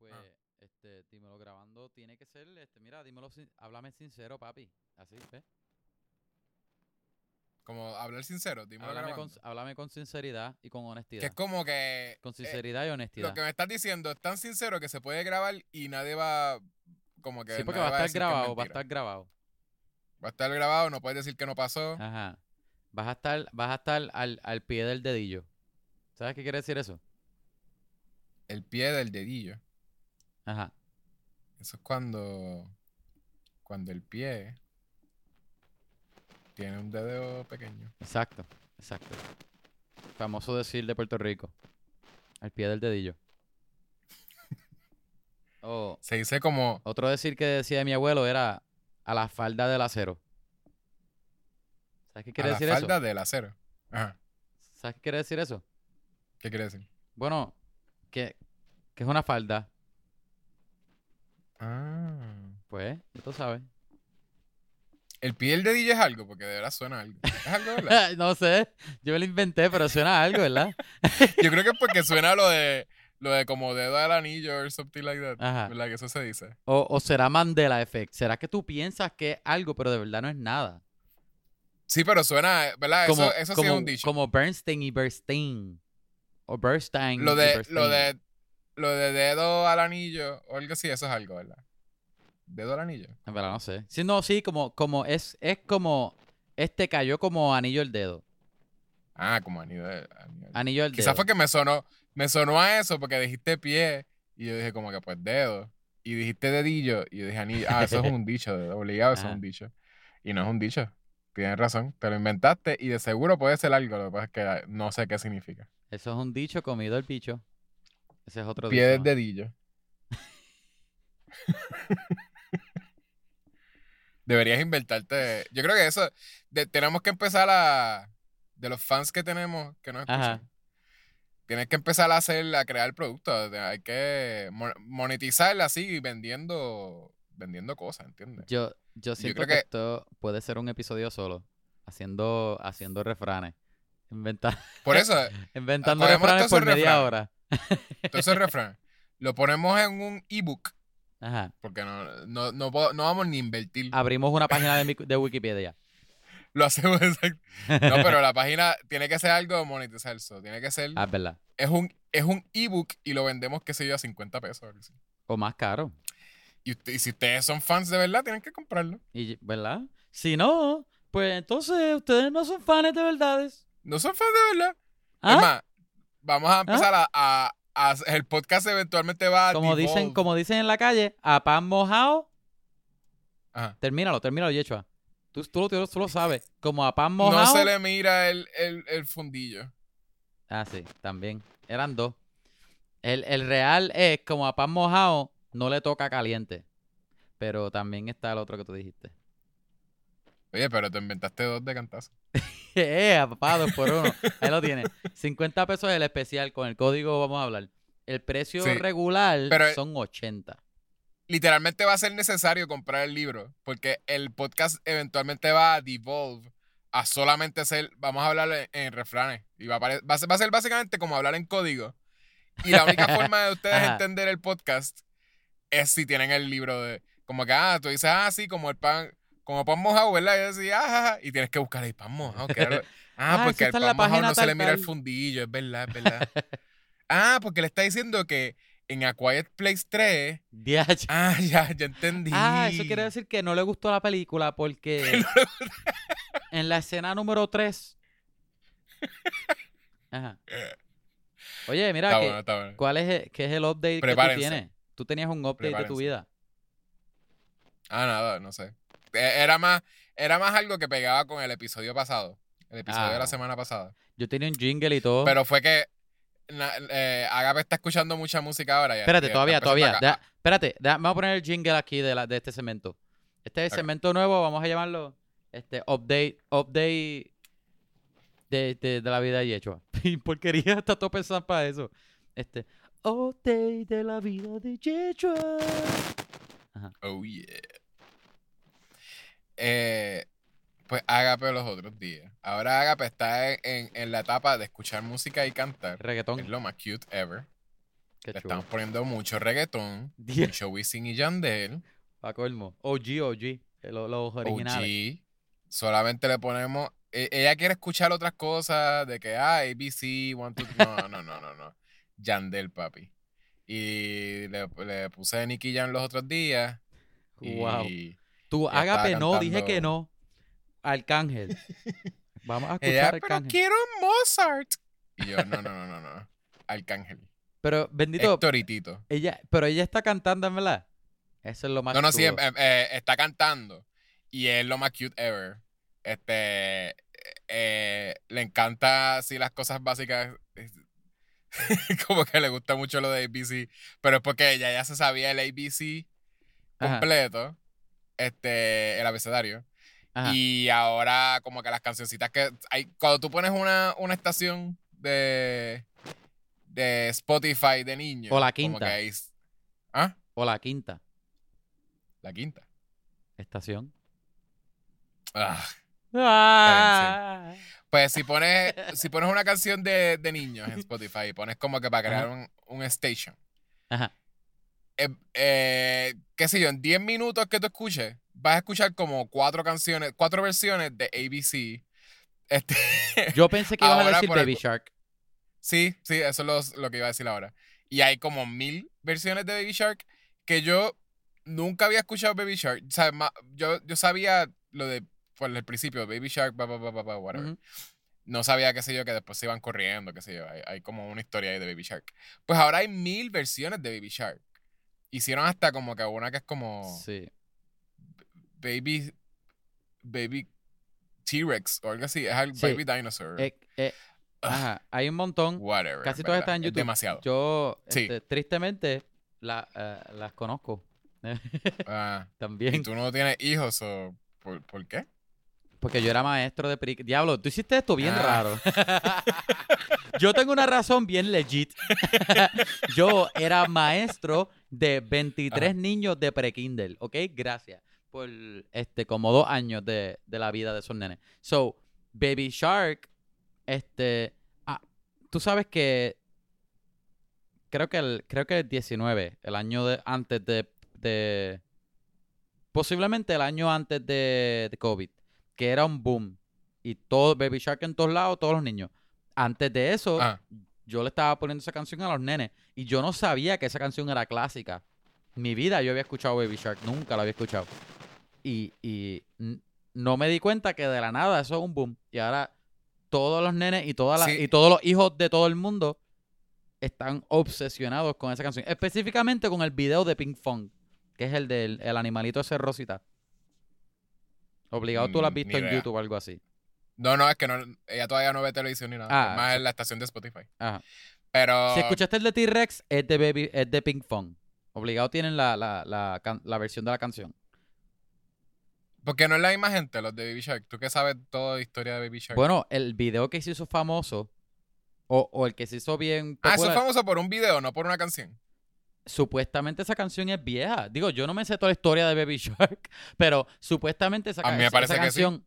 pues, Ah. este, dímelo grabando tiene que ser, este, mira, dímelo, sin- háblame sincero, papi. Así, ¿ves? Como hablar sincero, dímelo Háblame con, grabando. háblame con sinceridad y con Que honestidad. es como que Con eh, sinceridad y honestidad. lo que me estás diciendo es tan sincero que se puede grabar y nadie va como que Sí, porque va a estar que es grabado, va a estar grabado. Va a estar grabado, no puedes decir que no pasó. Ajá. Vas a estar, vas a estar al, al pie del dedillo. ¿Sabes qué quiere decir eso? El pie del dedillo. Ajá. Eso es cuando cuando el pie tiene un dedo pequeño. Exacto, exacto. Famoso decir de Puerto Rico. Al pie del dedillo. O Se dice como otro decir que decía mi abuelo era a la falda del acero. ¿Sabes qué a quiere la decir falda eso? del acero. Ajá. ¿Sabes qué quiere decir eso? ¿Qué quiere decir? Bueno, que, que es una falda. Ah. Pues, ya tú sabes. El pie del dedillo es algo, porque de verdad suena algo. Es algo, ¿verdad? no sé, yo me lo inventé, pero suena algo, ¿verdad? Yo creo que es porque suena lo de lo de como dedo del anillo or something like that. Ajá. ¿Verdad? Que eso se dice. O, o será Mandela Effect. ¿Será que tú piensas que es algo, pero de verdad no es nada? Sí, pero suena, ¿verdad? Como, eso eso sí es como, un dicho. como Bernstein y Bernstein. O Bernstein Lo y de, Bernstein. lo de lo de dedo al anillo o algo así, eso es algo, ¿verdad? Dedo al anillo. En verdad, no sé. Sí, no, sí, como, como es, es como. Este cayó como anillo el dedo. Ah, como anillo. de- anillo. Anillo el Quizás dedo. fue que me sonó, me sonó a eso porque dijiste pie y yo dije como que pues dedo. Y dijiste dedillo y yo dije anillo. Ah, eso es un dicho, de- obligado, eso Ajá. es un dicho. Y no es un dicho. Tienes razón, te lo inventaste y de seguro puede ser algo, lo que pasa es que no sé qué significa. Eso es un dicho comido el bicho. Ese es otro Pie dicho. del dedillo. Deberías inventarte. Yo creo que eso. de- tenemos que empezar a. De los fans que tenemos que nos escuchan. Ajá. Tienes que empezar a hacer, a crear productos. Hay que mo- monetizarla así vendiendo. Vendiendo cosas, ¿entiendes? Yo, yo siento creo que, que- esto puede ser un episodio solo. Haciendo, haciendo refranes. Inventa- Por eso, inventando refranes por media refranes. hora. Entonces refrán. Lo ponemos en un ebook. Ajá. Porque no, no, no, puedo- no vamos ni a invertir. Abrimos una página de, de Wikipedia. Lo hacemos exacto. No, pero la página tiene que ser algo de monetizar. eso. Tiene que ser. Ah, es verdad. Es un, es un ebook y lo vendemos, qué sé yo, a 50 pesos. O más caro. Y, usted- y si ustedes son fans de verdad, tienen que comprarlo. Y, ¿Verdad? Si no, pues entonces ustedes no son fans de verdades. No son fans de verdad. ¿Ah? Es más, vamos a empezar a, a- a- El podcast eventualmente va a. Como dicen, como dicen en la calle, a pan mojado, Ajá. termínalo, termínalo, Yechua. Tú, tú, lo- tú lo sabes. Como a pan No mojado. se le mira el, el, el fundillo. Ah, sí, también. Eran dos. El, el real es como a pan mojado, no le toca caliente. Pero también está el otro que tú dijiste. Oye, pero te inventaste dos de cantazo. ¡Eh, papá! Dos por uno. Ahí lo tiene. 50 pesos el especial. Con el código vamos a hablar. El precio Sí, regular pero- son 80. Literalmente va a ser necesario comprar el libro. Porque el podcast eventualmente va a devolve a solamente ser. Vamos a hablar en, en refranes. Y va a, va a ser, va a ser básicamente como hablar en código. Y la única forma de ustedes entender el podcast es si tienen el libro de. Como que, ah, tú dices, ah, sí, como el pan. Como pan mojado, ¿verdad? Yo decía, ah, ja, ja", y tienes que buscar el pan mojado. que era Ah, ah, porque en pan la mojado no se le mira el fundillo, es verdad, es verdad. ah, porque le está diciendo que en A Quiet Place 3. Diach. Ah, ya, ya entendí. Ah, eso quiere decir que no le gustó la película porque en la escena número 3. Ajá. Oye, mira, Está que- bueno. ¿cuál es el, qué es el update que tú tienes? Tú tenías un update de tu vida. Ah, nada, no sé. Eh, Era más, era más algo que pegaba con el episodio pasado. El episodio de Ah. la semana pasada. Yo tenía un jingle y todo. Pero fue que na- eh, Agape está escuchando mucha música ahora. Ya, Espérate, ya todavía, todavía. espérate, vamos a poner el jingle aquí de, la, de este segmento. Este es el Ok. segmento nuevo, vamos a llamarlo este update, update de, de, de la vida de Yechua. Y porquería, está todo pensando para eso. Este, update de la vida de Yechua. Oh, yeah. Eh, pues Agape los otros días. Ahora Agape está en, en- en la etapa de escuchar música y cantar. Reggaetón. Es lo más cute ever. Qué Le chulo. estamos poniendo mucho reggaetón, mucho Wisin y Yandel, Pa' colmo. OG, OG. eh, lo- Los originales. OG. Solamente le ponemos. e- Ella quiere escuchar otras cosas de que, ah, ABC, one, two, No, no, no, no, no. Yandel, papi. Y le, le puse Nicky Jam los otros días. Y Wow. Tú, Ágape, no, dije que no. Arcángel. Vamos a escuchar ella, pero Arcángel. quiero Mozart. Y yo, no, no, no, no, no. Arcángel. Pero, bendito, Héctor y Tito. ella, pero ella está cantando, en verdad. Eso es lo más No, no, sí, chulo. eh, eh, está cantando. Y es lo más cute ever. Este. eh, le encanta así las cosas básicas. Como que le gusta mucho lo de ABC. Pero es porque ella ya se sabía el ABC Ajá, completo. Este. El abecedario. ajá. Y ahora, como que las cancioncitas que. Hay, cuando tú pones una, una estación de. de Spotify de niños. O la como quinta. que hay- ¿Ah? O la quinta La quinta. estación. Ah. Ah. Pues si pones, si pones una canción de, de niños en Spotify y pones como que para crear un, un station, Ajá. Eh, eh, qué sé yo, en 10 minutos que tú escuches, vas a escuchar como cuatro canciones, cuatro versiones de ABC. Este, Yo pensé que ibas a decir Baby Shark. sí, sí, eso es lo, lo que iba a decir ahora. Y hay como mil versiones de Baby Shark que yo nunca había escuchado Baby Shark. O sea, yo, yo sabía lo de, por el principio, Baby Shark, bla, bla, bla, bla, bla, whatever. Ujú. no sabía, qué sé yo, que después se iban corriendo, qué sé yo. Hay, hay como una historia ahí de Baby Shark. Pues ahora hay mil versiones de Baby Shark. Hicieron hasta como que una que es como Sí. Baby. Baby T-Rex o algo así. Es el Sí. Baby Dinosaur. Eh, eh, ajá. Hay un montón. whatever. Casi todas están en Es YouTube. demasiado. Yo, Sí. este, tristemente, la- eh, las conozco. Ah, y También. tú no tienes hijos o. ¿Por, por qué? Porque yo era maestro de pri- Diablo, tú hiciste esto bien Ah. raro. yo tengo una razón bien legit. yo era maestro de 23 Ajá. niños de pre-Kindle, ¿ok? Gracias por este como dos años de, de la vida de esos nenes. So, Baby Shark, este, ah, tú sabes que creo que el creo que el 19, el año de antes de, de posiblemente el año antes de, de COVID, que era un boom y todo Baby Shark en todos lados, todos los niños. Antes de eso, Ah, yo le estaba poniendo esa canción a los nenes y yo no sabía que esa canción era clásica. Mi vida yo había escuchado Baby Shark, nunca la había escuchado. Y, y no me di cuenta que de la nada eso es un boom. Y ahora todos los nenes y, todas las- Sí. y todos los hijos de todo el mundo están obsesionados con esa canción. Específicamente con el video de Pink Fong, que es el del el animalito ese rosita. Obligado tú lo has Mm, visto en. YouTube o algo así. no, no, es que no, ella todavía no ve televisión ni nada. Ah, más en la estación de Spotify. Ajá. Pero. Si escuchaste el de T-Rex, es de Baby, es de Pink Fong. Obligado tienen la, la, la, can- la versión de la canción. Porque no es la misma gente, los de Baby Shark. Tú que sabes toda la historia de Baby Shark. Bueno, el video que se hizo famoso, o, o el que se hizo bien ah, eso es famoso por un video, no por una canción. Supuestamente esa canción es vieja. Digo, yo no me sé toda la historia de Baby Shark, pero supuestamente esa, A mí ca- me esa- parece esa que sí. canción,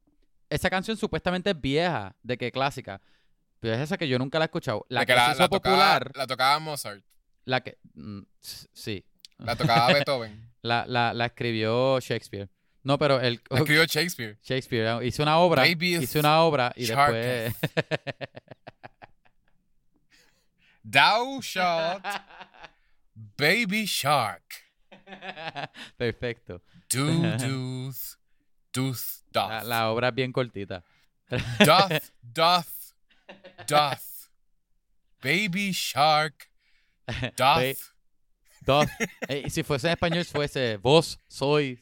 esa canción supuestamente es vieja, de que clásica. Pero es esa que yo nunca la he escuchado. La De que, que se la, hizo la tocaba, popular, la tocaba Mozart, la que... mm, sí. la tocaba Beethoven, La, la, la escribió Shakespeare. No, pero el... la escribió Shakespeare. Shakespeare hizo una obra, hizo una obra y Shark. después Thou shalt Baby Shark. perfecto. Do doth, doth, doth. La, la obra es bien cortita. Doth, doth, doth. Baby Shark, doth. Ve- Dos. Eh, si fuese en español fuese vos sois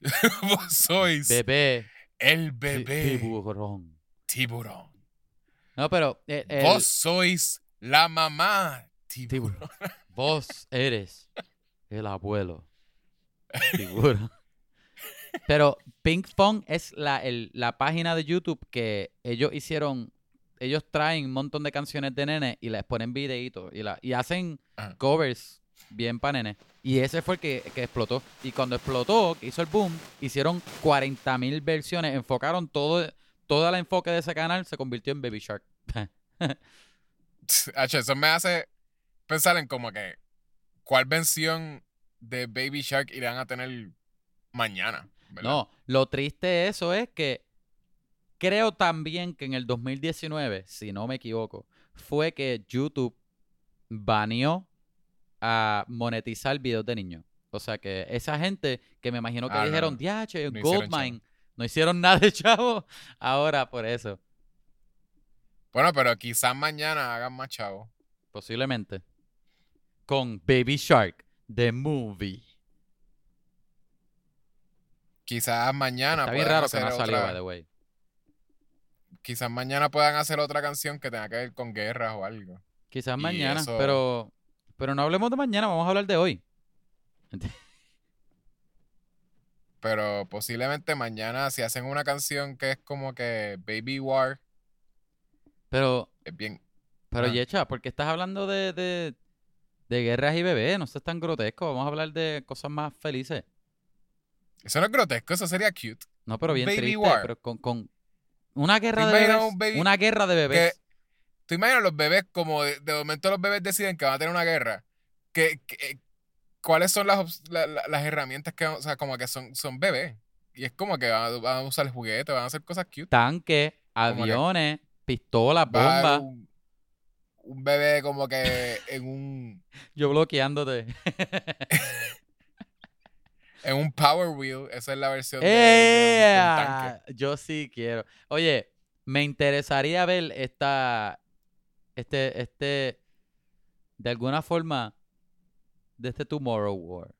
Vos sois bebé el bebé tiburón. tiburón. No, pero eh, el- Vos sois la mamá tiburón. tiburón. Vos eres el abuelo tiburón. Pero Pink Fong es la, el- la página de YouTube que ellos hicieron. Ellos traen un montón de canciones de nene y les ponen videitos y, la, y hacen Ajá. covers bien para nene. Y ese fue el que, que explotó. Y cuando explotó, que hizo el boom, hicieron 40.000 versiones, enfocaron todo, todo el enfoque de ese canal, se convirtió en Baby Shark. Hacho, eso me hace pensar en como que cuál versión de Baby Shark irán a tener mañana. ¿verdad? No, lo triste de eso es que creo también que en el 2019, si no me equivoco, fue que YouTube baneó a monetizar videos de niños. O sea que esa gente que me imagino que Ah, dijeron, No hicieron Goldmine, no hicieron nada de chavo, ahora por eso, Bueno, pero quizás mañana hagan más chavos. posiblemente. Con Baby Shark, The Movie. Quizás mañana Está bien raro que no salió, by the way. Quizás mañana puedan hacer otra canción que tenga que ver con guerras o algo. Quizás Y mañana, eso- pero pero no hablemos de mañana, vamos a hablar de hoy. Pero posiblemente mañana, si hacen una canción que es como que Baby War, Pero es bien. Pero Ah. Yecha, ¿por qué estás hablando de, de, de guerras y bebés? No seas tan grotesco. Vamos a hablar de cosas más felices. Eso no es grotesco, eso sería cute. No, pero bien Baby triste. war. Pero con, con una guerra ¿Te de bebés. un baby- Una guerra de bebés. ¿Tú imaginas los bebés como de, de momento los bebés deciden que van a tener una guerra? ¿Qué, qué- cuáles son las, ops- la- la- las herramientas que, o sea, como que son, son bebés? Y es como que van a, van a usar juguetes, van a hacer cosas cute. Tanques, que- aviones, pistolas, bombas. Un, bebé como que en un, Yo bloqueándote. en un Power Wheel. Esa es la versión de, de un- de un tanque. ¡Ea! Yo sí quiero. Oye, me interesaría ver esta. Este, este. De alguna forma. De este Tomorrow War.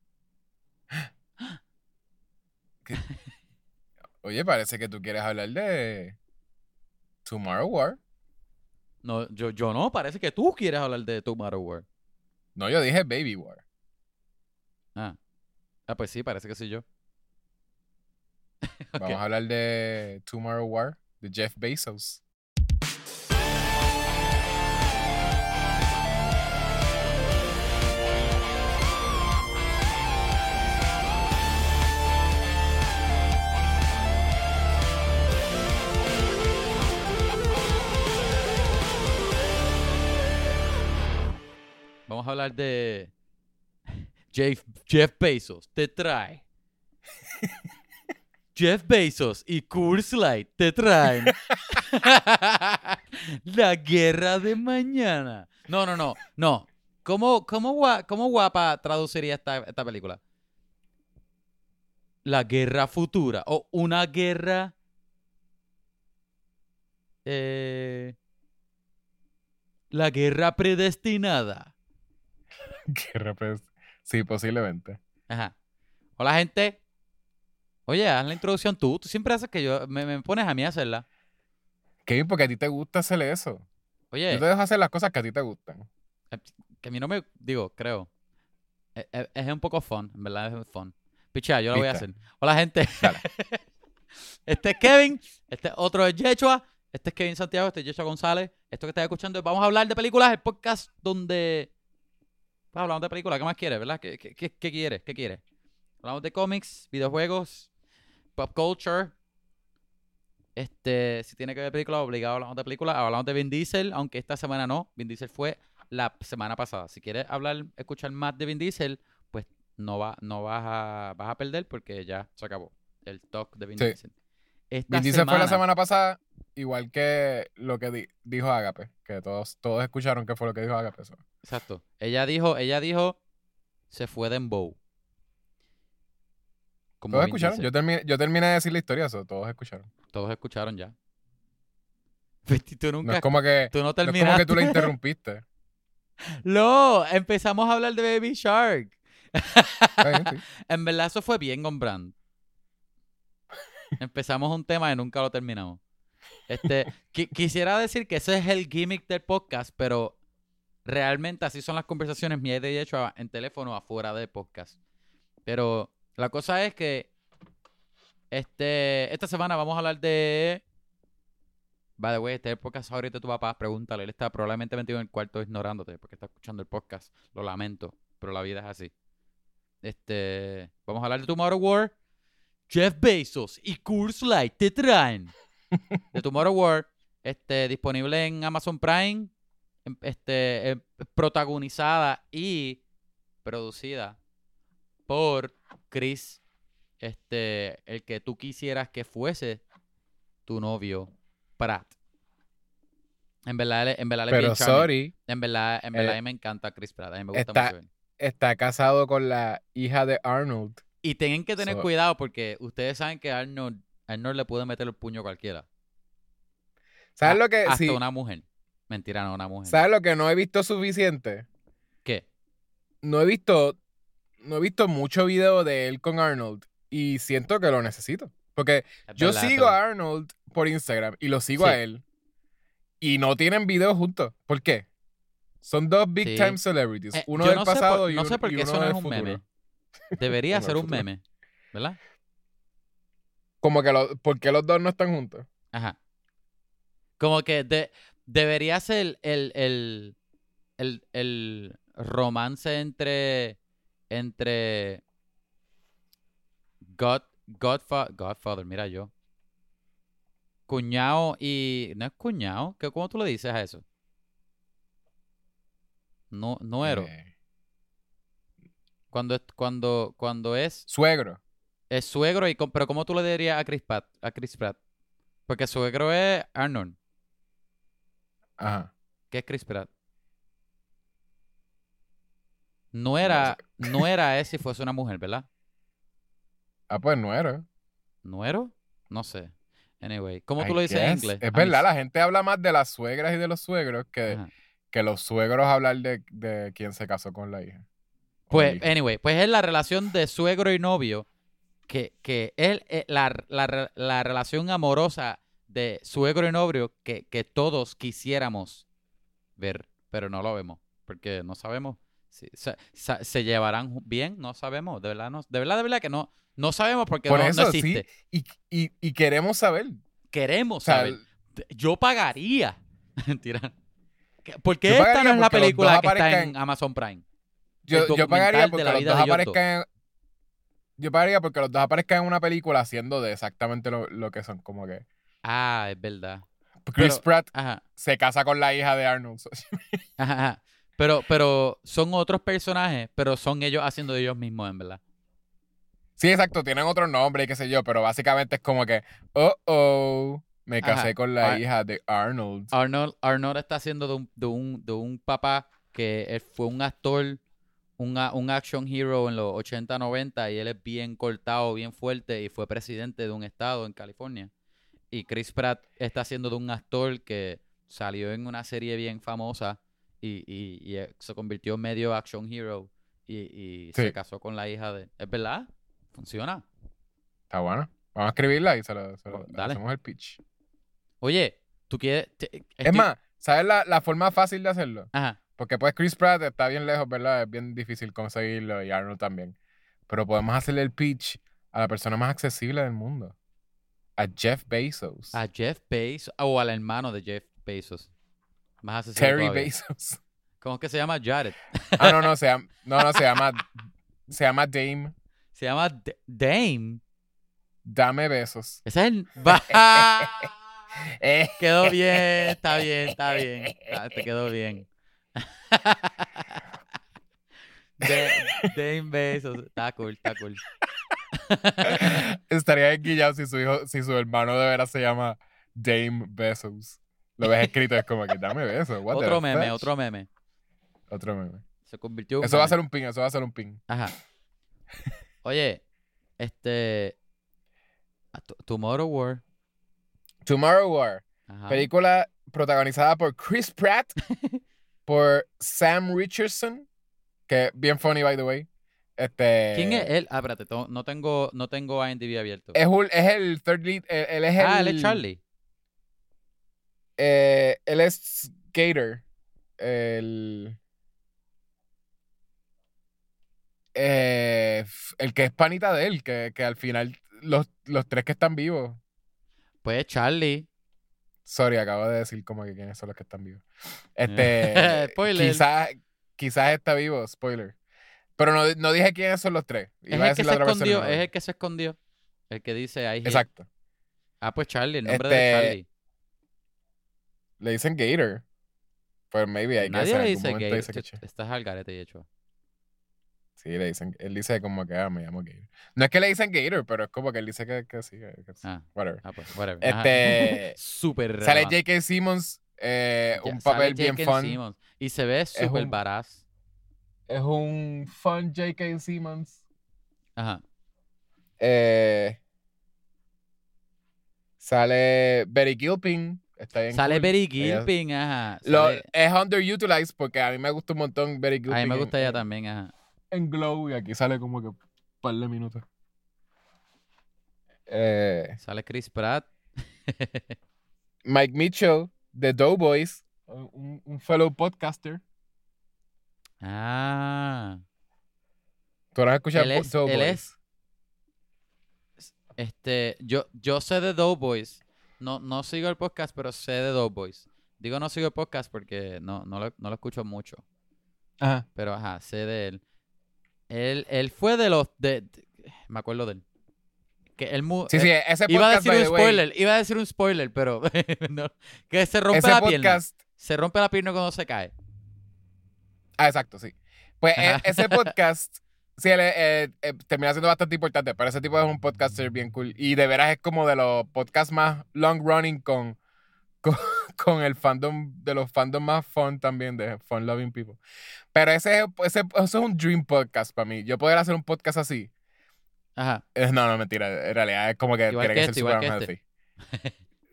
Oye, parece que tú quieres hablar de Tomorrow War. No, yo, yo no, parece que tú quieres hablar de Tomorrow War. No, yo dije Baby War. Ah. Ah, pues sí, parece que soy yo. Vamos a hablar de Tomorrow War, de Jeff Bezos. Vamos a hablar de Jeff, Jeff Bezos te trae. Jeff Bezos y Curse Light te traen la guerra de mañana. No, no, no, no. ¿Cómo, cómo, cómo guapa traduciría esta, esta película? La guerra futura o una guerra... eh, la guerra predestinada. Que Sí, posiblemente. Ajá. Hola, gente. Oye, haz la introducción tú. Tú siempre haces que yo... Me, me pones a mí a hacerla. Kevin, porque a ti te gusta hacer eso. Oye, Yo te dejo hacer las cosas que a ti te gustan. que a mí no me... Digo, creo. Es, es- es un poco fun. En verdad es fun. Picha, yo lo voy a hacer. Hola, gente. Dale. este es Kevin. Este otro es Yechua. Este es Kevin Santiago. Este es Yechua González. Esto que estás escuchando es Vamos a hablar de películas. El podcast donde... Pues hablamos de películas. ¿Qué más quieres, verdad? ¿Qué, qué, qué, qué quieres? ¿Qué quieres? Hablamos de cómics, videojuegos, pop culture. Este, si tiene que ver películas, obligado hablamos de películas. Hablamos de Vin Diesel, aunque esta semana no. Vin Diesel fue la semana pasada. Si quieres hablar, escuchar más de Vin Diesel, pues no va, no vas a, vas a perder porque ya se acabó el talk de Vin Sí. Diesel. Esta Vin Diesel fue la semana- pasada, igual que lo que di- dijo Agape, que todos, todos escucharon que fue lo que dijo Agape. eso. Exacto. Ella dijo, ella dijo, se fue de Dembow. Como Todos Vin escucharon. Diesel. Yo terminé, yo terminé de decir la historia, eso, todos escucharon. Todos escucharon ya. Tú No nunca, es como que, tú no no es terminaste. como que tú la interrumpiste. No, empezamos a hablar de Baby Shark. Sí. En verdad, eso fue bien con Brand. Empezamos un tema y nunca lo terminamos. Este, qui- quisiera decir que ese es el gimmick del podcast, pero realmente así son las conversaciones mías de hecho en teléfono afuera del podcast. Pero la cosa es que este, esta semana vamos a hablar de. By the way, este es el podcast favorito de tu papá. Pregúntale. Él está probablemente metido en el cuarto ignorándote porque está escuchando el podcast. Lo lamento, pero la vida es así. Este, vamos a hablar de Tomorrow War. Jeff Bezos y Curse Light te traen de Tomorrow War. Este, disponible en Amazon Prime em, este, em, protagonizada y producida por Chris, este, el que tú quisieras que fuese tu novio, Pratt. En verdad, en verdad, Pero sorry, En verdad, en verdad, eh, me encanta Chris Pratt. A mí me gusta está- mucho está casado con la hija de Arnold. Y tienen que tener So- cuidado porque ustedes saben que Arnold, Arnold le puede meter el puño a cualquiera. ¿Sabes A- lo que Hasta sí, una mujer. Mentira, no, una mujer. ¿Sabes lo que no he visto suficiente? ¿Qué? No he visto no he visto mucho video de él con Arnold y siento que lo necesito, porque Es yo verdad, sigo a Arnold por Instagram y lo sigo Sí. a él y no tienen videos juntos. ¿Por qué? Son dos big Sí. time celebrities, Eh, uno del no sé por- pasado y, no un- sé por y uno eso no del es un futuro. meme. Debería ser un meme. ¿Verdad? Como que lo, ¿por qué los dos no están juntos? Ajá. Como que de- debería ser el, el, el, el romance entre entre God, Godfa- Godfather, mira yo. Cuñado y. ¿No es cuñado? ¿Qué, ¿Cómo tú le dices a eso? No, nuero. Eh, Cuando, es- cuando, cuando es, suegro. es suegro y... Pero ¿cómo tú le dirías a Chris Pratt? A Chris Pratt? Porque suegro es Arnold. Ajá. ¿Qué es Chris Pratt? No era, no era es si fuese una mujer, ¿verdad? Ah, pues nuero. ¿Nuero? No sé. Anyway, ¿cómo tú I lo dices en inglés? Es verdad, la gente habla más de las suegras y de los suegros que, que los suegros hablar de, de quién se casó con la hija. Pues, anyway, pues es la relación de suegro y novio que, que es eh, la, la la relación amorosa de suegro y novio que, que todos quisiéramos ver, pero no lo vemos, porque no sabemos si se, llevarán bien, no sabemos, de verdad, no, de verdad, de verdad que no, no sabemos porque Por no, no eso, sí. existe. Y, y, y queremos saber. Queremos O sea, saber. Yo pagaría. Mentira. ¿Qué- ¿Por qué Yo esta no es la porque película que está en Amazon Prime? Yo, yo pagaría porque los dos aparezcan. en- Yo pagaría porque los dos aparezcan en una película haciendo de exactamente lo, lo que son. Como que Ah, es verdad. Chris Pero- Pratt Ajá. se casa con la hija de Arnold. Ajá, ajá. Pero, pero son otros personajes, pero son ellos haciendo de ellos mismos, en verdad. Sí, exacto, tienen otro nombre y qué sé yo, pero básicamente es como que, oh, oh, me casé Ajá. con la hija de Arnold. Arnold, Arnold está haciendo de un, de un, de un papá que él fue un actor, un, un action hero en los 80, 90 y él es bien cortado, bien fuerte y fue presidente de un estado en California. Y Chris Pratt está haciendo de un actor que salió en una serie bien famosa y, y- y, eh, se convirtió en medio action hero y, y se Sí. casó con la hija de... ¿Es verdad? Funciona. Está bueno. Vamos a escribirla y se lo, se Oh, dale. hacemos el pitch. Oye, tú quieres... te- Es estoy- más, ¿sabes la, la forma fácil de hacerlo? Ajá. Porque pues Chris Pratt está bien lejos, ¿verdad? Es bien difícil conseguirlo y Arnold también. Pero podemos hacerle el pitch a la persona más accesible del mundo. A Jeff Bezos. A Jeff Bezos o al hermano de Jeff Bezos. Más accesible Terry todavía. Bezos. ¿Cómo es que se llama Jared? Ah, no, no, se llama, no, no, se llama, se llama Dame. Se llama D- Dame. Dame besos. Ese es el... Quedó bien, está bien, está bien. Está- te quedó bien. De- Dame Bezos. Está cool, está cool. Estaría enguillado si su hijo, si su hermano de veras se llama Dame Bezos. Lo ves escrito, es como que dame besos. what Otro meme, fetch. otro meme. Otro meme. Se convirtió en Eso va a ser un pin, eso va a ser un pin. Ajá. Oye, este... Tomorrow War. Tomorrow War. Ajá. Película protagonizada por Chris Pratt, por Sam Richardson, que bien funny, by the way. Este, ¿Quién es él? Ah, espérate, no tengo, no tengo IMDb abierto. Es, un- es el third lead. Él, él es el, ah, él es Charlie. eh, él es Gator. El. eh, el que es panita de él, que, que al final los, los tres que están vivos. Pues Charlie. Sorry, acabo de decir como que quiénes son los que están vivos. Este. Spoiler. Quizás quizás está vivo, spoiler. Pero no, no dije quiénes son los tres. Es Iba a el que decir se la otra persona y escondió, lo es el que se escondió. El que dice ahí. Exacto. Ah, pues Charlie, el nombre de Este- Charlie. Le dicen Gator. Pues maybe hay que Nadie le dice gay. dice que che. Estás al garete, Yechua. Sí, le dicen, él dice como que ah, me llamo Gator. No es que le dicen Gator, pero es como que él dice que, que sí, que, sí. Ah. Whatever. Ah, pues, whatever. Este, Súper Sale. J.K. Simmons, eh, un papel bien fun. Simmons, Y se ve súper baraz. Es un fun J.K. Simmons. Ajá. Eh, sale Betty Gilpin. Está bien Sale cool. Ella- Gilpin, ajá. Lo- Sale- es underutilized porque a mí me gusta un montón Betty Gilpin. a mí me gusta ella también, ajá. En Glow y aquí sale como que un par de minutos. Eh, Sale Chris Pratt. Mike Mitchell de Doughboys, un, un fellow podcaster. ah. ¿Tú has escuchado Él es, Doughboys? él es. Este, yo, yo sé de Doughboys. No, no sigo el podcast, pero sé de Doughboys. Digo no sigo el podcast porque no, no, lo, no lo escucho mucho. Ajá. Pero ajá, sé de él. Él, él fue de los. De, de- me acuerdo de él. Que él mu- Sí, sí, ese podcast, Iba a decir un way, spoiler, iba a decir un spoiler, pero no, que se rompe ese la pierna. podcast, Se rompe la pierna cuando se cae. ah, exacto, sí. Pues eh, Ajá. ese podcast, sí, él, eh, eh, termina siendo bastante importante, pero ese tipo es un podcaster bien cool. Y de veras es como de los podcasts más long running con, con, con el fandom, de los fandoms más fun también, de fun loving people. Pero ese, ese, eso es un dream podcast para mí. Yo poder hacer un podcast así. Ajá. Eh, No, no, mentira. En realidad es como que Igual tiene que este, ser super unhealthy.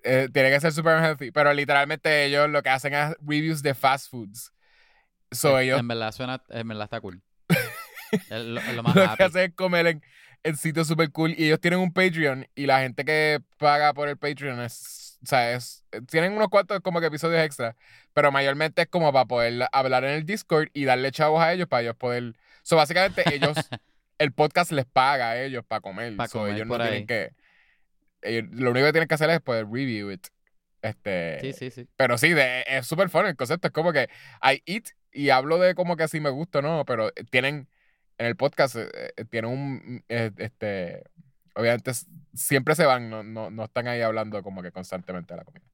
Eh, tiene que ser super unhealthy. Pero literalmente ellos lo que hacen es reviews de fast foods. So En- ellos En verdad suena, en verdad está cool. es lo, es lo más lo que hacen es comer en, en sitios super cool. Y ellos tienen un Patreon. Y la gente que paga por el Patreon es. O sea, es, tienen unos cuantos como que episodios extra. Pero mayormente es como para poder hablar en el Discord y darle chavos a ellos para ellos poder. So, básicamente ellos. el podcast les paga a ellos para comer. Pa' So, comer ellos no ahí. tienen que. ellos- lo único que tienen que hacer es poder review it. Este. Sí, sí, sí. Pero sí, de- es súper fun el concepto. Es como que I eat y hablo de como que si me gusta o no, pero tienen en el podcast, eh, eh, tienen un. eh, este, obviamente siempre se van, no, no, no están ahí hablando como que constantemente de la comida.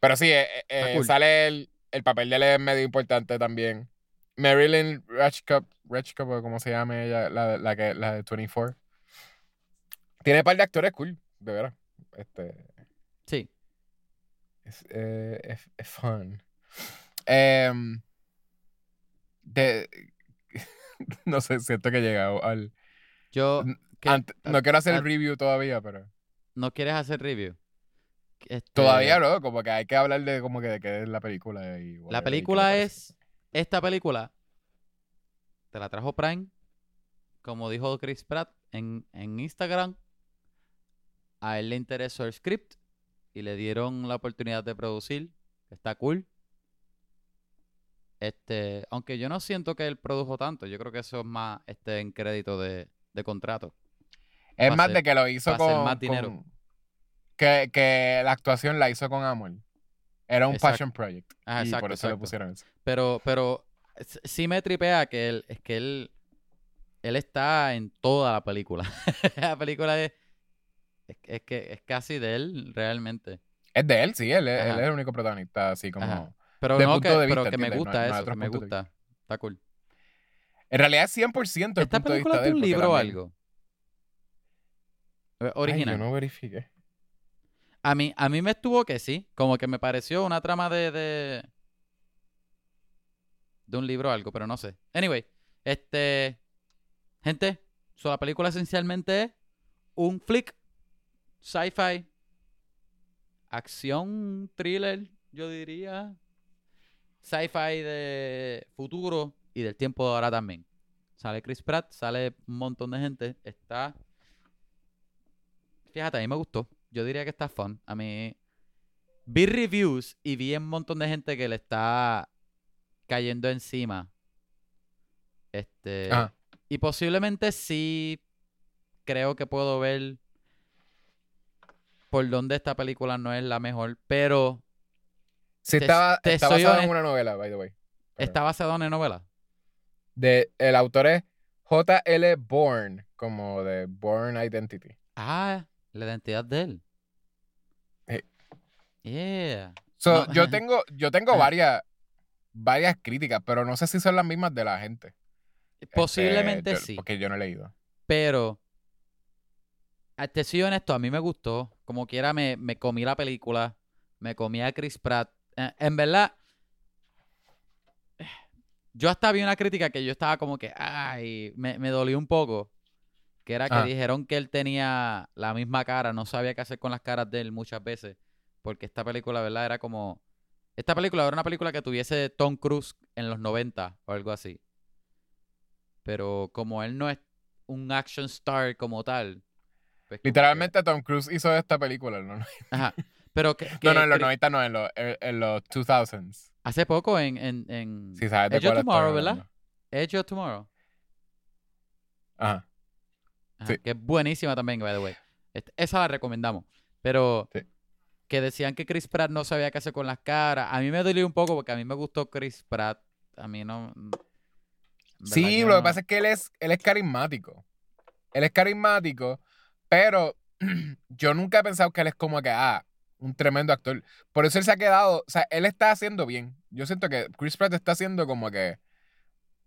Pero sí, eh, eh, eh, cool. sale el, el papel de él es medio importante también. Marilyn Ratchcup, Ratchcup, o como se llame ella, la, la, que, la de 24. Tiene un par de actores cool, de veras. Este, Sí. es, eh, es, es fun. Em, de, no sé, siento que he llegado al... Yo. N- ¿qué- ant- no quiero hacer el review todavía, pero... ¿No quieres hacer review? Este, Todavía no, como que hay que hablar de como que de qué es la película. Y La película es. Esta película. Te la trajo Prime. Como dijo Chris Pratt en, en Instagram. A él le interesó el script. Y le dieron la oportunidad de producir. Está cool. Este, aunque yo no siento que él produjo tanto, yo creo que eso es más este en crédito de, de contrato. Es más de que lo hizo con... más dinero. con- que, que la actuación la hizo con amor. Era un Exacto. passion project. Ah, y exacto, por eso le pusieron eso. Pero, pero sí me tripea que él, es que él, él está en toda la película. la película es, es, es que es casi de él realmente. Es de él, sí, él, es- él Ajá. es el único protagonista, así como... Ajá. Pero De no punto que, de pero que me gusta no eso, que me gusta. Está cool. En realidad es 100% el ¿Esta punto de película vista es de de él. un libro o algo? Eh, Ay, Original. yo no verifiqué. A mí, a mí me estuvo que sí. Como que me pareció una trama de, de. de un libro o algo, pero no sé. Anyway, este. Gente, so la película esencialmente es un flick, sci-fi, acción, thriller, yo diría. Sci-fi de futuro y del tiempo de ahora también. Sale Chris Pratt, sale un montón de gente. Está. Fíjate, a mí me gustó. Yo diría que está fun. A mí. Vi reviews y vi un montón de gente que le está cayendo encima. Este. Ajá. Y posiblemente sí creo que puedo ver por dónde esta película no es la mejor, pero Sí, Te- estaba, te está soy basado en una novela, by the way. Pero- está basado en novela. De, el autor es J.L. Bourne, como de Bourne Identity. Ah, la identidad de él. Eh. Yeah. So, No. yo tengo, yo tengo varias, varias críticas, pero no sé si son las mismas de la gente. Posiblemente Este, yo- sí. Porque yo no he leído. Pero, a- te soy honesto, a mí me gustó. Como quiera, me, me comí la película. Me comí a Chris Pratt. Eh, En verdad, yo hasta vi una crítica que yo estaba como que, ay, me, me dolió un poco. Que era que Ah. dijeron que él tenía la misma cara, no sabía qué hacer con las caras de él muchas veces. Porque esta película, ¿verdad? Era como. Esta película era una película que tuviese Tom Cruise en los 90 o algo así. Pero como él no es un action star como tal. pues que- Literalmente Tom Cruise hizo esta película, ¿no? Ajá. Pero que, No, que no, en los Chris- 90 no, en los, en, los 2000s. hace poco en, en, en Si sabes de Edge of Tomorrow, ¿verdad? Edge of Tomorrow. Ajá. Ajá, Sí. Que es buenísima también, by the way. Este- esa la recomendamos. Pero Sí. que decían que Chris Pratt no sabía qué hacer con las caras. A mí me dolió un poco porque a mí me gustó Chris Pratt. A mí no. Sí, lo que pasa es que él es, él es carismático. Él es carismático, pero yo nunca he pensado que él es como que, ah, un tremendo actor. Por eso él se ha quedado, o sea, él está haciendo bien. Yo siento que Chris Pratt está haciendo como que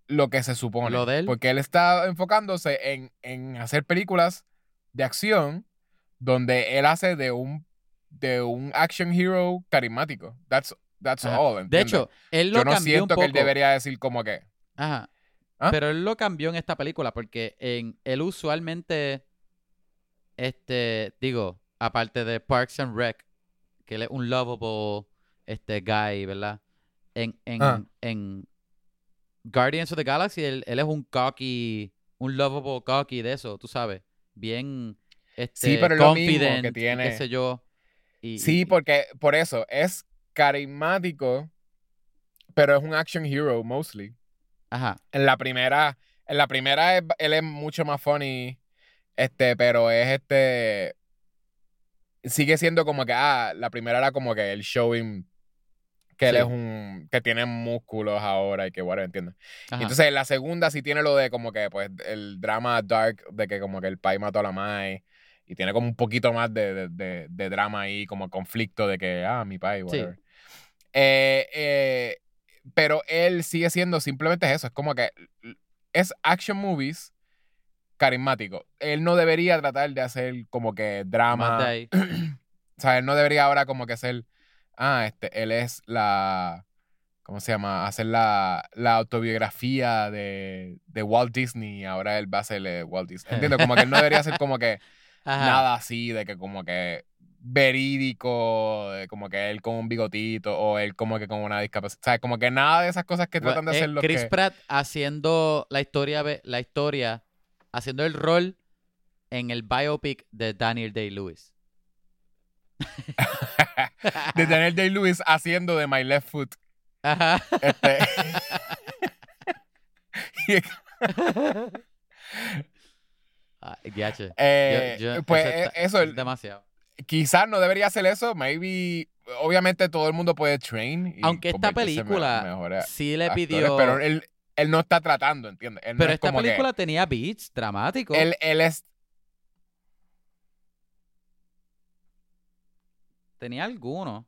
lo que se supone. Lo de él. Porque él está enfocándose en, en hacer películas de acción donde él hace de un, de un action hero carismático. That's, that's Ajá. all. De hecho, él lo yo no cambió un siento poco. que él debería decir como que, Ajá. ¿Ah? Pero él lo cambió en esta película porque en él usualmente, este, digo, aparte de Parks and Rec, que él es un lovable este guy, ¿verdad? En, en, Ah. en Guardians of the Galaxy, él, él es un cocky, un lovable cocky de eso, tú sabes. Bien, este, pero es lo mismo que confident, tiene- qué sé yo. Y, Sí, y- porque por eso es carismático, pero es un action hero mostly. Ajá, En la primera, en la primera es- él es mucho más funny, este, pero es este sigue siendo como que ah, la primera era como que el showing que él Sí. es un que tiene músculos ahora y que bueno, ¿entiendes? ajá. Entonces en la segunda sí tiene lo de como que pues el drama dark de que como que el pai mató a la mai y tiene como un poquito más de, de- de- de drama ahí, como conflicto de que, ah, mi pai, whatever. Eh, eh, pero él sigue siendo simplemente eso, es como que es action movies carismático. Él no debería tratar de hacer como que drama. O sea, él no debería ahora como que ser, ah, este, él es la, ¿cómo se llama? Hacer la, la autobiografía de, de Walt Disney y ahora él va a ser eh, Walt Disney. Entiendo, como que él no debería ser como que Ajá. nada así, de que como que verídico, de como que él con un bigotito o él como que con una discapacidad. O sea, como que nada de esas cosas que tratan de eh, hacer los Chris que... Pratt haciendo la historia, la historia, haciendo el rol en el biopic de Daniel Day-Lewis. de Daniel Day-Lewis haciendo de My Left Foot. Ajá. Este... Ah, eh, Yo- yo- pues eso eh, eso, es demasiado. quizás no debería hacer eso. Maybe, obviamente todo el mundo puede train. y Aunque esta película sí le actores, pidió. pero él, él no está tratando, ¿entiendes? Él no pero es esta película tenía beats dramáticos. él, él es Tenía algunos.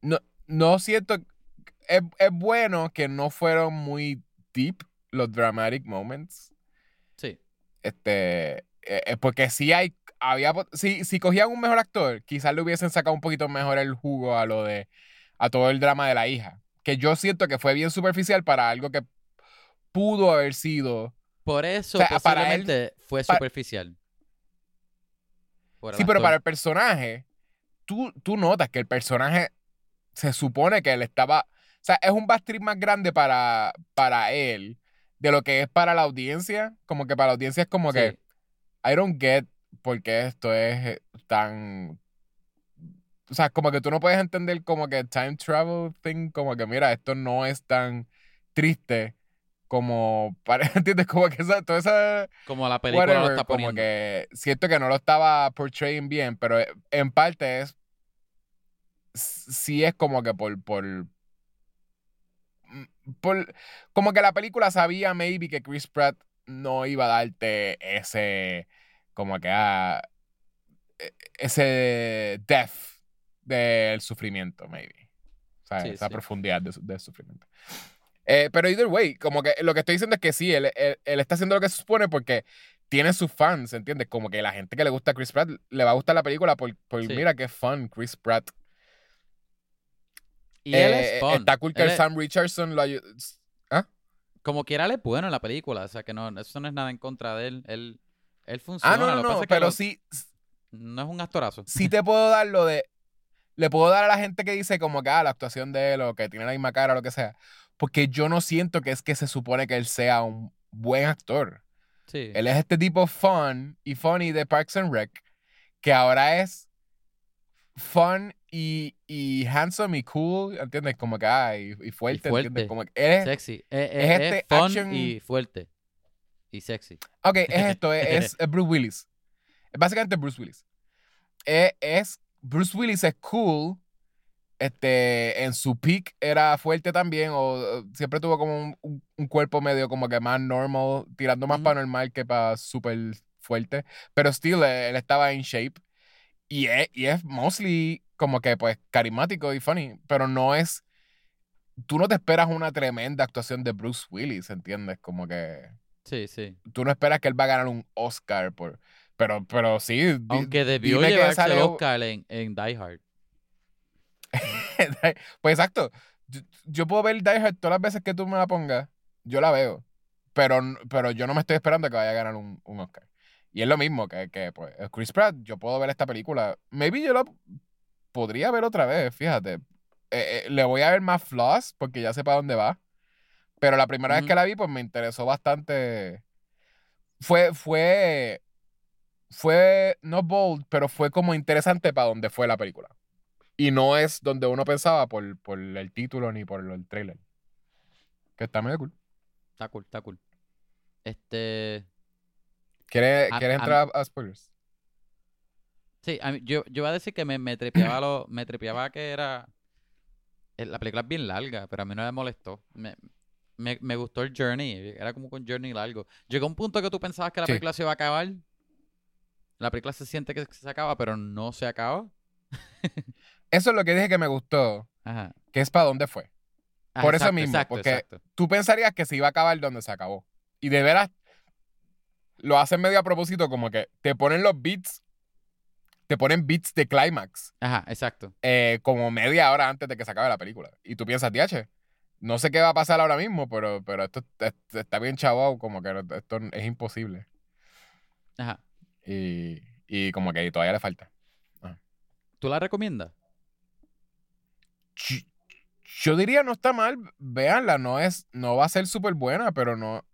no, no siento. Es, es bueno que no fueron muy deep los dramatic moments. Sí. Este. eh, eh, porque si hay. Había, si, si cogían un mejor actor, quizás le hubiesen sacado un poquito mejor el jugo a lo de. a todo el drama de la hija. Que yo siento que fue bien superficial para algo que pudo haber sido. Por eso O sea, para él- posiblemente fue superficial. Por el Sí, pero para el personaje, tú, tú notas que el personaje se supone que él estaba. O sea, es un backstreet más grande para, para él de lo que es para la audiencia. Como que para la audiencia es como que. I don't get por qué esto es eh, tan. O sea, como que tú no puedes entender como que time travel thing, como que mira, esto no es tan triste como. pare- ¿Entiendes? Como que esa, toda esa Como la película lo whatever, está como poniendo. que siento que no lo estaba portraying bien, pero eh, en parte es sí es como que por por mm, por como que la película sabía maybe que Chris Pratt no iba a darte ese como que ah, e- ese death del sufrimiento maybe. O sea, Sí, esa sí. profundidad de, su- de sufrimiento. Eh, pero either way, como que lo que estoy diciendo es que sí, él, él- él está haciendo lo que se supone porque tiene sus fans, ¿entiendes? Como que la gente que le gusta a Chris Pratt le va a gustar la película por, por Sí. mira qué fun Chris Pratt. Y él Eh, es fun. Está cool que Él el es- Sam Richardson lo ayude. Como quiera, él es bueno en la película. O sea, que no, eso no es nada en contra de él. Él, él funciona. Ah, no, lo no, no, pero lo- sí, no es un actorazo. sí te puedo dar lo de. Le puedo dar a la gente que dice como que ah, la actuación de él o que tiene la misma cara o lo que sea. Porque yo no siento que es que se supone que él sea un buen actor. Sí. Él es este tipo fun y funny de Parks and Rec que ahora es fun y, y handsome y cool, ¿entiendes? Como que ah, y, y fuerte, fuerte. ¿entiendes? Como que él es, Sexy. Es, es es- este es fun action- y fuerte. Y sexy. Ok, es esto, es, es- es Bruce Willis. Es básicamente Bruce Willis. Es, es- Bruce Willis es cool. Este, en su peak era fuerte también, o siempre tuvo como un, un- un cuerpo medio como que más normal, tirando más Ujú. para normal que para súper fuerte. Pero still, eh, él estaba en shape. Y es, y es mostly como que pues carismático y funny, pero no es. Tú no te esperas una tremenda actuación de Bruce Willis, ¿entiendes? Como que Sí, sí. tú no esperas que él va a ganar un Oscar por. Pero, pero sí. Aunque debió dime que llevarse el Oscar en, en Die Hard. Pues exacto. Yo, yo puedo ver Die Hard todas las veces que tú me la pongas. Yo la veo. Pero, pero yo no me estoy esperando que vaya a ganar un, un Oscar. Y es lo mismo que, que pues, Chris Pratt. Yo puedo ver esta película. Maybe yo la podría ver otra vez, fíjate. Eh, eh, le voy a ver más flaws porque ya sé para dónde va. Pero la primera vez Ujú. que la vi, pues me interesó bastante. Fue, fue, fue, no bold, pero fue como interesante para donde fue la película. Y no es donde uno pensaba por, por el título ni por el trailer. Que está medio cool. Está cool, está cool. Este. ¿Quieres, A- ¿quieres a- entrar a, a spoilers? Sí, a mí- yo, yo iba a decir que me, me trepeaba lo, me trepeaba que era. eh, La película es bien larga, pero a mí no me molestó. Me, me, me gustó el journey. Era como un journey largo. Llegó un punto que tú pensabas que la Sí. película se iba a acabar. La película se siente que se acaba, pero no se acaba. Eso es lo que dije que me gustó, Ajá. que es para dónde fue. Ah, Por eso mismo, exacto, porque- exacto. Tú pensarías que se iba a acabar donde se acabó. Y de veras, lo hacen medio a propósito, como que te ponen los beats, te ponen beats de climax. Ajá, exacto. eh, como media hora antes de que se acabe la película. Y tú piensas, DH, no sé qué va a pasar ahora mismo, pero, pero esto, esto está bien chavado, como que esto es imposible. Ajá. Y, y como que todavía le falta. ¿Tú la recomiendas? Yo, diría no está mal, véanla, no es, no va a ser súper buena, pero no.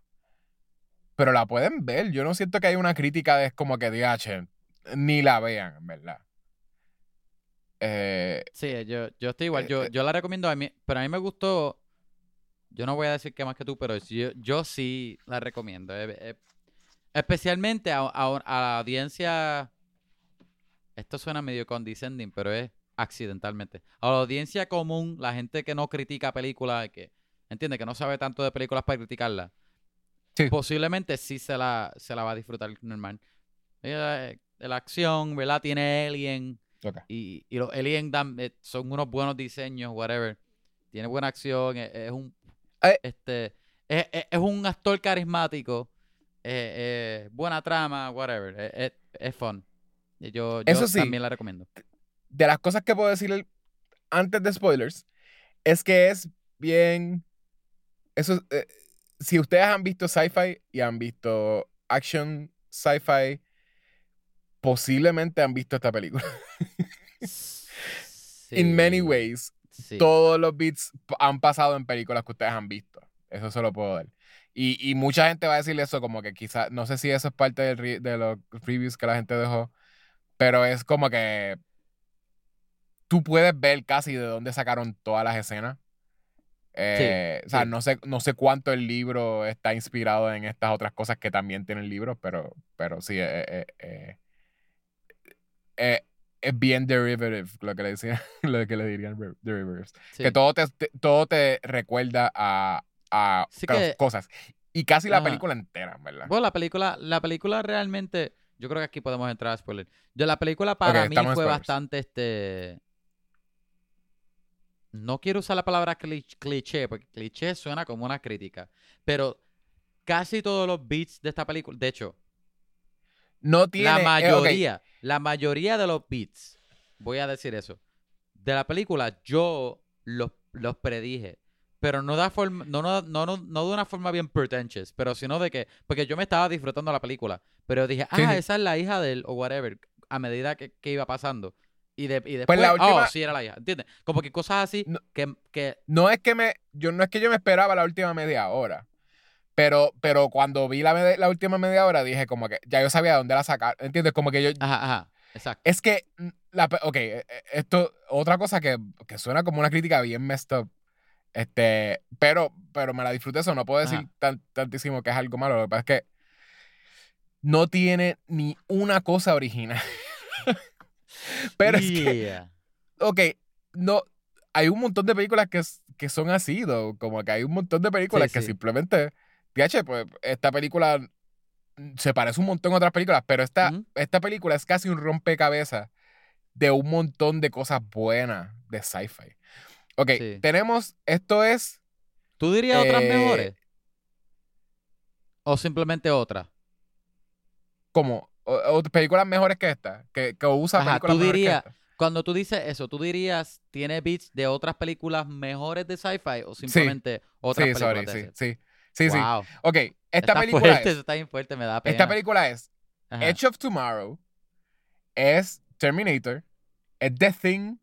Pero la pueden ver. Yo no siento que hay una crítica de como que DH, ni la vean, en verdad. Eh, Sí, yo, yo estoy igual. Eh, Yo, eh. yo la recomiendo a mí, pero a mí me gustó. Yo no voy a decir que más que tú, pero yo, yo sí la recomiendo. Eh, especialmente a, a- a la audiencia. Esto suena medio condescending, pero es accidentalmente. A la audiencia común, la gente que no critica películas, que entiende que no sabe tanto de películas para criticarlas. Sí. Posiblemente sí se la, se la va a disfrutar normal. Eh, la acción, ¿verdad? Tiene Alien. Y, y los Alien dan- eh, son unos buenos diseños, whatever. Tiene buena acción, es, es un Eh. este es, es- es un actor carismático, eh, eh, buena trama, whatever. Es, es- fun. Yo, yo Eso sí. también la recomiendo. De las cosas que puedo decir antes de spoilers es que es bien. Eso, es, eh, si ustedes han visto sci-fi y han visto action sci-fi, posiblemente han visto esta película. In many Sí, ways, sí. todos los beats han pasado en películas que ustedes han visto. Eso se lo puedo dar. Y, y mucha gente va a decir eso como que quizás, no sé si eso es parte del de los reviews que la gente dejó, pero es como que tú puedes ver casi de dónde sacaron todas las escenas. Eh, o sea, sí. no sé, no sé cuánto el libro está inspirado en estas otras cosas que también tienen libros, pero, pero sí, eh, eh, eh, eh, es bien derivative, lo que le decían, lo que le dirían derivatives. Sí. Que todo te, te- todo te recuerda a, a que- cosas. Y casi la Ajá. película entera, ¿verdad? Bueno, la película, la película realmente, yo creo que aquí podemos entrar a spoiler. Yo la película para mí fue spoilers. bastante este no quiero usar la palabra cli- cliché, porque cliché suena como una crítica, pero casi todos los beats de esta película, de hecho, No tiene. la eh, mayoría, la mayoría de los beats, voy a decir eso, de la película yo los, los predije. Pero no, da forma, no, no, no, no, no de una forma bien pretentious, pero sino de que, porque yo me estaba disfrutando la película, pero dije, ah, sí. esa es la hija de él, o whatever, a medida que, que iba pasando. Y, de, y después, Pues la oh, última- sí era la hija, ¿entiendes? Como que cosas así No. que, que No es que me. Yo, no es que yo me esperaba la última media hora. Pero, pero cuando vi la, la última media hora dije como que ya yo sabía dónde la sacar. ¿Entiendes? Como que yo. Ajá, ajá, exacto. Es que. La, ok, eh, eh, esto. Otra cosa que, que suena como una crítica bien messed up. Este. Pero, pero me la disfruté eso. No puedo decir tan- tantísimo que es algo malo. Lo que pasa es que. No tiene ni una cosa original. pero es que. Ok, no, hay un montón de películas que, que son así, como que hay un montón de películas Sí, que sí. simplemente, DH, pues esta película se parece un montón a otras películas, pero esta, esta película es casi un rompecabezas de un montón de cosas buenas de sci-fi. Ok, Sí. tenemos, esto es, ¿Tú dirías otras Eh, mejores? ¿O simplemente otras? como, o- o películas mejores que esta, que, que usa Ajá, películas tú mejores que dirías- esta. Cuando tú dices eso, ¿tú dirías tiene beats de otras películas mejores de sci-fi o simplemente otras Sí, sorry, películas de sí, sí, sí, sí. Wow. Ok, esta Está película fuerte, es, eso está bien fuerte, me da pena. esta película es Ajá. Edge of Tomorrow es Terminator, es The Thing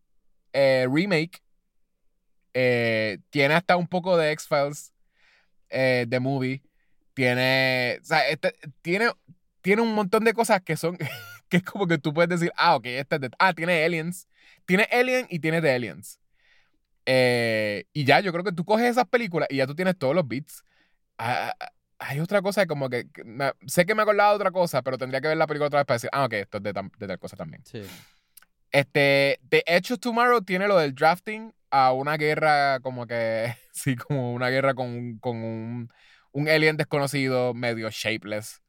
eh, remake, eh, tiene hasta un poco de X-Files, eh, The Movie, tiene, o sea, este- tiene, tiene un montón de cosas que son, que es como que tú puedes decir, ah, ok, esta es de, ah, tiene Aliens, tiene Alien y tiene The Aliens. Eh, y ya, yo creo que tú coges esas películas y ya tú tienes todos los beats. Ah, ah, hay otra cosa como que, que me- sé que me acordaba de otra cosa, pero tendría que ver la película otra vez para decir, ah, ok, esto es de, tam- de tal cosa también. Sí. Este, The Edge of Tomorrow tiene lo del drafting a una guerra como que, sí, como una guerra con, con un, un alien desconocido medio shapeless,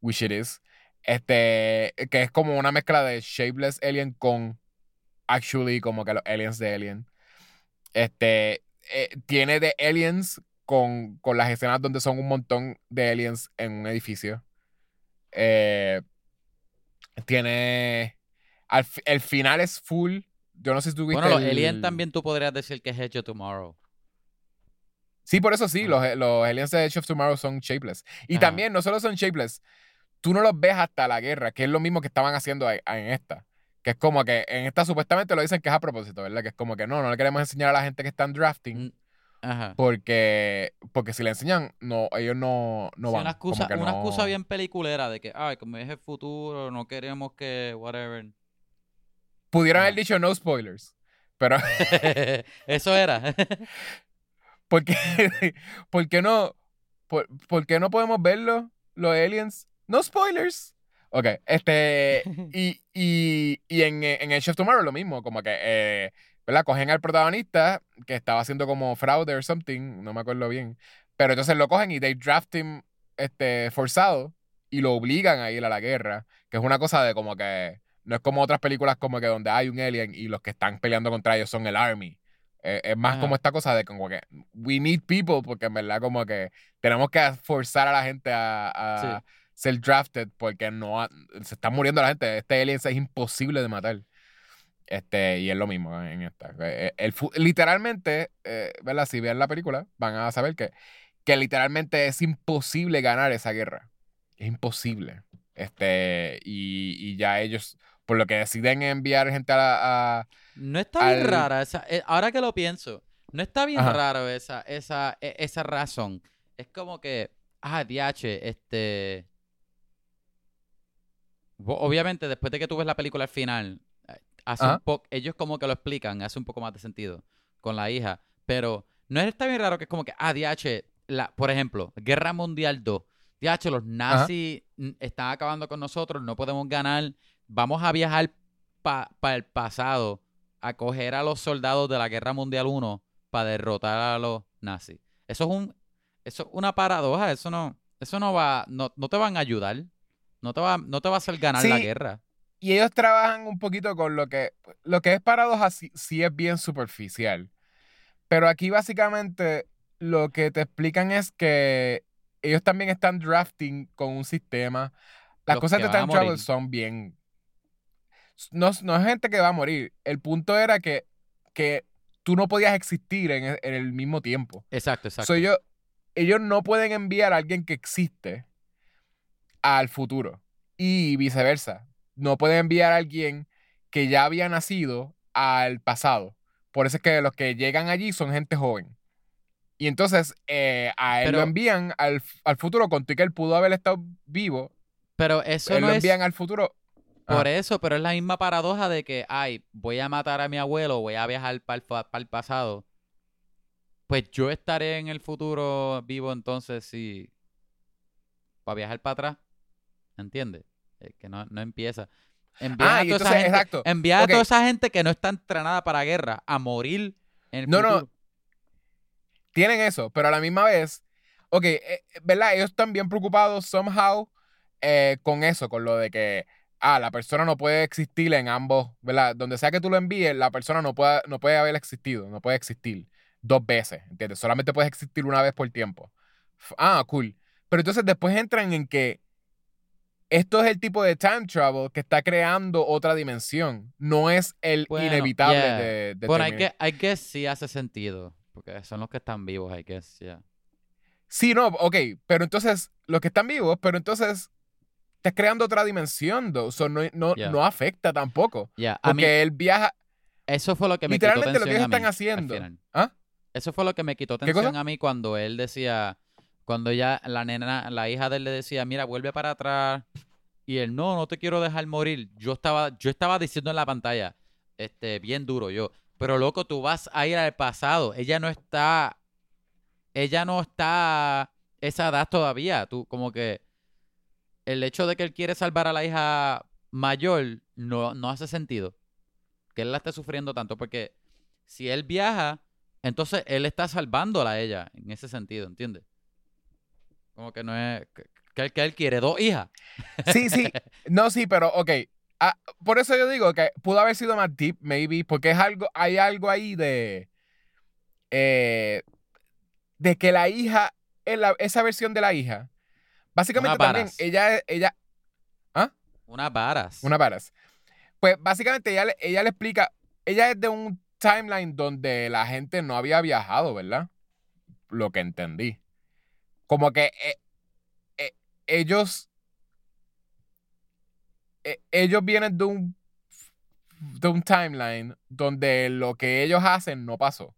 which it is. Este, que es como una mezcla de shapeless alien con actually como que los aliens de Alien. Este, eh, tiene de aliens con, con las escenas donde son un montón de aliens en un edificio. Eh, tiene. al el final es full. Yo no sé si tú viste. Bueno, los el- Alien también tú podrías decir que es of Tomorrow. Sí, por eso sí, los, los aliens de Edge of Tomorrow son shapeless. Y también, no solo son shapeless, tú no los ves hasta la guerra, que es lo mismo que estaban haciendo en esta. Que es como que en esta supuestamente lo dicen que es a propósito, ¿verdad? Que es como que no, no le queremos enseñar a la gente que están drafting. Mm, Ajá. Porque, porque si le enseñan, no, ellos no, no Sí, van. una excusa, una no- excusa bien peliculera de que, ay, como es el futuro, no queremos que, whatever. Pudieron Ajá. haber dicho no spoilers. Pero, Eso era. ¿por qué, por qué no? Por, por qué no podemos verlo? Los aliens. No spoilers. Ok, este. Y, y, y en, en Edge of Tomorrow lo mismo, como que, eh, ¿verdad? Cogen al protagonista que estaba haciendo como fraude or something, no me acuerdo bien. Pero entonces lo cogen y they draft him este, forzado y lo obligan a ir a la guerra, que es una cosa de como que. No es como otras películas como que donde hay un alien y los que están peleando contra ellos son el army. Eh, es más Ajá. como esta cosa de como que we need people, porque en verdad como que tenemos que forzar a la gente a, a Sí. ser drafted porque no ha- se está muriendo la gente. Este alien es imposible de matar. Este, y es lo mismo en esta. Eh, El, literalmente, eh, ¿verdad? Si ven la película, van a saber que, que literalmente es imposible ganar esa guerra. Es imposible. Este, y, y ya ellos, por lo que deciden enviar gente a, la- a- No está bien rara esa. eh, ahora que lo pienso, no está bien Ajá. raro esa, esa, e- esa razón. Es como que, ah, DH, este. Obviamente, después de que tú ves la película al final, eh, hace un poco, ellos como que lo explican, hace un poco más de sentido con la hija. Pero no está bien raro que es como que, ah, DH, la, por ejemplo, Guerra Mundial 2. DH, los nazis mm, están acabando con nosotros, no podemos ganar. Vamos a viajar para el pasado a coger a los soldados de la Guerra Mundial 1 para derrotar a los nazis. Eso es un eso es una paradoja, eso no eso no va no, no te van a ayudar. No te va no te va a hacer ganar la guerra. y ellos trabajan un poquito con lo que lo que es paradoja sí, sí es bien superficial Pero aquí básicamente lo que te explican es que ellos también están drafting con un sistema. Las Los cosas de time travel son bien. No, no es gente que va a morir. El punto era que, que tú no podías existir en, en el mismo tiempo. Exacto, exacto. So, ellos, ellos no pueden enviar a alguien que existe al futuro. Y viceversa. No pueden enviar a alguien que ya había nacido al pasado. Por eso es que los que llegan allí son gente joven. Y entonces eh, a él Pero- lo envían al, al futuro con que él pudo haber estado vivo. Pero eso él no lo es envían al futuro. Por Ajá. eso, pero es la misma paradoja de que, ay, voy a matar a mi abuelo, voy a viajar para el, pasado. Pues yo estaré en el futuro vivo entonces si... Para viajar para atrás. ¿Entiendes? Es que no, no empieza. Enviar Ah, a toda esa entonces, gente, exacto. enviar Ok. a toda esa gente que no está entrenada para guerra a morir en el No, no, futuro. tienen eso, pero a la misma vez, ok, eh, ¿verdad? Ellos están bien preocupados somehow eh, con eso, con lo de que, ah, la persona no puede existir en ambos, ¿verdad? Donde sea que tú lo envíes, la persona no puede, no puede haber existido, no puede existir dos veces, ¿entiendes? Solamente puedes existir una vez por tiempo. Ah, cool. Pero entonces después entran en que esto es el tipo de time travel que está creando otra dimensión, no es el Bueno, inevitable yeah. de, de Bueno, hay que, hay que sí hace sentido. Porque son los que están vivos, hay que yeah. Sí, no, ok, pero entonces, los que están vivos, pero entonces estás creando otra dimensión, though, so no, no, Yeah. no afecta tampoco. Mí, Porque él viaja. eso fue lo que me quitó literalmente lo que ellos están haciendo. ¿Ah? Eso fue lo que me quitó tensión a mí cuando él decía, cuando ya la nena, la hija de él le decía, mira, vuelve para atrás. Y él, no, no te quiero dejar morir. Yo estaba, yo estaba diciendo en la pantalla, este, bien duro yo. Pero loco, tú vas a ir al pasado. Ella no está, ella no está esa edad todavía. Tú, como que el hecho de que él quiere salvar a la hija mayor no, no hace sentido. Que él la esté sufriendo tanto. Porque si él viaja, entonces él está salvándola a ella en ese sentido, ¿entiendes? Como que no es. Que, que- él quiere dos hijas. Sí, sí. No, sí, pero ok. Ah, por eso yo digo que pudo haber sido más deep, maybe, porque es algo, hay algo ahí de. eh, de que la hija, la- esa versión de la hija, básicamente Unas también, varas. ella, ella, Unas varas. Una varas. Pues básicamente ella, le- ella le explica, ella es de un timeline donde la gente no había viajado, ¿verdad? Lo que entendí. Como que eh, eh, ellos, eh, ellos vienen de un, de un timeline donde lo que ellos hacen no pasó.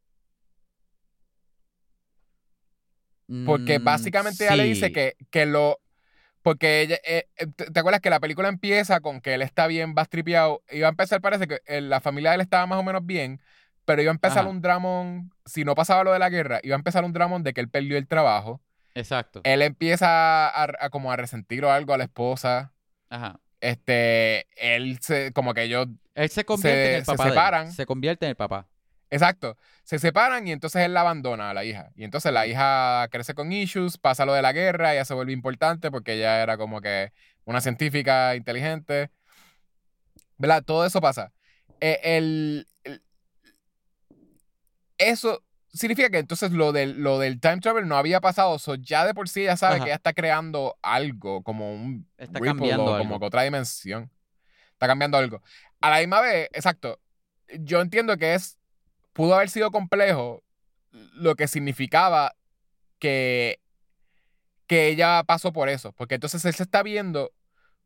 Porque Mm, básicamente ella le dice sí. que, que lo. Porque ella. eh, eh, ¿te, te acuerdas que la película empieza con que él está bien, va tripeado? Iba a empezar, parece que eh, la familia de él estaba más o menos bien, pero iba a empezar Ajá. un dramón. Si no pasaba lo de la guerra, iba a empezar un dramón de que él perdió el trabajo. Exacto. Él empieza a, a como a resentir o algo a la esposa. Ajá. Este. Él se. Como que ellos. Él se convierte en el se papá. él. separan. Se convierte en el papá. Exacto. Se separan y entonces él la abandona a la hija. Y entonces la hija crece con issues, pasa lo de la guerra, ella se vuelve importante porque ella era como que una científica inteligente. ¿Verdad? Todo eso pasa. Eh, el, el- eso significa que entonces lo del, lo del time travel no había pasado. So ya de por sí ella sabe Ajá. que ella está creando algo, como un Está ripple cambiando o algo. como que otra dimensión. Está cambiando algo. A la misma vez, exacto. Yo entiendo que es. Pudo haber sido complejo lo que significaba que. que ella pasó por eso. Porque entonces él se está viendo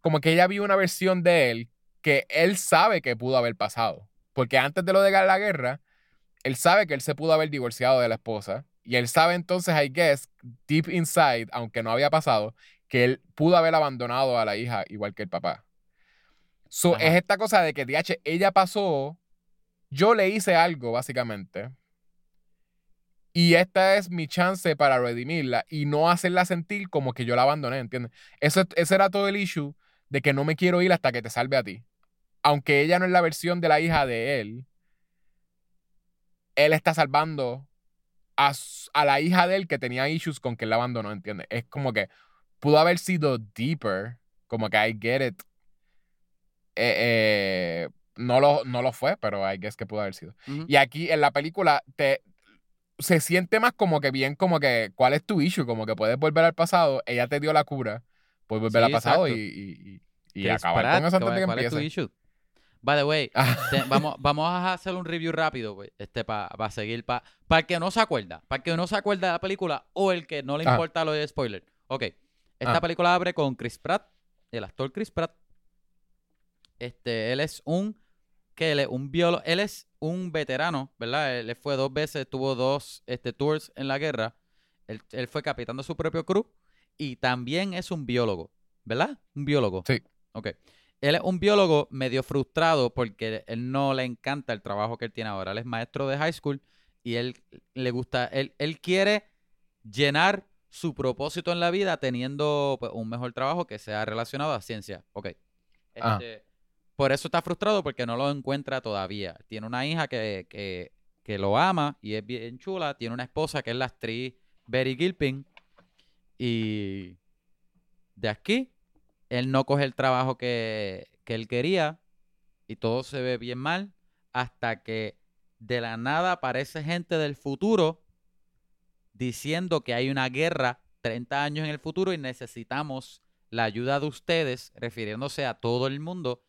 como que ella vio una versión de él que él sabe que pudo haber pasado. Porque antes de lo de la guerra, él sabe que él se pudo haber divorciado de la esposa. Y él sabe entonces, I guess, deep inside, aunque no había pasado, que él pudo haber abandonado a la hija igual que el papá. So, Ajá. es esta cosa de que, DH, ella pasó, yo le hice algo, básicamente. Y esta es mi chance para redimirla y no hacerla sentir como que yo la abandoné, ¿entiendes? Eso, ese era todo el issue de que no me quiero ir hasta que te salve a ti. Aunque ella no es la versión de la hija de él, él está salvando a, a la hija de él que tenía issues con que él la abandonó, ¿entiendes? Es como que pudo haber sido deeper, como que I get it. Eh, eh, no, lo, no lo fue, pero I guess que pudo haber sido. Y aquí en la película, te, se siente más como que bien, como que, ¿cuál es tu issue? Como que puedes volver al pasado, ella te dio la cura, puedes volver Sí, al pasado y, exacto. y, y, y acabar con eso antes ¿cuál- de que cuál es tu issue? By the way, te- vamos, vamos a hacer un review rápido, güey, este, para seguir, para el que no se acuerda, para el que no se acuerda de la película o el que no le importa lo de spoiler. Ok, esta Ah. película abre con Chris Pratt, el actor Chris Pratt. Este, él es un, que él es un biólogo, él es un veterano, ¿verdad? Él, él fue dos veces, tuvo dos este, tours en la guerra. Él, él fue capitán de su propio crew y también es un biólogo, ¿verdad? Un biólogo. Sí. Ok. Él es un biólogo medio frustrado porque él no le encanta el trabajo que él tiene ahora. Él es maestro de high school y él le gusta, él, él quiere llenar su propósito en la vida teniendo pues, un mejor trabajo que sea relacionado a ciencia. Ok. Ah. Por eso está frustrado porque no lo encuentra todavía. Tiene una hija que, que, que lo ama y es bien chula. Tiene una esposa que es la actriz Betty Gilpin. Y de aquí, él no coge el trabajo que, que él quería y todo se ve bien mal hasta que de la nada aparece gente del futuro diciendo que hay una guerra 30 años en el futuro y necesitamos la ayuda de ustedes, refiriéndose a todo el mundo.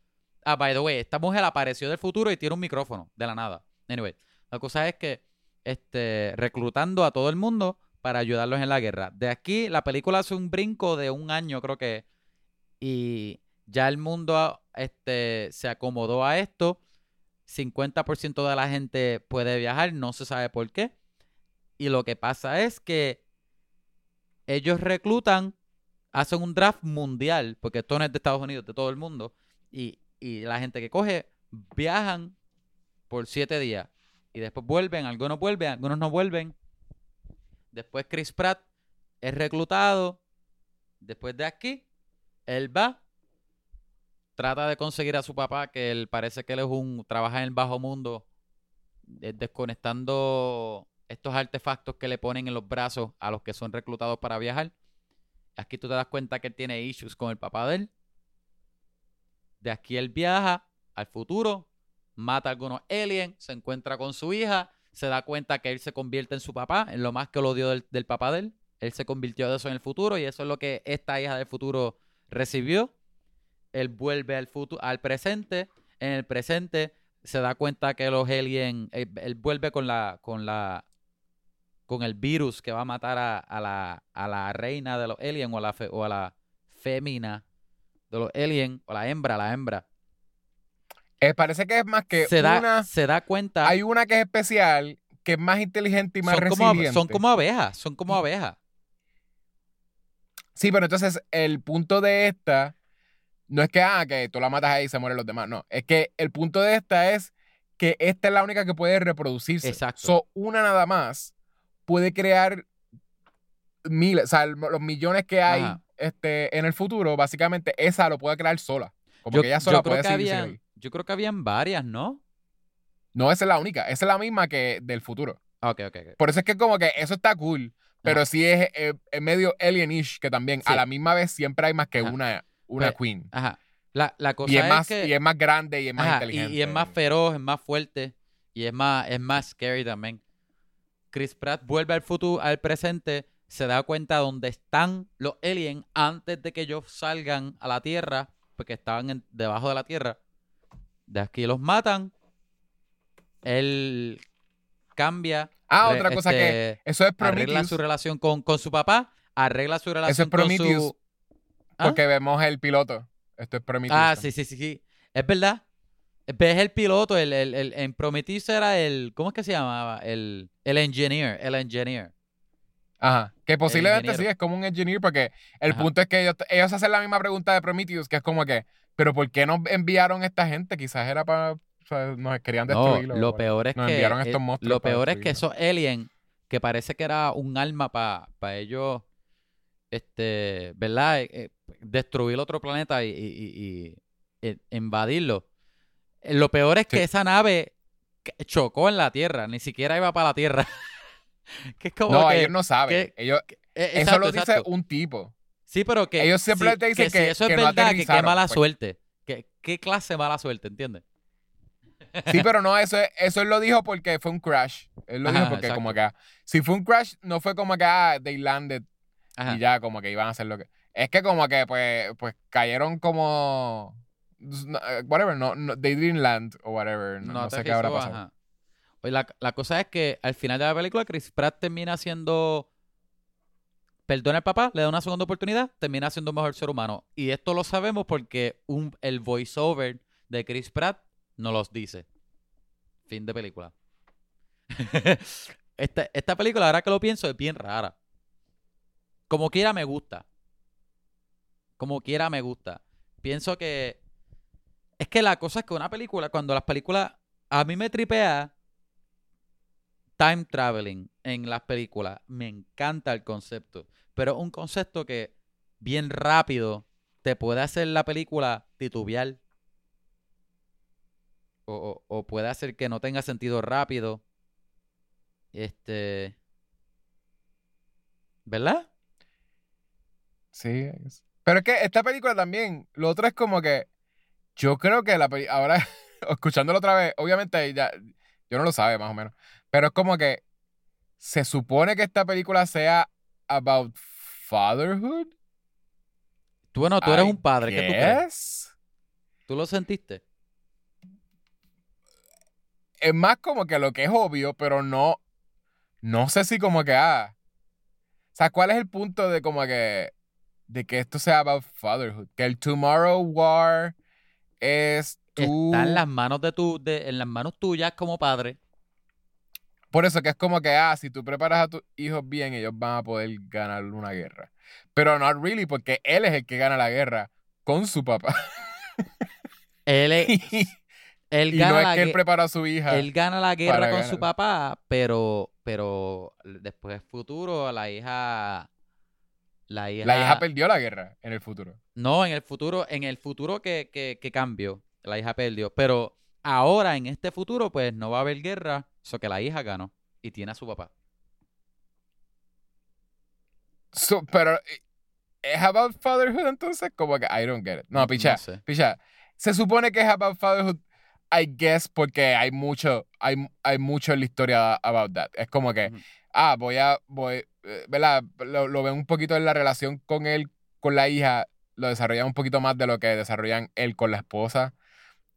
Ah, by the way, esta mujer apareció del futuro y tiene un micrófono de la nada. Anyway, la cosa es que este, reclutando a todo el mundo para ayudarlos en la guerra. De aquí, la película hace un brinco de un año, creo que, y ya el mundo este, se acomodó a esto. 50% de la gente puede viajar, no se sabe por qué. Y lo que pasa es que ellos reclutan, hacen un draft mundial, porque esto no es de Estados Unidos, de todo el mundo. Y, y la gente que coge viajan por siete días. Y después vuelven, algunos vuelven, algunos no vuelven. Después Chris Pratt es reclutado. Después de aquí, él va, trata de conseguir a su papá, que él parece que él es un, trabaja en el bajo mundo, de- desconectando estos artefactos que le ponen en los brazos a los que son reclutados para viajar. Aquí tú te das cuenta que él tiene issues con el papá de él. De aquí él viaja al futuro, mata a algunos aliens, se encuentra con su hija, se da cuenta que él se convierte en su papá, en lo más que lo odió del, del papá de él. Él se convirtió de eso en el futuro y eso es lo que esta hija del futuro recibió. Él vuelve al futuro, al presente. En el presente se da cuenta que los aliens, él, él vuelve con la, con la, con el virus que va a matar a, a la, a la reina de los aliens o a la, fe- o a la fémina de los aliens o la hembra, la hembra. eh, parece que es más que se, da, una. se da cuenta. Hay una que es especial, que es más inteligente y más son, como, resiliente. son como abejas, son como abejas. Sí, pero entonces el punto de esta no es que, ah, que tú la matas ahí y se mueren los demás. No, es que el punto de esta es que esta es la única que puede reproducirse. Exacto. So, una nada más puede crear miles, o sea, los millones que hay Ajá. Este, en el futuro, básicamente esa lo puede crear sola. Como Yo, que ella sola puede que seguir habían, yo creo que habían varias, ¿no? No, esa es la única. Esa es la misma que del futuro. Ah, Ok, ok, ok. Por eso es que como que eso está cool, pero Ajá. sí es, eh, es medio alienish que también Sí. a la misma vez siempre hay más que Ajá. una, una Pues, queen. Ajá. La, la cosa Y es, es, más, que... y es más grande y es más Ajá, y- inteligente. y, es más feroz, es más fuerte y es más, es más scary también. Chris Pratt vuelve al futuro, al presente, se da cuenta dónde están los aliens antes de que ellos salgan a la Tierra, porque estaban en- debajo de la Tierra. De aquí los matan. Él cambia. Ah, re- otra cosa que este, eso es arregla Prometheus su relación con, con su papá, arregla su relación con Prometheus, su... ¿Ah? porque vemos el piloto. Esto es Prometheus. Ah, sí, sí, sí, sí. Es verdad. Ves el piloto, el, el, el, en Prometheus era el, ¿cómo es que se llamaba? El, el engineer, el engineer. Ajá. Que posiblemente sí es como un engineer porque el Ajá. punto es que ellos, ellos hacen la misma pregunta de Prometheus, que es como que, pero ¿por qué nos enviaron esta gente? Quizás era para, o sea, nos querían No, destruirlo. lo peor es nos que enviaron estos eh, monstruos lo peor es que esos aliens que parece que era un arma para ellos este, ¿verdad? Eh, eh, destruir otro planeta y, y- y- y, eh, invadirlo. Lo peor es que esa nave chocó en la Tierra, ni siquiera iba para la Tierra. que es como No, que ellos no saben. que- ellos, eso exacto, lo dice exacto. un tipo. Sí, pero que. Ellos siempre si- te dicen si que- eso es no verdad, que qué mala pues. suerte. Que, ¿Qué clase de mala suerte, entiendes? Sí, pero no, eso, es- eso él lo dijo porque fue un crash. Él lo dijo porque exacto. como que, si fue un crash, no fue como que, ah, they landed Ajá. y ya como que iban a hacer lo que... Es que como que, pues, pues cayeron como... Whatever, no, no, they didn't land o whatever. No, no sé qué habrá pasado. ajá. Oye, la, la cosa es que al final de la película Chris Pratt termina siendo... Perdona al papá, le da una segunda oportunidad, termina siendo un mejor ser humano. Y esto lo sabemos porque un, el voiceover de Chris Pratt nos los dice. Fin de película. esta, esta película, ahora que lo pienso, es bien rara. Como quiera me gusta. Como quiera me gusta. Pienso que... Es que la cosa es que una película, cuando las películas... A mí me tripea time traveling en las películas. Me encanta el concepto. Pero un concepto que bien rápido te puede hacer la película titubear. O, puede hacer que no tenga sentido rápido. Este. ¿Verdad? Sí. Pero es que esta película también, lo otro es como que yo creo que la peli- ahora, escuchándolo otra vez, obviamente ya, yo no lo sabe más o menos, pero es como que se supone que esta película sea about fatherhood. Tú, bueno, tú eres I un padre. ¿Qué tú crees? ¿Tú lo sentiste? Es más como que lo que es obvio, pero no, no sé si como que, ah, o sea, ¿cuál es el punto de como que, de que esto sea about fatherhood? Que el Tomorrow War es tú... Está en las manos de tu, de, en las manos tuyas como padre. Por eso que es como que, ah, si tú preparas a tus hijos bien, ellos van a poder ganar una guerra. Pero not really, porque él es el que gana la guerra con su papá. Él, es- y él y gana no es la que él prepara a su hija. él gana la guerra con su papá, pero, pero después futuro la hija, la hija, La hija perdió la guerra en el futuro. no, en el futuro, en el futuro que, que, que cambió, la hija perdió, pero ahora en este futuro pues no va a haber guerra, eso que la hija ganó y tiene a su papá. So, pero, eh, ¿es about fatherhood entonces? Como que I don't get it. No, picha, No sé. picha. Se supone que es about fatherhood, I guess, porque hay mucho, hay, hay mucho en la historia about that. Es como que, ah, voy a, voy, eh, ¿verdad? Lo, lo ven un poquito en la relación con él, con la hija, lo desarrollan un poquito más de lo que desarrollan él con la esposa.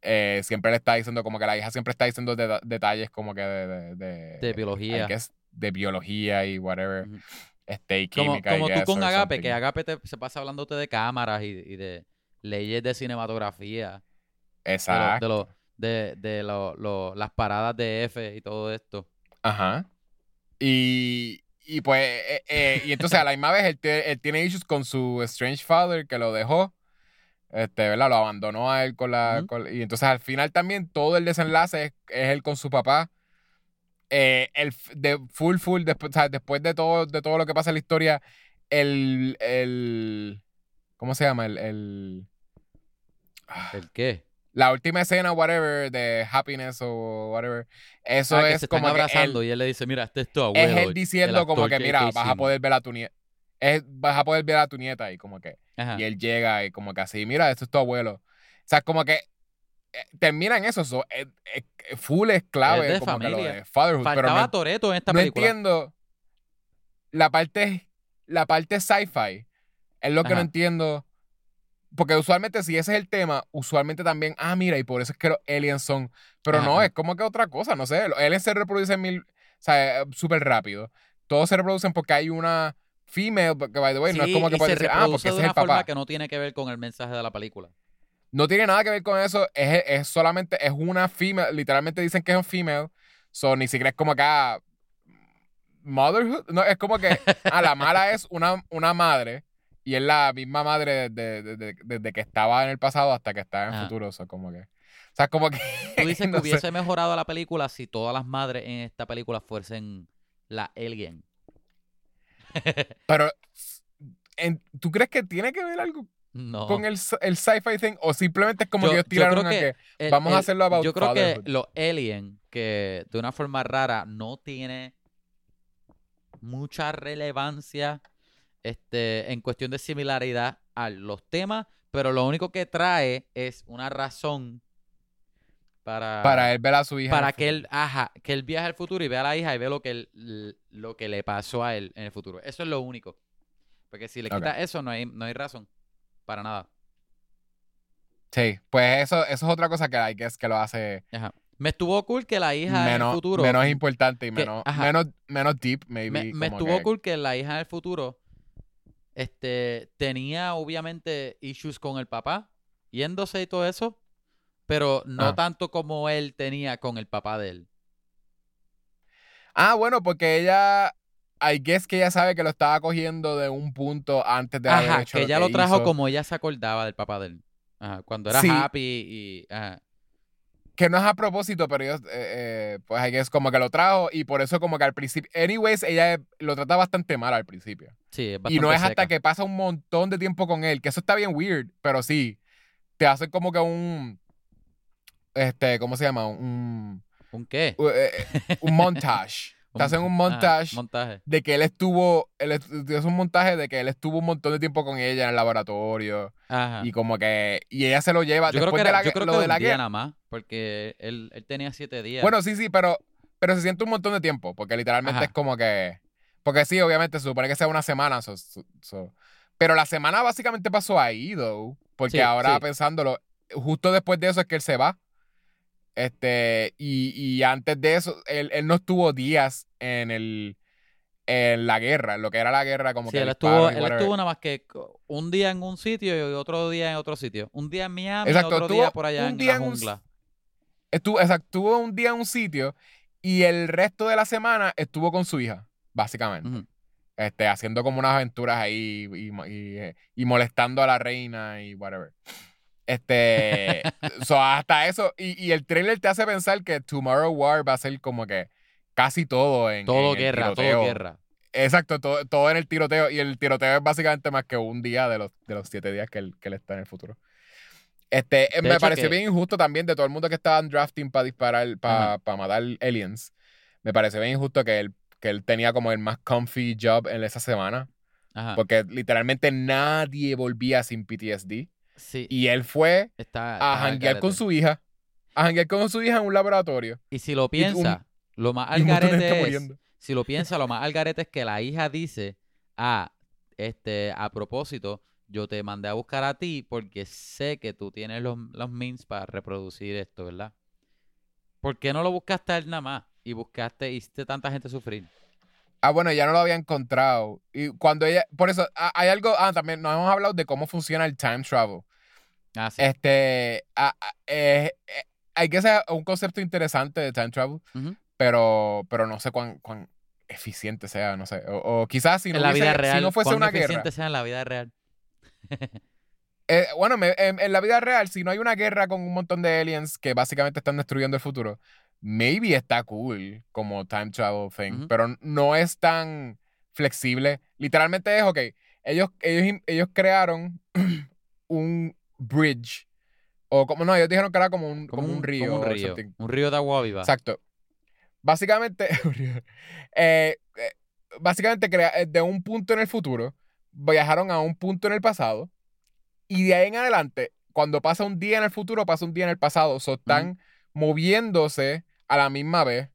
Eh, siempre le está diciendo, como que la hija siempre está diciendo de- detalles como que de, de, de, biología. Guess, de biología y whatever. Ujú. Este, y Como, química, I como tú con Agape, something. que Agape te- se pasa hablándote de cámaras y, y de leyes de cinematografía. de, lo- Exacto. de, lo- de, de lo- lo- las paradas de F y todo esto. Ajá. Y, y pues, eh, eh, y entonces a la misma vez él, él tiene issues con su strange father que lo dejó, este, ¿verdad? Lo abandonó a él con la... Con- y entonces al final también todo el desenlace es, es él con su papá. Eh, el, de full, full, después, o sea, después de todo, de todo lo que pasa en la historia, el... el ¿Cómo se llama? El... el- ah, ¿El qué? la última escena, whatever, de happiness o whatever, eso Ah, que es están como que él- abrazando y él le dice, mira, este es tu abuelo. es él diciendo como que, mira, vas a Simmons". poder ver a tu nieta. Vas a poder ver a tu nieta y como que. Ajá. Y él llega y como que así, mira, esto es tu abuelo. O sea, como que eh, termina en eso. so, eh, eh, full es clave Es como que lo familia. de fatherhood. pero Faltaba no, Toreto en esta no película. entiendo la parte, la parte sci-fi. Es lo que no Ajá. entiendo. Porque usualmente, si ese es el tema, usualmente también, ah, mira, y por eso es que los aliens son. Pero no, Ajá. es como que otra cosa, no sé. Los aliens se reproducen mil, o sea, eh, súper rápido. Todos se reproducen porque hay una female, que by the way, no es como que se decir, ah, porque ese de es una el papá. forma que no tiene que ver con el mensaje de la película. No tiene nada que ver con eso. Es, es solamente, es una female. Literalmente dicen que es un female. So, ni siquiera es como que, ah, motherhood. No, es como que, ah, la mala es una, una madre. Y es la misma madre desde, desde- desde que estaba en el pasado hasta que está en el futuro. O sea, como que. O sea, como que. Tú dices que sé. hubiese mejorado la película si todas las madres en esta película fuesen la alien. Pero, ¿tú crees que tiene que ver algo No. con el, el sci-fi thing? O simplemente es como Yo- que ellos tiraron creo a que que. el- vamos a hacerlo about Yo creo que los alien, que de una forma rara no tiene mucha relevancia este, en cuestión de similaridad a los temas, pero lo único que trae es una razón para, Para él ver a su hija. para que él, ajá, que él viaje al futuro y vea a la hija y vea lo que, él- lo que le pasó a él en el futuro. Eso es lo único. Porque si le Ok. quitas eso, no hay, no hay razón. Para nada. Sí, pues eso, eso es otra cosa que hay que es que lo hace Ajá. Me estuvo cool que la hija menos, futuro. menos importante y menos, menos, menos deep, maybe. me, estuvo que- cool que la hija en el futuro este, tenía obviamente issues con el papá, yéndose y todo eso, pero no Ah. tanto como él tenía con el papá de él. Ah, bueno, porque ella. I guess que ella sabe que lo estaba cogiendo de un punto antes de haber Ajá, hecho que ella lo trajo hizo. como ella se acordaba del papá de él. Ajá, cuando era Sí. happy y... Ajá. Que no es a propósito, pero ellos, eh, eh, pues I guess como que lo trajo y por eso como que al principio. Anyways, ella lo trata bastante mal al principio. Sí, es Y no bastante es hasta seca. que pasa un montón de tiempo con él, que eso está bien weird, pero sí. Te hacen como que un. Este, ¿cómo se llama? Un. ¿Un qué? u- eh, eh, un montage. Te hacen un ajá, montage montaje. de que él estuvo. Él es un montaje de que él estuvo un montón de tiempo con ella en el laboratorio. Ajá. Y como que. Y ella se lo lleva. Yo creo después que, era, de la, yo creo lo que de un la guerra. nada más, porque él, él tenía siete días. Bueno, sí, sí, pero, pero se siente un montón de tiempo, porque literalmente Ajá. es como que... Porque sí, obviamente se supone que sea una semana, so- so- so- pero la semana básicamente pasó ahí, though, porque Sí, ahora sí. pensándolo, justo después de eso es que él se va. Este, y, y antes de eso, él, él no estuvo días en el en la guerra, lo que era la guerra, como Sí, que él estuvo, y él estuvo nada más que un día en un sitio y otro día en otro sitio. Un día en Miami, Exacto, otro día por allá en la en un jungla. Estuvo, exacto, estuvo un día en un sitio y el resto de la semana estuvo con su hija, básicamente. Este, haciendo como unas aventuras ahí y, mo- y, eh, y molestando a la reina y whatever. Este, so, hasta eso, y, y el trailer te hace pensar que Tomorrow War va a ser como que casi todo en, Todo en el guerra, todo tiroteo. guerra. Exacto, todo, todo en el tiroteo, y el tiroteo es básicamente más que un día de los, de los siete días que él, que él está en el futuro. Este, eh, De me pareció que- bien injusto también de todo el mundo que estaba en drafting para disparar, para Ajá. matar aliens. Me pareció bien injusto que él, que él tenía como el más comfy job en esa semana. Ajá. Porque literalmente nadie volvía sin PTSD. Sí, Y él fue está, a janguear con su hija. A janguear con su hija en un laboratorio. Y si lo un- piensa, lo más Y al un montón de gente garete es, si lo piensa, lo más al garete es que la hija dice, ah, este, a propósito, yo te mandé a buscar a ti porque sé que tú tienes los, los means para reproducir esto, ¿verdad? ¿Por qué no lo buscaste a él nada más? Y buscaste, hiciste tanta gente sufrir. Ah, bueno, ya no lo había encontrado. Y cuando ella. Por eso, hay algo. Ah, también nos hemos hablado de cómo funciona el time travel. Ah, sí. Este. ah, ah, eh, eh, hay que ser un concepto interesante de time travel. Pero, pero no sé cuán, cuán eficiente sea, no sé. O, o quizás si no, en la hubiese- vida si real, no fuese una guerra. eficiente sea en la vida real. Eh, bueno, me- en, en la vida real, si no hay una guerra con un montón de aliens que básicamente están destruyendo el futuro, maybe está cool como time travel thing, pero no es tan flexible. Literalmente es, ok, ellos, ellos, ellos crearon un bridge, o como, no, ellos dijeron que era como un, como un río. como un río. Un río de agua viva. Exacto. Básicamente, eh, eh, básicamente crea- eh, de un punto en el futuro, viajaron a un punto en el pasado, y de ahí en adelante, cuando pasa un día en el futuro, pasa un día en el pasado. So, están moviéndose a la misma vez.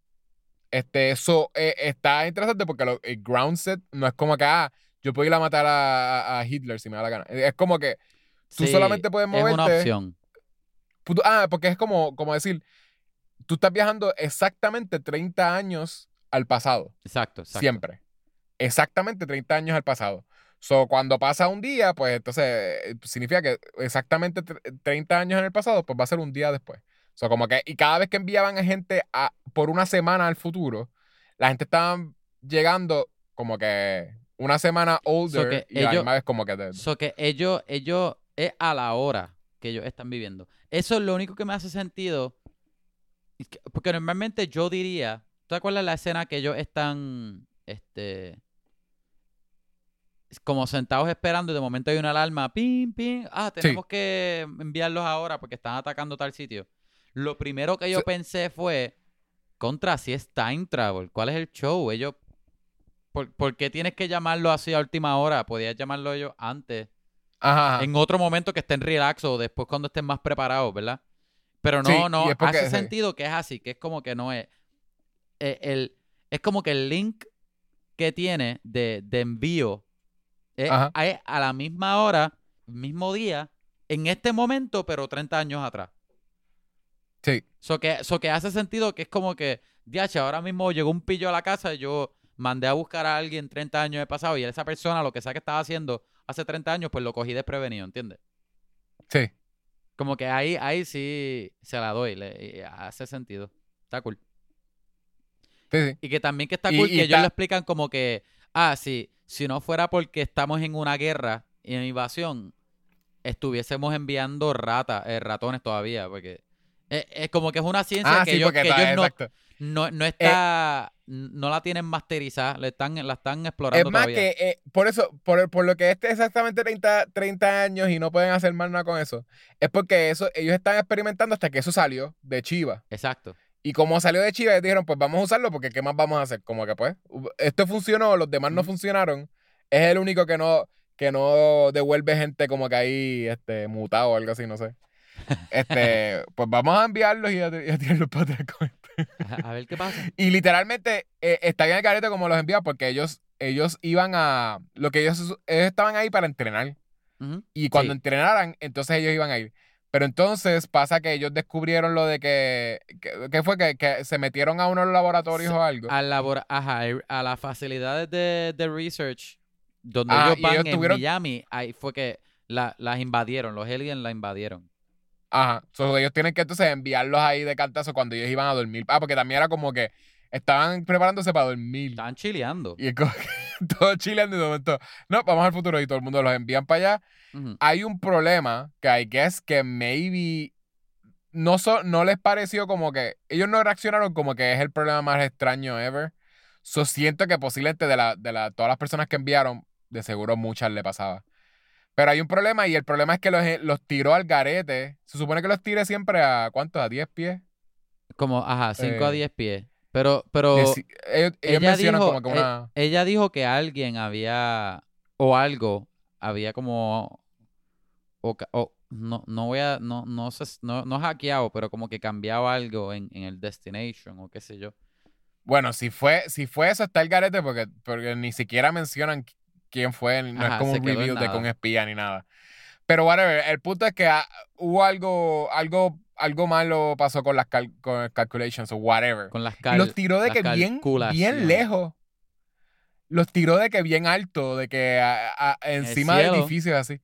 Este, eso eh, está interesante porque lo- el ground set no es como que, ah, yo puedo ir a matar a, a Hitler si me da la gana. Es como que tú Sí, solamente puedes Es una moverte. opción. Ah, porque es como, como decir, tú estás viajando exactamente 30 años al pasado, Exacto, exacto. siempre. Exactamente 30 años al pasado. So, cuando pasa un día, pues entonces eh, significa que exactamente tre- 30 años en el pasado, pues va a ser un día después. So, como que, y cada vez que enviaban a gente a, por una semana al futuro, la gente estaba llegando como que una semana older que y a la ellos- misma vez como que... de- So que ellos, ellos, es a la hora que ellos están viviendo. Eso es lo único que me hace sentido. Porque normalmente yo diría, ¿tú te acuerdas la escena que ellos están, este, como sentados esperando y de momento hay una alarma, pim, pim, ah, tenemos que enviarlos ahora porque están atacando tal sitio. Lo primero que yo Sí. pensé fue, contra, si es time travel, ¿cuál es el show? Ellos, ¿por, por qué tienes que llamarlo así a última hora? Podías llamarlo ellos antes Ajá, en otro momento que estén relax o después cuando estén más preparados, ¿verdad? Pero no, Sí, no, porque- hace sí. sentido que es así, que es como que no es. eh, el, es como que el link que tiene de, de envío es, a la misma hora, mismo día, en este momento, pero 30 años atrás. Sí. So que, so que hace sentido que es como que, diache, ahora mismo llegó un pillo a la casa y yo mandé a buscar a alguien 30 años de pasado y esa persona lo que sea que estaba haciendo hace 30 años, pues lo cogí desprevenido, ¿entiendes? Sí. Como que ahí, ahí sí se la doy, le- hace sentido. Está cool. Sí, sí. Y que también que está cool y que ellos está- lo explican como que, ah, sí, si no fuera porque estamos en una guerra y en invasión, estuviésemos enviando ratas, eh, ratones todavía, porque es, es como que es una ciencia Ah, que sí, ellos, que está, ellos no, no, no está, no la tienen masterizada, le están, la están explorando Es más todavía. que, eh, por eso, por, por lo que este es exactamente 30, 30 años y no pueden hacer más nada con eso, es porque eso, ellos están experimentando hasta que eso salió de Chiva. Exacto. Y como salió de Chiva, ellos dijeron, pues vamos a usarlo porque ¿qué más vamos a hacer? Como que pues, esto funcionó, los demás no funcionaron. Es el único que no, que no devuelve gente como que ahí este, mutado o algo así, no sé. Este, pues vamos a enviarlos y a, y a tirarlos para atrás con esto. A, ver qué pasa. Y literalmente eh, está bien el carete como los envía porque ellos, ellos iban a. Lo que ellos, ellos estaban ahí para entrenar. Y cuando Sí. entrenaran, entonces ellos iban a ir. Pero entonces pasa que ellos descubrieron lo de que. ¿Qué fue? Que, que se metieron a unos laboratorios Se- o algo. a, labora- ajá, eh, a las facilidades de, de research donde Ah, ellos van ellos en tuvieron- Miami, ahí fue que la- las invadieron, los aliens la invadieron. Ajá. So, ellos tienen que entonces enviarlos ahí de cantazo cuando ellos iban a dormir. Ah, porque también era como que estaban preparándose para dormir. Estaban chileando. Y es como que todo chileando y de momento. No, vamos al futuro y todo el mundo los envían para allá. Hay un problema que I guess que maybe no, so- no les pareció como que ellos no reaccionaron como que es el problema más extraño ever. So siento que posiblemente de, la, de la, todas las personas que enviaron, de seguro muchas le pasaba. Pero hay un problema y el problema es que los, los tiró al garete. Se supone que los tire siempre a ¿cuántos? ¿A 10 pies? Como, ajá, 5 a Eh, 10 pies. Pero, pero Deci- ellos ellos ella dijo, como que e- una... ella dijo que alguien había, o algo, había como, o, o- no, no voy a, no, no sé, no, no hackeado, pero como que cambiado algo en, en el destination o qué sé yo. Bueno, si fue, si fue eso, está el garete porque, porque ni siquiera mencionan quién fue, no Ajá, es como un review de con espía ni nada. Pero whatever, el punto es que ah, hubo algo, algo, algo malo pasó con las cal- con calculations o whatever. Con las cal- los tiró de que bien, bien lejos. Los tiró de que bien alto, de que a- a- encima de edificios así.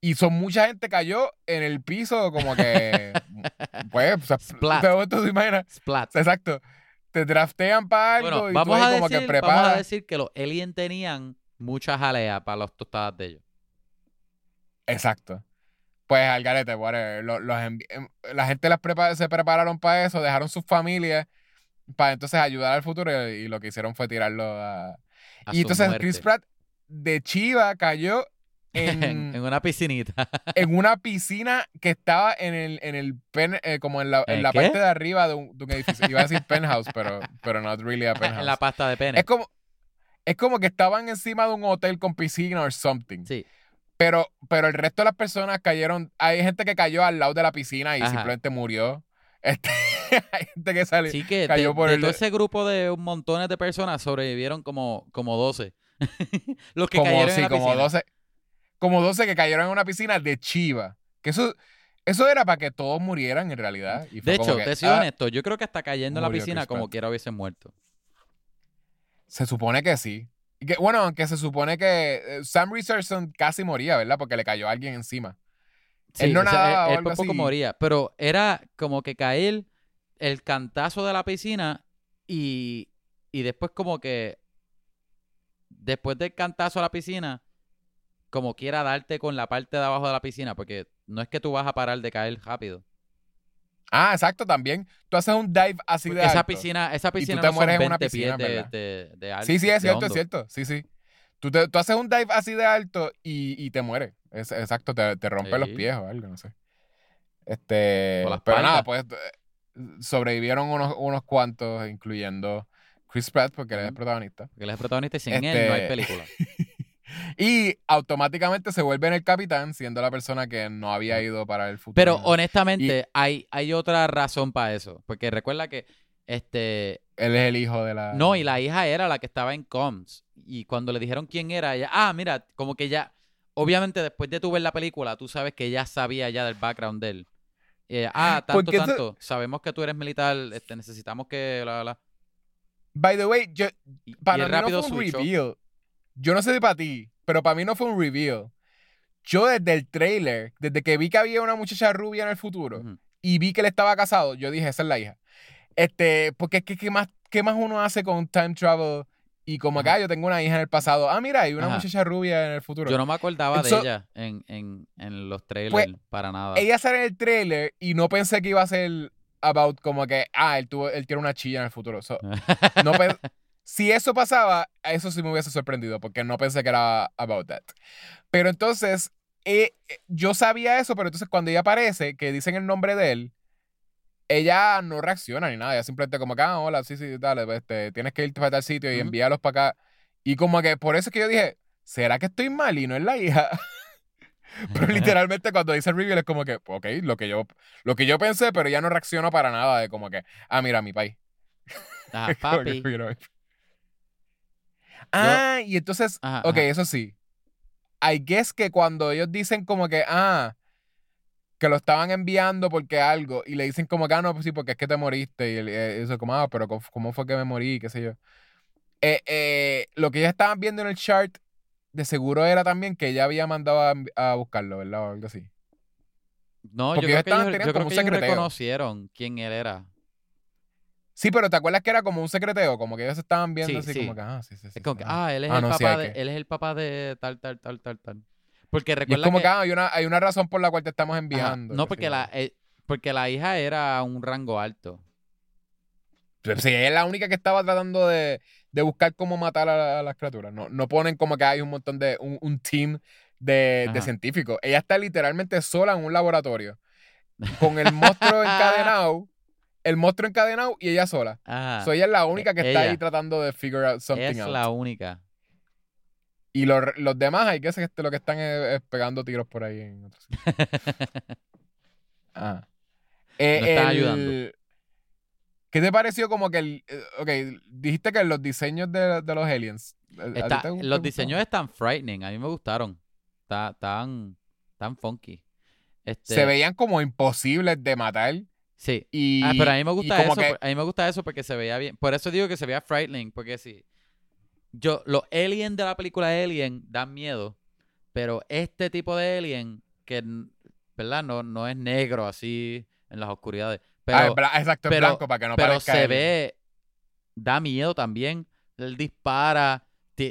Y son mucha gente cayó en el piso como que, pues, o sea, Splat. de momento te imaginas, Splat. exacto. Te draftean para algo Bueno, y vamos tú ahí a, como decir, que vamos a preparas. decir que los aliens tenían mucha jalea para los tostadas de ellos. Exacto. Pues al garete, whatever. Los, em, la gente las se prepararon para eso, dejaron sus familias para entonces ayudar al futuro y, y lo que hicieron fue tirarlo a... A y entonces muerte. Chris Pratt de Chiva cayó en, en, una piscinita. en una piscina que estaba en el, en el pen, eh, como en la, en ¿En la parte de arriba de un, de un edificio. Iba a decir penthouse, pero, pero not really a penthouse. en la pasta de pene. es como, es como que estaban encima de un hotel con piscina or something. Sí. Pero, pero el resto de las personas cayeron. Hay gente que cayó al lado de la piscina y Ajá. simplemente murió. Este, hay gente que salió. Sí que cayó de, por de el- todo ese grupo de un montón de personas sobrevivieron como, como 12. Los que como, cayeron sí, en la como piscina. 12. Como 12 que cayeron en una piscina de chiva. Que eso, eso era para que todos murieran en realidad. Y De hecho, que, te soy ah, honesto, yo creo que hasta cayendo en la piscina Chris como Pratt. quiera hubiesen muerto. Se supone que sí. Que, bueno, aunque se supone que eh, Sam Richardson casi moría, ¿verdad? Porque le cayó a alguien encima. Él no nadaba él, él poco moría, pero era como que caer el cantazo de la piscina y, y después como que después del cantazo a la piscina como quiera darte con la parte de abajo de la piscina porque no es que tú vas a parar de caer rápido. Ah, exacto, también. Tú haces un dive así de esa alto. piscina, esa tú piscina te no son mueres en 20 una piscina, pies de, de, de alto. Sí, sí, es cierto, es hondo. cierto. Sí, sí. Tú, te- tú haces un dive así de alto y, y te mueres. Es, exacto, te, te rompe los Sí. pies o algo, no sé. Este, pero nada, pues eh, sobrevivieron unos, unos cuantos, incluyendo Chris Pratt, porque él es el protagonista. Porque él es el protagonista y sin él no Este- hay película. Y automáticamente se vuelve en el capitán, siendo la persona que no había ido para el futuro. Pero honestamente, hay, hay otra razón para eso. Porque recuerda que este. Él es el hijo de la. No, y la hija era la que estaba en comms. Y cuando le dijeron quién era, ella. Ah, mira, como que ya. Obviamente, después de tú ver la película, tú sabes que ella sabía ya del background de él. Eh, ah, tanto, eso- tanto. Sabemos que tú eres militar. Este, necesitamos que. La, la. By the way, yo, Y, y para él mí no fue un reveal. Yo no sé de para ti, pero para mí no fue un reveal. Yo desde el trailer, desde que vi que había una muchacha rubia en el futuro y vi que él estaba casado, yo dije, esa es la hija. Este, porque es que ¿qué más, qué más uno hace con time travel y como Ajá. acá yo tengo una hija en el pasado. Ah, mira, hay una Ajá. muchacha rubia en el futuro. Yo no me acordaba de ella en, en, en los trailers Pues, para nada. Ella sale en el trailer y no pensé que iba a ser about como que, ah, él, tuvo, él tiene una chilla en el futuro. So, no si eso pasaba, eso sí me hubiese sorprendido, porque no pensé que era about that. Pero entonces, eh, eh, yo sabía eso, pero entonces cuando ella aparece, que dicen el nombre de él, ella no reacciona ni nada. Ella simplemente como que, ah, hola, sí, sí, dale, pues, este, tienes que irte para tal sitio y Ujú. enviarlos para acá. Y como que por eso es que yo dije, ¿será que estoy mal y no es la hija? Pero literalmente cuando dice el reveal es como que, ok, lo que yo, lo que yo pensé, pero ya no reaccionó para nada de como que, ah, mira, mi país. Que, papi. Ah, y entonces, Ajá, ok, ajá. eso sí. I guess que cuando ellos dicen como que, ah, que lo estaban enviando porque algo, y le dicen como que, ah, no, pues sí, porque es que te moriste, y él, eh, eso como, ah, pero ¿cómo- ¿cómo fue que me morí? qué sé yo. Eh, eh, lo que ellos estaban viendo en el chart, de seguro era también que ella había mandado a, buscarlo, ¿verdad? O algo así. No, yo Porque creo ellos que estaban ellos, teniendo yo creo que ellos reconocieron quién él era. Sí, pero ¿te acuerdas que era como un secreteo? Como que ellos estaban viendo Sí, así sí. como que, ah, sí, sí, sí. Es como sí, que, ah. él es Ah, el no, papá de, que- él es el papá de tal, tal, tal, tal, tal. Porque Y es recuerda como que, que ah, hay, una, hay una razón por la cual te estamos ajá, enviando. no porque la, eh, porque la hija era un rango alto. Sí, ella es la única que estaba tratando de, de buscar cómo matar a, a las criaturas. No, no ponen como que hay un montón de. un, un team de, de científicos. Ella está literalmente sola en un laboratorio. Con el monstruo encadenado. El monstruo encadenado y ella sola. Ajá. So, ella es la única que está ahí tratando de figure out something es out. la única. Y los, los demás, hay que ser que lo que están es, es pegando tiros por ahí en otros. Ah. Eh, No están el- ayudando. ¿Qué te pareció como que el. eh, Ok, dijiste que los diseños de, de los aliens. ¿a- a ti Está- te gu- te los diseños están frightening. A mí me gustaron. Está- Tan, tan funky. Este, se veían como imposibles de matar. Sí. Y, Ah, pero a mí me gusta eso. que- A mí me gusta eso porque se veía bien. Por eso digo que se veía frightening. Porque sí. Yo, los aliens de la película Alien dan miedo. Pero este tipo de alien, que ¿verdad? No, no es negro así en las oscuridades. Pero, ah, bla- exacto, pero- blanco para que no pero se alien. ve. Da miedo también. Él dispara.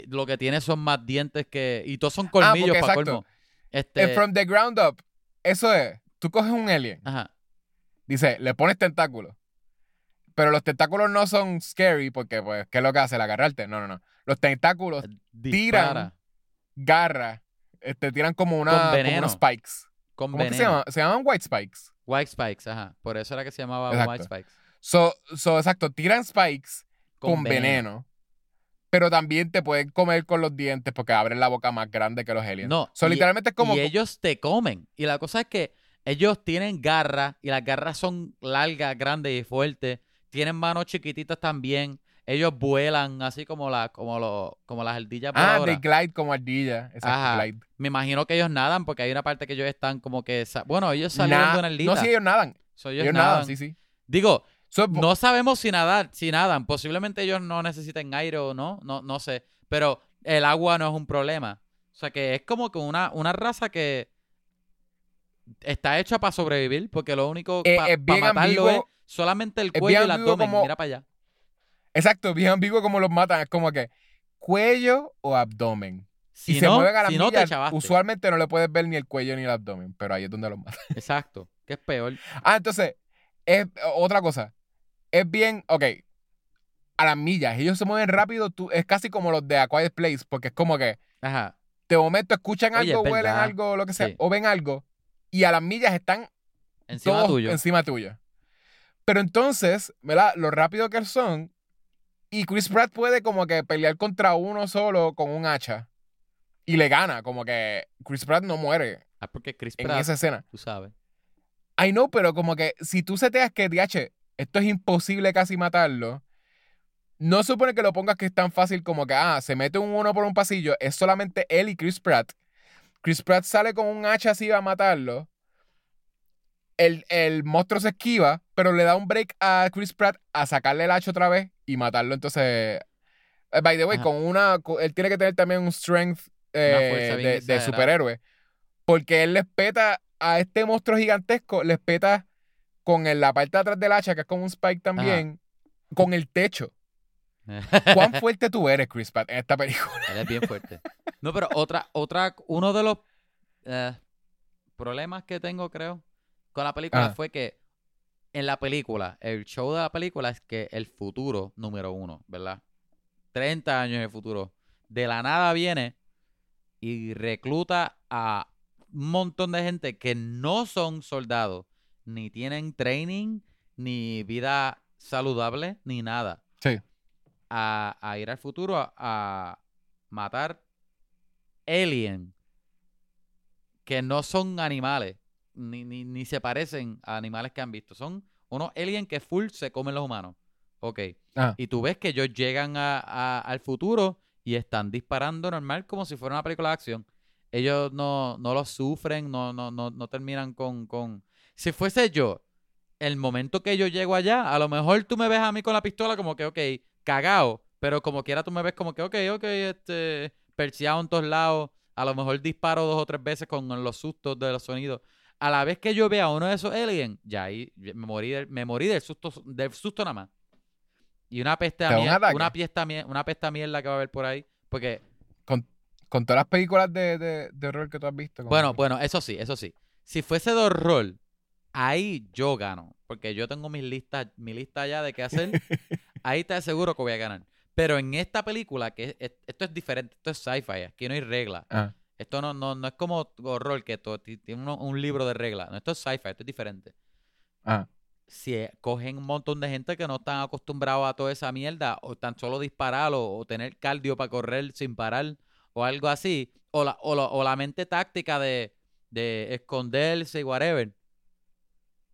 Lo que tiene son más dientes que. Y todos son colmillos Ah, para colmo. Este, Eh, from the ground up. Eso es. Tú coges un alien. ajá. Dice, le pones tentáculos. Pero los tentáculos no son scary porque, pues, ¿qué es lo que hace? ¿El agarrarte? No, no, no. Los tentáculos Dispara. garra, este, tiran como, una, Con como veneno. unos spikes. Con ¿Cómo es que se veneno. llaman? Se llaman white spikes. White Spikes, ajá. Por eso era que se llamaba Exacto. White Spikes. So, so, exacto, tiran spikes con, veneno. Pero también te pueden comer con los dientes porque abren la boca más grande que los aliens. No, So, y- literalmente es como. Y ellos te comen. Y la cosa es que ellos tienen garras y las garras son largas, grandes y fuertes. Tienen manos chiquititas también. Ellos vuelan así como, la, como, los como las ardillas Ah, they glide como ardilla. Exacto, glide. Me imagino que ellos nadan porque hay una parte que ellos están como que... Bueno, ellos salieron de una islita. No, sí, ellos nadan. So, Ellos, ellos nadan, nadan. sí, sí. Digo, So, no sabemos si nadar, si nadan. Posiblemente ellos no necesiten aire o no, no, no sé. Pero el agua no es un problema. O sea que es como que una, una raza que está hecha para sobrevivir, porque lo único Eh, para es bien matarlo ambiguo- es solamente el cuello y el abdomen. como- Mira para allá. Exacto, bien ambiguo como los matan. Es como que cuello o abdomen. Si y se no, mueven a si millas, chavaste. usualmente no le puedes ver ni el cuello ni el abdomen, pero ahí es donde los matan. Exacto. Que es peor. Ah, entonces, es otra cosa. Es bien, ok, a las millas, ellos se mueven rápido, tú, es casi como los de A Quiet Place, porque es como que Ajá. de momento escuchan Oye, algo, huelen algo, lo que sea, Sí. o ven algo, y a las millas están Encima todos tuyo. encima tuyo. Pero entonces, ¿verdad? Lo rápido que son, y Chris Pratt puede como que pelear contra uno solo con un hacha. y le gana. Como que Chris Pratt no muere Ah, porque Chris en Pratt, esa escena. tú sabes. I know, pero como que si tú seteas que, DH, esto es imposible casi matarlo, no supone que lo pongas que es tan fácil como que, ah, se mete un uno por un pasillo, es solamente él y Chris Pratt. Chris Pratt sale con un hacha así a matarlo. El, el monstruo se esquiva, pero le da un break a Chris Pratt a sacarle el hacha otra vez y matarlo. Entonces, eh, by the way, Ajá. con una. Él tiene que tener también un strength eh, de, superhéroe. Porque él les peta a este monstruo gigantesco, les peta con el- la parte de atrás del hacha, que es como un spike también, con el techo. ¿Cuán fuerte tú eres, Chris Pratt, en esta película? Él es bien fuerte. No, pero otra, otra, uno de los eh, problemas que tengo, creo, con la película Ajá. fue que en la película, el show de la película es que el futuro número uno, ¿verdad? 30 años en el futuro, de la nada viene y recluta a un montón de gente que no son soldados, ni tienen training, ni vida saludable, ni nada Sí. A, a ir al futuro a, a matar alien que no son animales, ni, ni, ni se parecen a animales que han visto. Son unos aliens que full se comen los humanos. Ok. Ajá. Y tú ves que ellos llegan a- a- al futuro y están disparando normal como si fuera una película de acción. Ellos no, no lo sufren, no, no, no, no terminan con, con... Si fuese yo, el momento que yo llego allá, a lo mejor tú me ves a mí con la pistola como que, ok, cagao, pero como quiera tú me ves como que, ok, ok, este, perseado en todos lados, a lo mejor disparo dos o tres veces con los sustos de los sonidos. A la vez que yo vea a uno de esos aliens, ya ahí me morí del, me morí del susto, del susto nada más. Y una peste a ¿Te da un mier- ataque? una piesta mier- una pesta mierda que va a haber por ahí. Porque, Con, con todas las películas de, de, de horror que tú has visto. bueno, bueno, eso sí, eso sí. Si fuese de horror, ahí yo gano. Porque yo tengo mis listas, mi lista ya de qué hacer. ahí te aseguro que voy a ganar. Pero en esta película, que es- es- esto es diferente, esto es sci-fi, aquí no hay reglas. Ajá. Esto no, no, no es como horror, que to- ti- tiene un libro de reglas. No, esto es sci-fi, esto es diferente. Ajá. Si eh, cogen un montón de gente que no están acostumbrados a toda esa mierda, o tan solo disparar, o, o tener cardio para correr sin parar, o algo así, o la, o la, o la mente táctica de, de esconderse y whatever.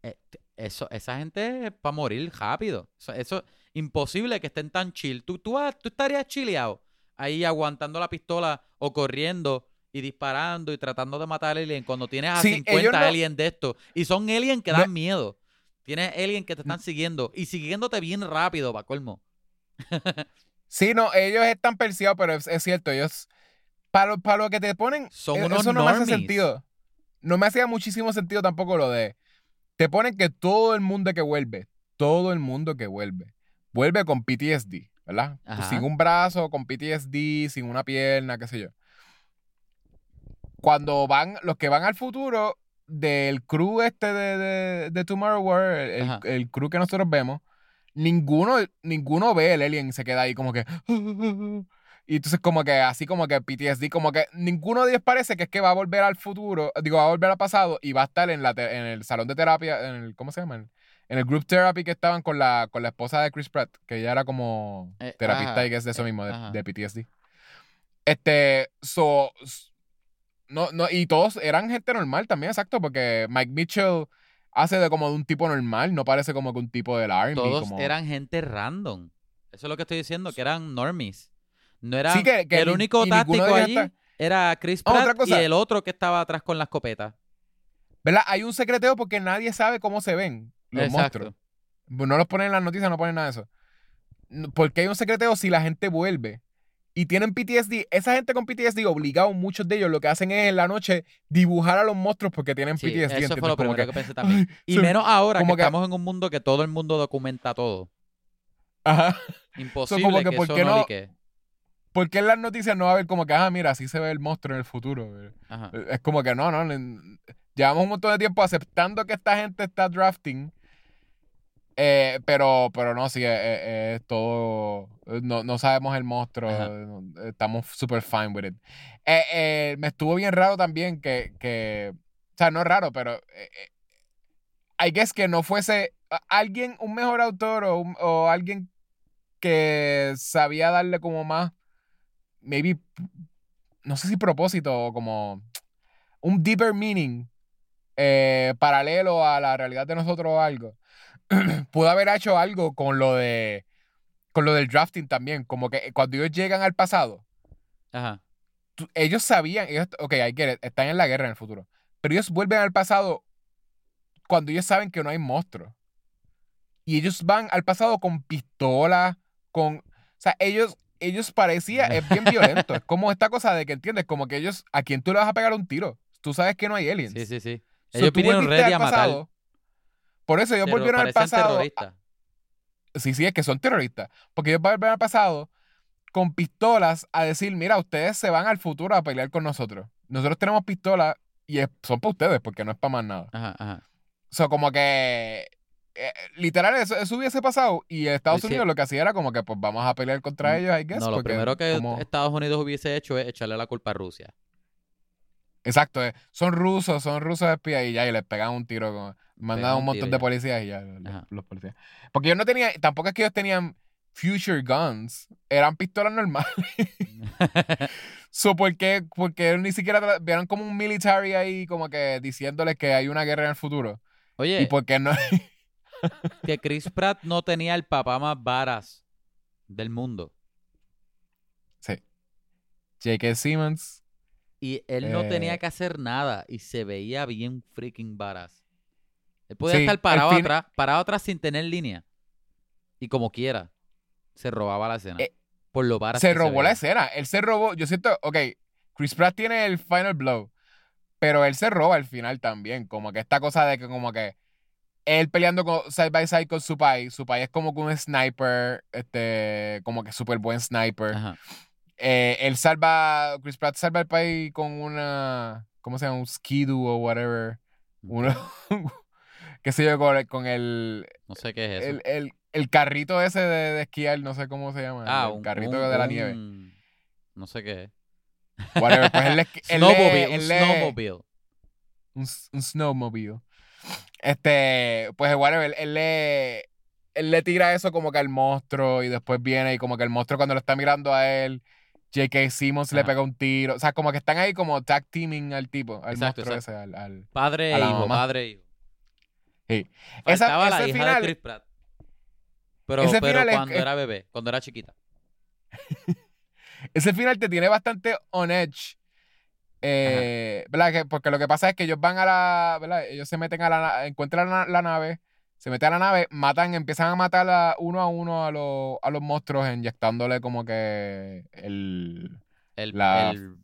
Eh, eso, esa gente es para morir rápido. Eso, eso imposible que estén tan chill. Tú, tú, tú estarías chileado ahí aguantando la pistola o corriendo y disparando y tratando de matar alien cuando tienes a Sí, ellos 50 no- aliens de estos. Y son aliens que No- dan miedo. Tienes aliens que te están siguiendo y siguiéndote bien rápido, para colmo. Sí, no, ellos están perseados, pero es, es cierto, ellos. Para, lo- para lo que te ponen. Son unos eso no me hace sentido. No me hacía muchísimo sentido tampoco lo de. Te ponen que todo el mundo que vuelve, todo el mundo que vuelve, vuelve con PTSD, ¿verdad? Ajá. Sin un brazo, con PTSD, sin una pierna, qué sé yo. Cuando van, los que van al futuro del crew este de, de, de Tomorrow World, el, el crew que nosotros vemos, ninguno, ninguno ve el alien y se queda ahí como que. Y entonces como que así como que PTSD, como que ninguno de ellos parece que es que va a volver al futuro, digo, va a volver al pasado y va a estar en, la en el salón de terapia, en el, ¿cómo se llama? En, en el group therapy que estaban con la, con la esposa de Chris Pratt, que ella era como Eh, terapista ajá, y que es de eso eh, mismo, de, PTSD. Este, so, no, no, y todos eran gente normal también, exacto, porque Mike Mitchell hace de como de un tipo normal, no parece como que un tipo del Army. Todos como... eran gente random. Eso es lo que estoy diciendo, que eran normies. No era Sí, que- que el ni- único táctico allí está- era Chris Ah, Pratt y el otro que estaba atrás con la escopeta. ¿Verdad? Hay un secreteo porque nadie sabe cómo se ven los Exacto. monstruos. No los ponen en las noticias, no ponen nada de eso. Porque hay un secreteo si la gente vuelve y tienen PTSD. Esa gente con PTSD, obligado, muchos de ellos lo que hacen es en la noche dibujar a los monstruos porque tienen Sí, PTSD. eso fue lo Como primero que, que, pensé también. Y se- menos ahora como que- estamos en un mundo que todo el mundo documenta todo. Ajá. Imposible como que, que, ¿por eso qué no no? lique. ¿Por qué en las noticias no va a haber como que, ah, mira, así se ve el monstruo en el futuro? Ajá. Es como que no, no. le- Llevamos un montón de tiempo aceptando que esta gente está drafting. Eh, pero, pero no, sí, eh, eh, es todo. No, no sabemos el monstruo. Ajá. Estamos super fine with it. Eh, eh, me estuvo bien raro también que. que o sea, no es raro, pero. Eh, eh, I guess que no fuese alguien, un mejor autor o, un- o alguien que sabía darle como más. Maybe no sé si propósito o como un deeper meaning eh, paralelo a la realidad de nosotros o algo, pudo haber hecho algo con lo de con lo del drafting también, como que cuando ellos llegan al pasado, Ajá. tú- ellos sabían, ellos, ok, it, están en la guerra en el futuro, pero ellos vuelven al pasado cuando ellos saben que no hay monstruos. Y ellos van al pasado con pistolas, con... O sea, ellos, ellos parecía, es bien violento. es como esta cosa de que, ¿entiendes? Como que ellos, ¿a quién tú le vas a pegar un tiro? Tú sabes que no hay aliens. Sí, sí, sí. So, Ellos vinieron volviste ready a matar. pasado. Por eso ellos pero volvieron al pasado. terroristas. Sí, sí, es que son terroristas. Porque ellos volvieron al pasado con pistolas a decir, mira, ustedes se van al futuro a pelear con nosotros. Nosotros tenemos pistolas y es- son para ustedes porque no es para más nada. Ajá, ajá. O sea, como que eh, literal eso, eso hubiese pasado y Estados Sí, sí. Unidos lo que hacía era como que pues vamos a pelear contra ellos, I guess. No, lo porque primero que como- Estados Unidos hubiese hecho es echarle la culpa a Rusia. Exacto, eh, son rusos, son rusos espías y ya, y les pegan un tiro, con, mandan Pegan un montón de policías y ya, los, policías. Porque ellos no tenían, tampoco es que ellos tenían future guns, eran pistolas normales. so, ¿por qué? Porque ellos ni siquiera vieron como un military ahí, como que diciéndoles que hay una guerra en el futuro. Oye, Y por qué no. que Chris Pratt no tenía el papá más varas del mundo. sí. J.K. Simmons. Y él no Eh. tenía que hacer nada y se veía bien freaking varas. Él podía Sí, estar parado fin- atrás, parado atrás sin tener línea. Y como quiera, se robaba la escena. Eh, por lo varas se robó la escena. Él se robó. Yo siento, ok, Chris Pratt tiene el final blow, pero él se roba al final también. Como que esta cosa de que, como que él peleando con, side by side con su país. Su país es como que un sniper, este, como que súper buen sniper. Eh, él salva, Chris Pratt salva el país con una, ¿cómo se llama? Un skidoo o whatever. Uno, qué sé yo, con el, con el, No sé qué es eso. el, el- el carrito ese de, de esquiar, no sé cómo se llama. ah, el un carrito un- de la un- nieve. No sé qué es. Whatever, pues él él Snowmobile, un él le- snowmobile. un, un snowmobile. Este, pues whatever, él, le él le tira eso como que al monstruo y después viene y como que el monstruo cuando lo está mirando a él, J.K. Simmons le pega un tiro. O sea, como que están ahí como tag teaming al tipo, al Exacto, monstruo exacto. ese, al, al- Padre e hijo, mamá. padre e hijo. Sí. Esa- Faltaba la ese hija final- de Chris Pratt. Pero, ese pero final es- cuando es- era bebé, cuando era chiquita. Ese final te tiene bastante on edge. Eh, ¿verdad? Que- porque lo que pasa es que ellos van a la. ¿verdad? Ellos se meten a la. Encuentran la, la nave. Se meten a la nave, matan, empiezan a matar a uno a uno a los, a los monstruos, inyectándole como que el. El, La- el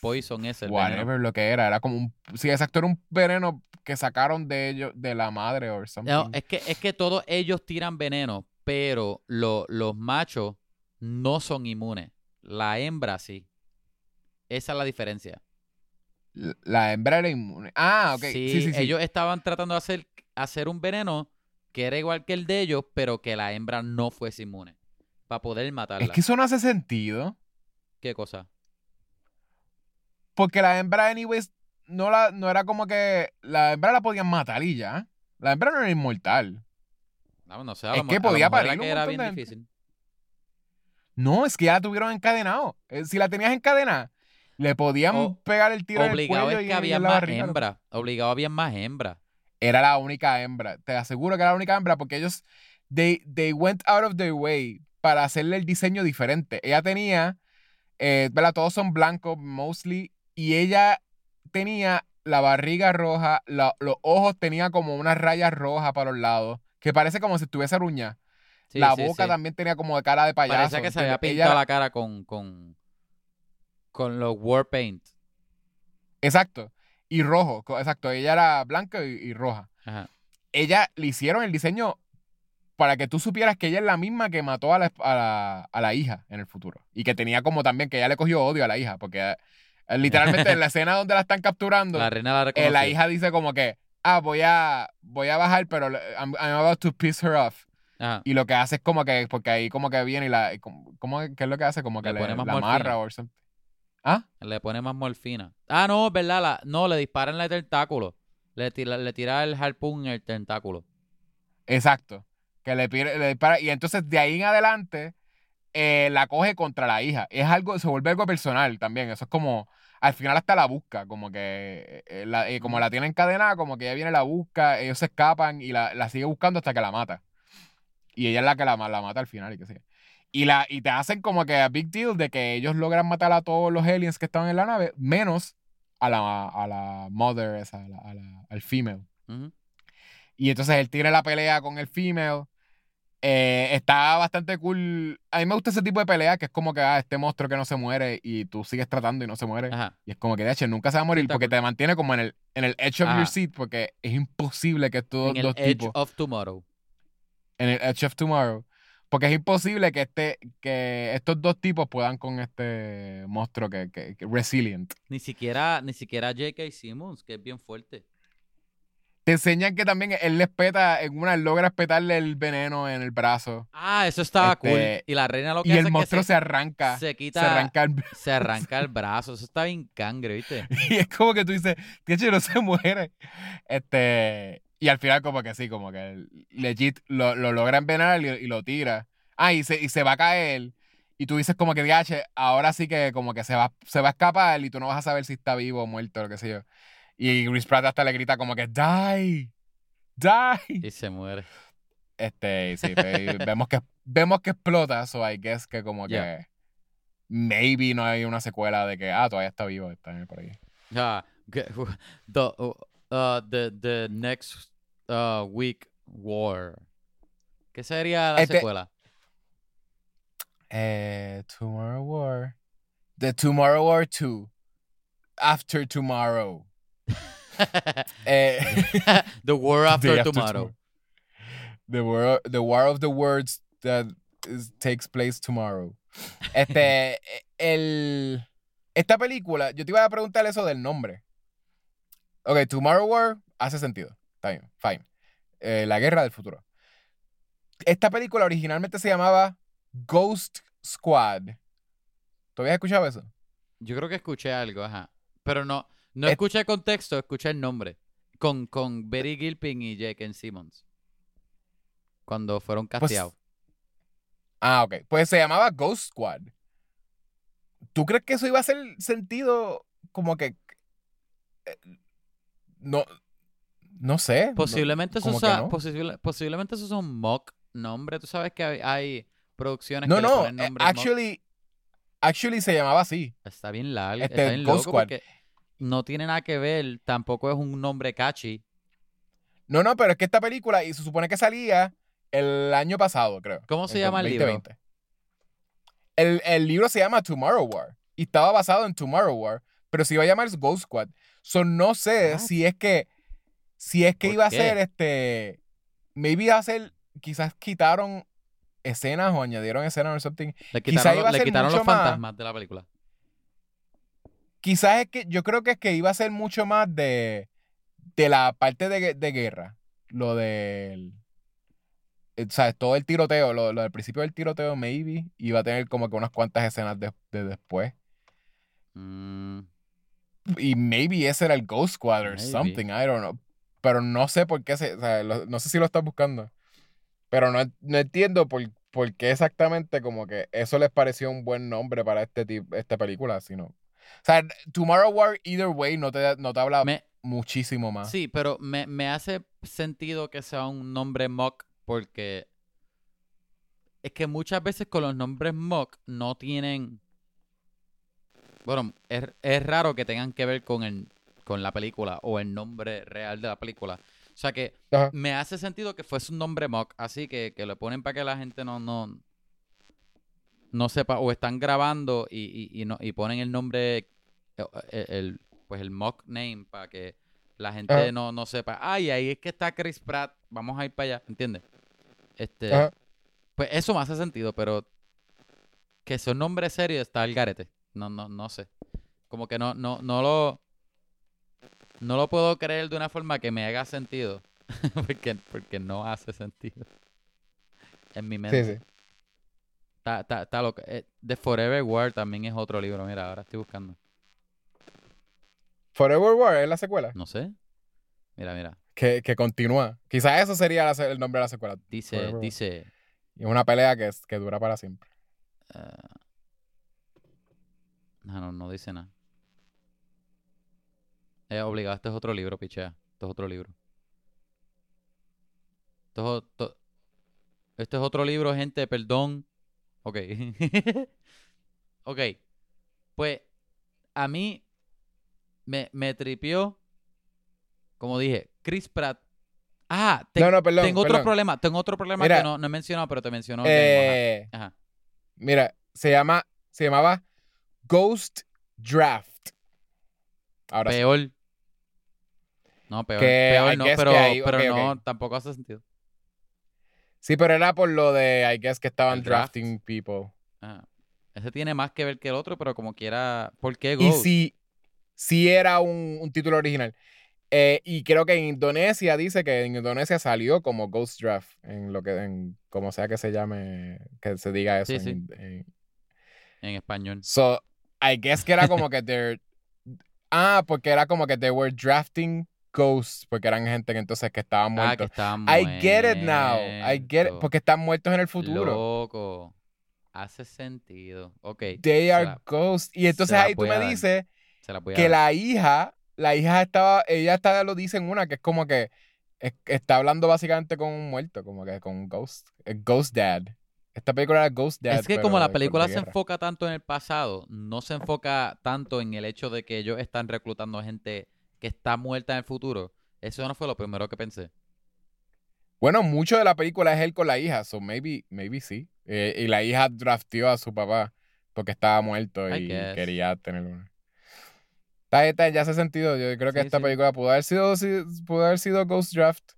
poison ese, el whatever veneno. lo que era. Era como un. Sí, exacto, era un veneno que sacaron de ellos, de la madre o something. No, es que, es que todos ellos tiran veneno, pero lo- los machos no son inmunes. La hembra sí. Esa es la diferencia. La hembra era inmune. Ah, ok. Sí, sí, sí. Ellos estaban tratando de hacer, hacer un veneno que era igual que el de ellos, pero que la hembra no fuese inmune. Para poder matarla. Es que eso no hace sentido. ¿Qué cosa? Porque la hembra, anyways, no, la, no era como que. La hembra la podían matar y ya. La hembra no era inmortal. No, no sé, a Es que a podía parir un era bien de gente. difícil. No, es que ya la tuvieron encadenado. Eh, Si la tenías encadenada, le podían O- pegar el tiro en el Obligado cuello es que y había en la más barriga. hembras. Obligado había más hembras. Era la única hembra. Te aseguro que era la única hembra porque ellos. They, they went out of their way para hacerle el diseño diferente. Ella tenía. Eh, ¿verdad? Todos son blancos, mostly. Y ella tenía la barriga roja, la- los ojos tenía como unas rayas rojas para los lados, que parece como si estuviese ruña. Sí, la sí, boca sí. también tenía como de cara de payaso. Parecía que se había pintado Ella- la cara con, con, con los war paint. Exacto. Y rojo, exacto. Ella era blanca y, y roja. Ajá. Ella le hicieron el diseño para que tú supieras que ella es la misma que mató a la, a la, a la hija en el futuro. Y que tenía como también que ella le cogió odio a la hija, porque literalmente en la escena donde la están capturando, La reina la eh, la hija dice como que, ah, voy a, voy a bajar, pero I'm, I'm about to piss her off. Ajá. Y lo que hace es como que, porque ahí como que viene y la, ¿cómo, ¿qué es lo que hace? Como que Le le, pone más la amarra o something. ¿Ah? Le pone más morfina. Ah, no, es verdad. la- no, le disparan el tentáculo. Le tira, le tira el harpoon en el tentáculo. Exacto. Que le, le dispara. Y entonces de ahí en adelante, eh, la coge contra la hija. Es algo, se vuelve algo personal también. Eso es como, al final hasta la busca, como que, eh, la, eh, como la tiene encadenada, como que ella viene, la busca, ellos se escapan y la, la sigue buscando hasta que la mata. Y ella es la que la, la mata al final y que sé. Y, la, y te hacen como que a big deal de que ellos logran matar a todos los aliens que estaban en la nave, menos a la, a la mother, esa, a la, a la- al female. Ujú. Y entonces él tiene la pelea con el female. Eh, está bastante cool. A mí me gusta ese tipo de pelea que es como que ah, este monstruo que no se muere y tú sigues tratando y no se muere. Ajá. Y es como que, de hecho, nunca se va a morir porque te mantiene como en el, en el edge of Ajá. your seat porque es imposible que estos En el dos Edge tipos of Tomorrow. en el Edge of Tomorrow. Porque es imposible que, este, que estos dos tipos puedan con este monstruo que, que, que resilient. Ni siquiera, ni siquiera J.K. Simmons, que es bien fuerte. Te enseñan que también él les peta, en una logra espetarle el veneno en el brazo. Ah, eso estaba Este, cool. Y la reina lo que Y hace el es monstruo que se, arranca. se Se, quita, arranca el- se arranca el brazo. Eso está bien cangre, ¿viste? Y es como que tú dices, tío, no se muere. Este. Y al final, como que sí, como que legit lo, lo logra envenenar y, y lo tira. Ah, y se, y se va a caer. Y tú dices como que, diache, ahora sí que como que se va, se va a escapar y tú no vas a saber si está vivo o muerto o lo que sé yo. Y Chris Pratt hasta le grita como que, die, die. Y se muere. Este, sí, vemos que vemos que explota, so I guess que como que maybe no hay una secuela de que, ah, todavía está vivo, está por ahí. Ah, que- the, uh, the, the next uh, week war. ¿Qué sería la Este- secuela? Eh, Tomorrow War. The Tomorrow War 2. After Tomorrow. Eh, the war after, tomorrow. The War, the war of the Words that is- takes place tomorrow. Este, el, esta película, yo te iba a preguntar eso del nombre. Ok, Tomorrow War hace sentido. Está bien, fine. Eh, la guerra del futuro. Esta película originalmente se llamaba Ghost Squad. ¿Tú habías escuchado eso? Yo creo que escuché algo, ajá. Pero no, no Et- escuché el contexto, escuché el nombre. Con, con Betty Gilpin y Jake Simmons. Cuando fueron Pues, casteados. Ah, ok. Pues se llamaba Ghost Squad. ¿Tú crees que eso iba a hacer sentido como que... eh, No, no sé. no- posiblemente eso como que sea, no. posible- posiblemente eso es un mock nombre. Tú sabes que hay, hay producciones No, que le no. ponen eh, nombres mock. Actually, actually se llamaba así. Está bien largo, este, está bien loco porque no tiene nada que ver, tampoco es un nombre catchy. No, no, pero es que esta película, y se supone que salía el año pasado, creo. ¿Cómo se llama el libro? 2020. El, el libro se llama Tomorrow War. Y estaba basado en Tomorrow War. Pero se iba a llamar Ghost Squad. So no sé What? si es que. Si es que ¿Por iba a ser este. Maybe iba a ser. Quizás quitaron escenas o añadieron escenas o something. Le quitaron, iba a le ser quitaron mucho los más. fantasmas de la película. Quizás es que. Yo creo que es que iba a ser mucho más de. De la parte de, de guerra. Lo del. eh, ¿Sabes? Todo el tiroteo. Lo, lo del principio del tiroteo, maybe. Iba a tener como que unas cuantas escenas de, de después. Mm, Y maybe ese era el Ghost Squad or Maybe. something, I don't know. Pero no sé por qué se, o sea, lo- no sé si lo estás buscando. Pero no, no entiendo por, por qué exactamente como que eso les pareció un buen nombre para este tipo, esta película, sino. O sea, Tomorrow War, either way, no te, no te habla me- muchísimo más. sí, pero me, me hace sentido que sea un nombre mock porque es que muchas veces con los nombres mock no tienen... Bueno, es, es raro que tengan que ver con, el, con la película o el nombre real de la película. O sea que Ajá. me hace sentido que fuese un nombre mock, así que, que lo ponen para que la gente no, no, no sepa, o están grabando y, y, y no, y ponen el nombre, eh, el, el- pues el mock name para que la gente Ajá. no, no sepa, ay, ahí es que está Chris Pratt, vamos a ir para allá, ¿entiendes? Este, Ajá. pues eso me hace sentido, pero que un nombre serio está el garete. No, no, no sé. Como que no, no, no lo, no lo puedo creer de una forma que me haga sentido. porque, porque no hace sentido. En mi mente. Sí, sí. Está, está, está loco. Eh, The Forever War también es otro libro. Mira, ahora estoy buscando. Forever War es la secuela. No sé. Mira, mira. Que, que continúa. Quizás eso sería la el nombre de la secuela. Dice, Forever dice, Y una pelea que, que dura para siempre. Ah. no, no, no dice nada. Es obligado, este es otro libro, pichea. Este es otro libro. Esto este es otro libro, gente, perdón. Ok. ok. Pues a mí me, me tripió, como dije, Chris Pratt. Ah, te- no, no, perdón. tengo otro problema. Tengo otro problema Mira, que no, no he mencionado, pero te mencionó. Eh, ajá. Ajá. mira, se llama, se llamaba Ghost Draft. Ahora sí. Peor. No, peor. Que peor no, pero, pero no, tampoco hace sentido. Sí, pero era por lo de, I guess, que estaban draft. drafting people. Ajá. Ese tiene más que ver que el otro, pero como quiera. ¿Por qué Y Ghost? sí, sí era un, un título original. Eh, y creo que en Indonesia dice que en Indonesia salió como Ghost Draft, en lo que, en como sea que se llame, que se diga eso. Sí, sí. en- en- En español. So, I guess que era como que they're, ah, porque era como que they were drafting ghosts, porque eran gente que entonces que estaban Ah, que muertos. I get it now, I get it, muertos. porque están muertos en el futuro. Loco. Hace sentido. Ok. They are la- ghosts. Y entonces ahí tú me dar. dices la que dar. la hija, la hija estaba, ella está, lo dice en una, que es como que es- está hablando básicamente con un muerto, como que con un ghost. El Ghost Dad. Esta película era Ghost Dad. Es que pero como la película se enfoca tanto en el pasado, no se enfoca tanto en el hecho de que ellos están reclutando gente que está muerta en el futuro. Eso no fue lo primero que pensé. Bueno, mucho de la película es él con la hija, so maybe, maybe sí. Eh, y la hija drafteó a su papá porque estaba muerto I y guess. quería tener uno. Está, está, ya hace sentido. Yo creo que Sí, esta sí. película pudo haber sido, pudo haber sido Ghost Draft.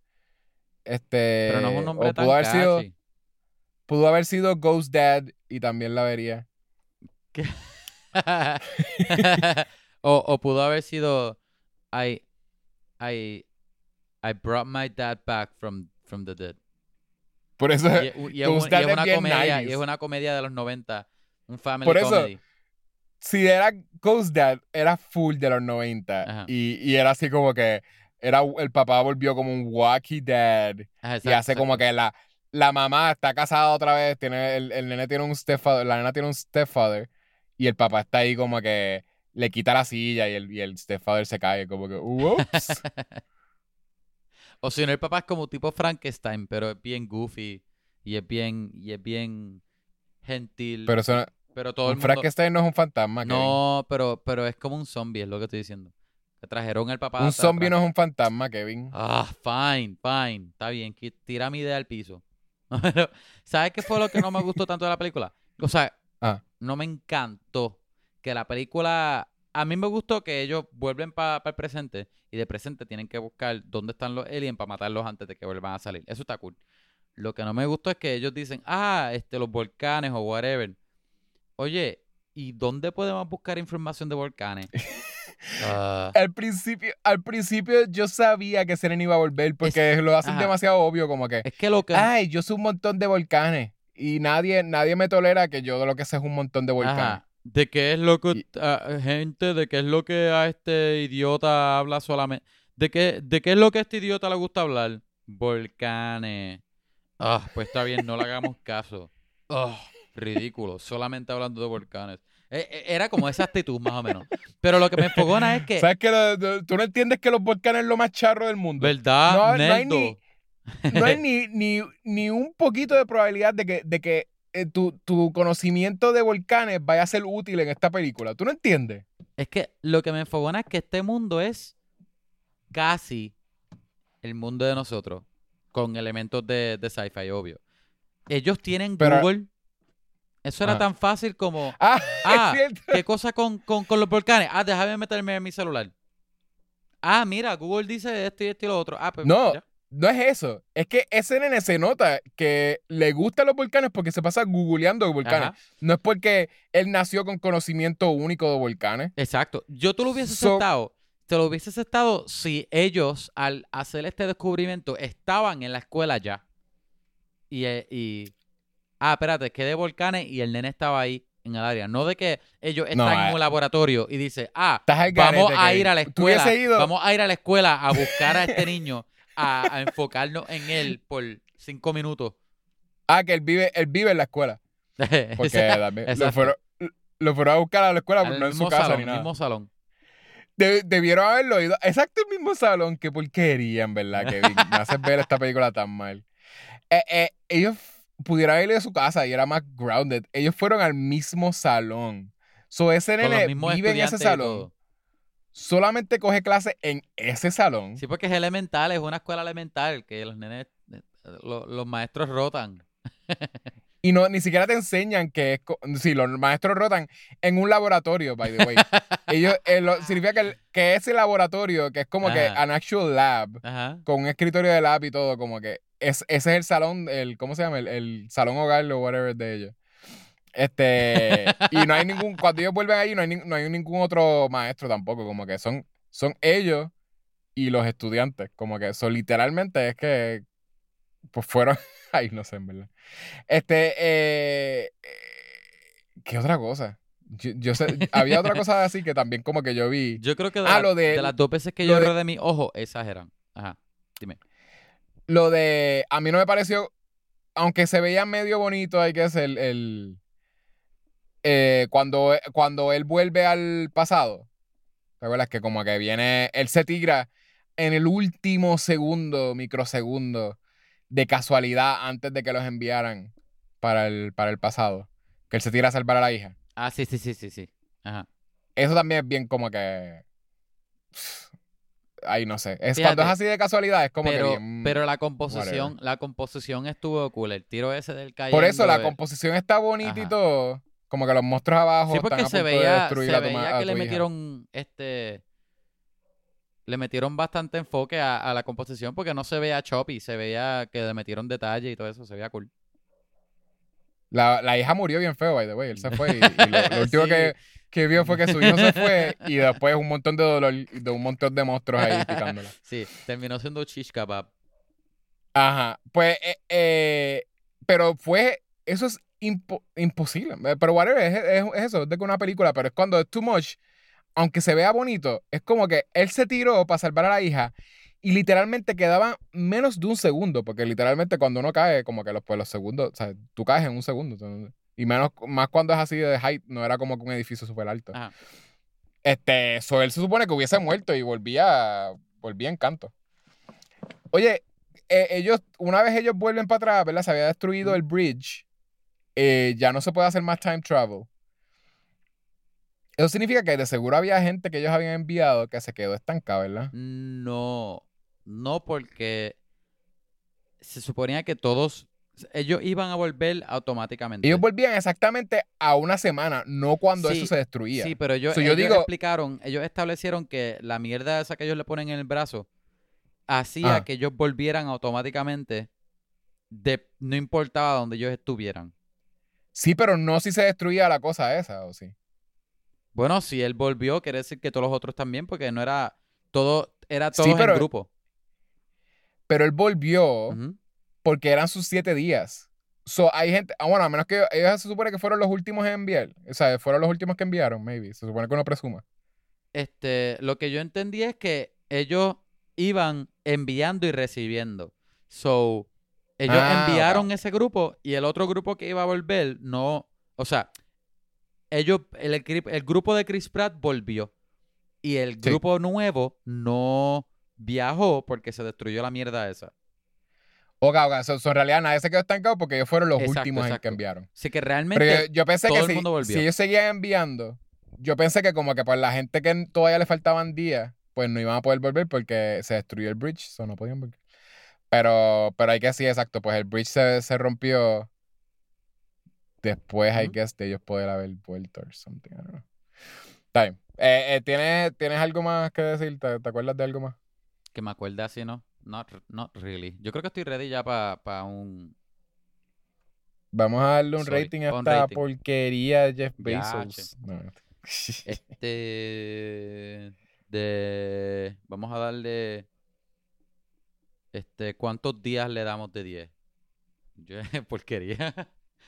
Este, Pero no es un nombre o tan pudo haber sido, pudo haber sido Ghost Dad y también la vería. o, o pudo haber sido I, I, I brought my dad back from, from the dead. Por eso, Y, es- y es, un- Ghost y Dad es es una comedia, y 90s. es una comedia de los 90, un family Por eso, comedy. si era Ghost Dad, era full de los 90. Ajá. Y, y era así como que era, el papá volvió como un wacky dad. Ajá, y exacto, hace como que la, la mamá está casada otra vez, tiene, el, el nene tiene un stepfather, la nena tiene un stepfather, y el papá está ahí como que le quita la silla y el, y el stepfather se cae, como que, ups. O si no, el papá es como tipo Frankenstein, pero es bien goofy y es bien, y es bien gentil. Pero eso, no- pero todo el mundo... Frankenstein no es un fantasma. Kevin. No, pero, pero es como un zombie, es lo que estoy diciendo. Trajeron el papá. un zombie no es un fantasma, Kevin. Ah, fine, fine. Está bien, tira mi idea al piso. ¿sabes qué fue lo que no me gustó tanto de la película? O sea, Ah. no me encantó que la película... A mí me gustó que ellos vuelven para el presente y de presente tienen que buscar dónde están los aliens para matarlos antes de que vuelvan a salir. Eso está cool. Lo que no me gustó es que ellos dicen, ah, este, los volcanes o whatever. Oye, ¿y dónde podemos buscar información de volcanes? Ah, Al principio, al principio yo sabía que Seren iba a volver porque lo hacen ajá. demasiado obvio, como que, es que lo que... ay, yo soy un montón de volcanes y nadie, nadie me tolera que yo lo que sé es un montón de volcanes. Ajá. ¿De qué es lo que Y- ah, gente, de qué es lo que a este idiota habla solamente? ¿De qué, de qué es lo que a este idiota le gusta hablar? Volcanes. Ah, pues está bien, no le hagamos caso. Ah, ridículo, solamente hablando de volcanes. Eh, eh, Era como esa actitud, más o menos. Pero lo que me enfogona es que, ¿Sabes que lo- tú no entiendes que los volcanes es lo más charro del mundo? ¿verdad, No, no hay ni- No hay ni, ni, ni un poquito de probabilidad de que, de que eh, tu, tu conocimiento de volcanes vaya a ser útil en esta película. ¿Tú no entiendes? Es que lo que me enfogona es que este mundo es casi el mundo de nosotros, con elementos de, de sci-fi, obvio. Ellos tienen Pero- Google. Eso era Ajá. tan fácil como, Ah, Ah. ¿qué cosa con, con, con los volcanes? Ah, déjame meterme en mi celular. Ah, mira, Google dice esto y esto y lo otro. Ah, pues No, ya. No es eso. Es que ese nene se nota que le gustan los volcanes porque se pasa googleando volcanes. Ajá, No es porque él nació con conocimiento único de volcanes. exacto. Yo tú lo hubiese So- aceptado. Te lo hubiese aceptado si ellos, al hacer este descubrimiento, estaban en la escuela ya. Y, eh, y ah, espérate, que de volcanes y el nene estaba ahí en el área. No de que ellos No, están en eh. un laboratorio y dice, ah, vamos a ir a la escuela, ido- vamos a ir a la escuela a buscar a este niño, a, a enfocarnos en él por cinco minutos. Ah, que él vive, él vive en la escuela. Porque también lo fueron, lo fueron a buscar a la escuela, pero no en su casa salón, ni nada. mismo salón. De- debieron haberlo ido. Exacto el mismo salón. Qué porquería, en verdad, Kevin. Me haces ver esta película tan mal. Eh, eh, ellos pudieron haber ido a su casa y era más grounded. Ellos fueron al mismo salón. So, ese nene vive en ese salón. Solamente coge clases en ese salón. Sí, porque es elemental, es una escuela elemental que los nenes, eh, lo- los maestros rotan. Y no, ni siquiera te enseñan que es. Sí, los maestros rotan en un laboratorio, by the way. Ellos, eh, lo- significa que, el- que ese laboratorio, que es como que an actual lab, Ajá. con un escritorio de lab y todo, como que es, ese es el salón, el, ¿cómo se llama? El, el salón hogar o whatever de ellos. Este, y no hay ningún, cuando ellos vuelven ahí, no hay, no hay ningún otro maestro tampoco, como que son, son ellos y los estudiantes, como que eso literalmente es que, pues fueron, ay, no sé, en verdad. Este, eh, eh, ¿qué otra cosa? Yo, yo sé, había otra cosa así que también como que yo vi. Yo creo que de, Ah, la- lo de- de las dos veces que yo de- rodé mi ojo, exageran. Ajá. Dime. Lo de. A mí no me pareció. Aunque se veía medio bonito, hay que hacer el. el- eh, cuando, cuando él vuelve al pasado. ¿Te acuerdas? Que como que viene. Él se tira en el último segundo, microsegundo, de casualidad, antes de que los enviaran para el, para el pasado. Que él se tira a salvar a la hija. Ah, sí, sí, sí, sí, sí. Ajá. Eso también es bien como que. Ay, no sé. Es, Fíjate. cuando es así de casualidad, es como pero, que bien. pero la composición, la composición estuvo cool. El tiro ese del cayendo. Por eso la composición está bonita y todo. Como que los monstruos abajo Sí, porque están a se punto de veía, destruir se a tu, veía a que le tu hija. metieron este. Le metieron bastante enfoque a, a la composición porque no se veía choppy, se veía que le metieron detalle y todo eso, se veía cool. La, la hija murió bien feo, by the way. Él se fue y, y lo, lo último Sí. que, que vio fue que su hijo se fue y después un montón de dolor de un montón de monstruos ahí picándola. Sí, terminó siendo shish kebab. Ajá. Pues, eh, eh, pero fue. Eso es impo- imposible. Eh, Pero whatever, es, es- es eso, es de que una película, pero es cuando es too much, aunque se vea bonito, es como que él se tiró para salvar a la hija y literalmente quedaban menos de un segundo, porque literalmente cuando uno cae, como que los, pues, los segundos, o sea, tú caes en un segundo. y menos, más cuando es así de height, no era como que un edificio súper alto. Ajá. Este, so él se supone que hubiese muerto y volvía, volvía en canto. Oye, eh, ellos, una vez ellos vuelven para atrás, ¿verdad? Se había destruido el bridge. Eh, ya no se puede hacer más time travel. Eso significa que de seguro había gente que ellos habían enviado que se quedó estancada, ¿verdad? No, no porque se suponía que todos, ellos iban a volver automáticamente. Ellos volvían exactamente a una semana, no cuando Sí, eso se destruía. Sí, pero ellos, So, yo ellos digo- explicaron, ellos establecieron que la mierda esa que ellos le ponen en el brazo hacía Ah. que ellos volvieran automáticamente de no importaba donde ellos estuvieran. Sí, pero no si se destruía la cosa esa, ¿o sí? Bueno, si él volvió, quiere decir que todos los otros también, porque no era todo, era Sí, todos pero- en grupo. Pero él volvió porque eran sus siete días. So, hay gente, ah, bueno, a menos que ellos se supone que fueron los últimos en enviar. O sea, fueron los últimos que enviaron, maybe. Se supone que uno presuma. Este, lo que yo entendí es que ellos iban enviando y recibiendo. So, ellos Ah, enviaron ese grupo y el otro grupo que iba a volver no, o sea, ellos, el, el grupo de Chris Pratt volvió y el Sí. grupo nuevo no viajó porque se destruyó la mierda esa. Ok, ok. So, so, en realidad nadie se quedó estancado porque ellos fueron los Exacto, últimos en que enviaron. Así que realmente yo, yo pensé todo que el si, mundo volvió. si ellos seguían enviando, yo pensé que como que para la gente que todavía le faltaban días, pues no iban a poder volver porque se destruyó el bridge, so no podían volver. Pero, pero hay que sí, exacto, pues el bridge se, se rompió. Después, I Ujú. guess, de ellos poder haber vuelto or something. I don't know. Está bien. Eh, eh, ¿tienes, ¿Tienes algo más que decir? ¿Te, te acuerdas de algo más? que me acuerde así, ¿no? Not, not really. Yo creo que estoy ready ya para un... Vamos a darle un Sorry, rating a esta rating. porquería de Jeff Bezos. No. Este. De. Vamos a darle. Este. ¿Cuántos días le damos de 10? Yo, porquería.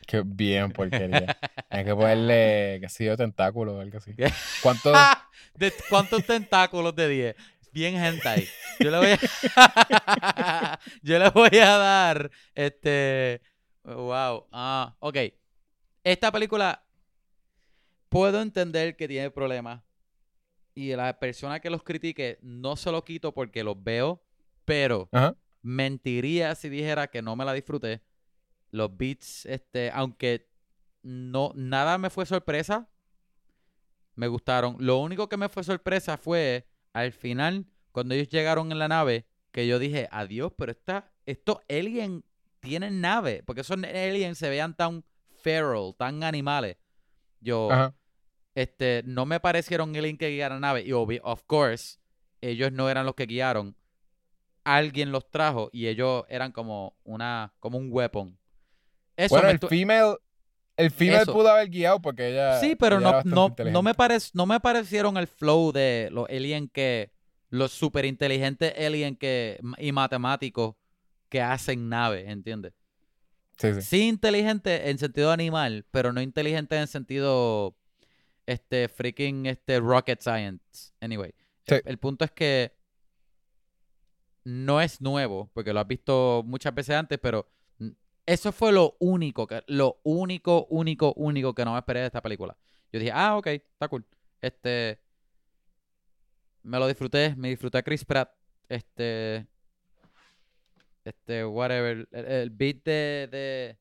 Qué bien porquería. Hay que ponerle, qué sé yo, tentáculo o algo así. ¿Qué? ¿Cuánto? ¿De ¿Cuántos tentáculos de 10? Bien hentai. Yo le voy a... Yo le voy a dar. Este. Wow. Ah, ok. Esta película puedo entender que tiene problemas. Y la persona que los critique no se lo quito porque los veo, pero Ajá. mentiría si dijera que no me la disfruté. Los beats, este, aunque no, nada me fue sorpresa, me gustaron. Lo único que me fue sorpresa fue al final, cuando ellos llegaron en la nave, que yo dije, adiós, pero esta, estos aliens tienen nave, porque esos aliens se vean tan feral, tan animales. Yo, Ajá. este, no me parecieron aliens que guiaran nave. Y obvi- of course, ellos no eran los que guiaron. Alguien los trajo y ellos eran como una, como un weapon. Eso bueno, el female, el female Eso. pudo haber guiado porque ella. Sí, pero ella no, no, no, me parec- no me parecieron el flow de los aliens que. Los super inteligentes aliens que, y matemáticos que hacen naves, ¿entiendes? Sí, sí. Sí, inteligente en sentido animal, pero no inteligente en sentido. Este, freaking, este, rocket science. Anyway. Sí. El, el punto es que. No es nuevo, porque lo has visto muchas veces antes, pero. Eso fue lo único, que, lo único, único, único que no me esperé de esta película. Yo dije, ah, ok, está cool. Este. Me lo disfruté, me disfruté Chris Pratt. Este. Este, whatever. El, el beat de, de.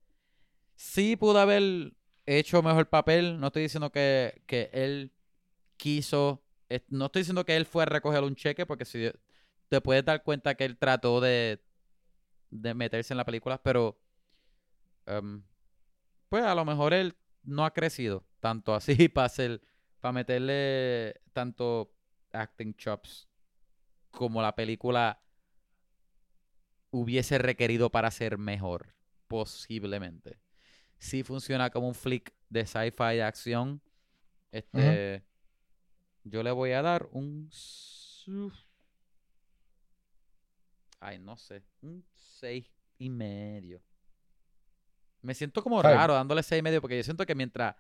Sí pudo haber hecho mejor papel. No estoy diciendo que, que él quiso. No estoy diciendo que él fue a recoger un cheque, porque si te puedes dar cuenta que él trató de, de meterse en la película, pero. em, pues a lo mejor él no ha crecido tanto así para hacer. Para meterle tanto acting chops como la película hubiese requerido para ser mejor, posiblemente. Sí funciona como un flick de sci-fi de acción. Este, yo le voy a dar un ay, no sé, un seis y medio. Me siento como raro dándole seis y medio porque yo siento que mientras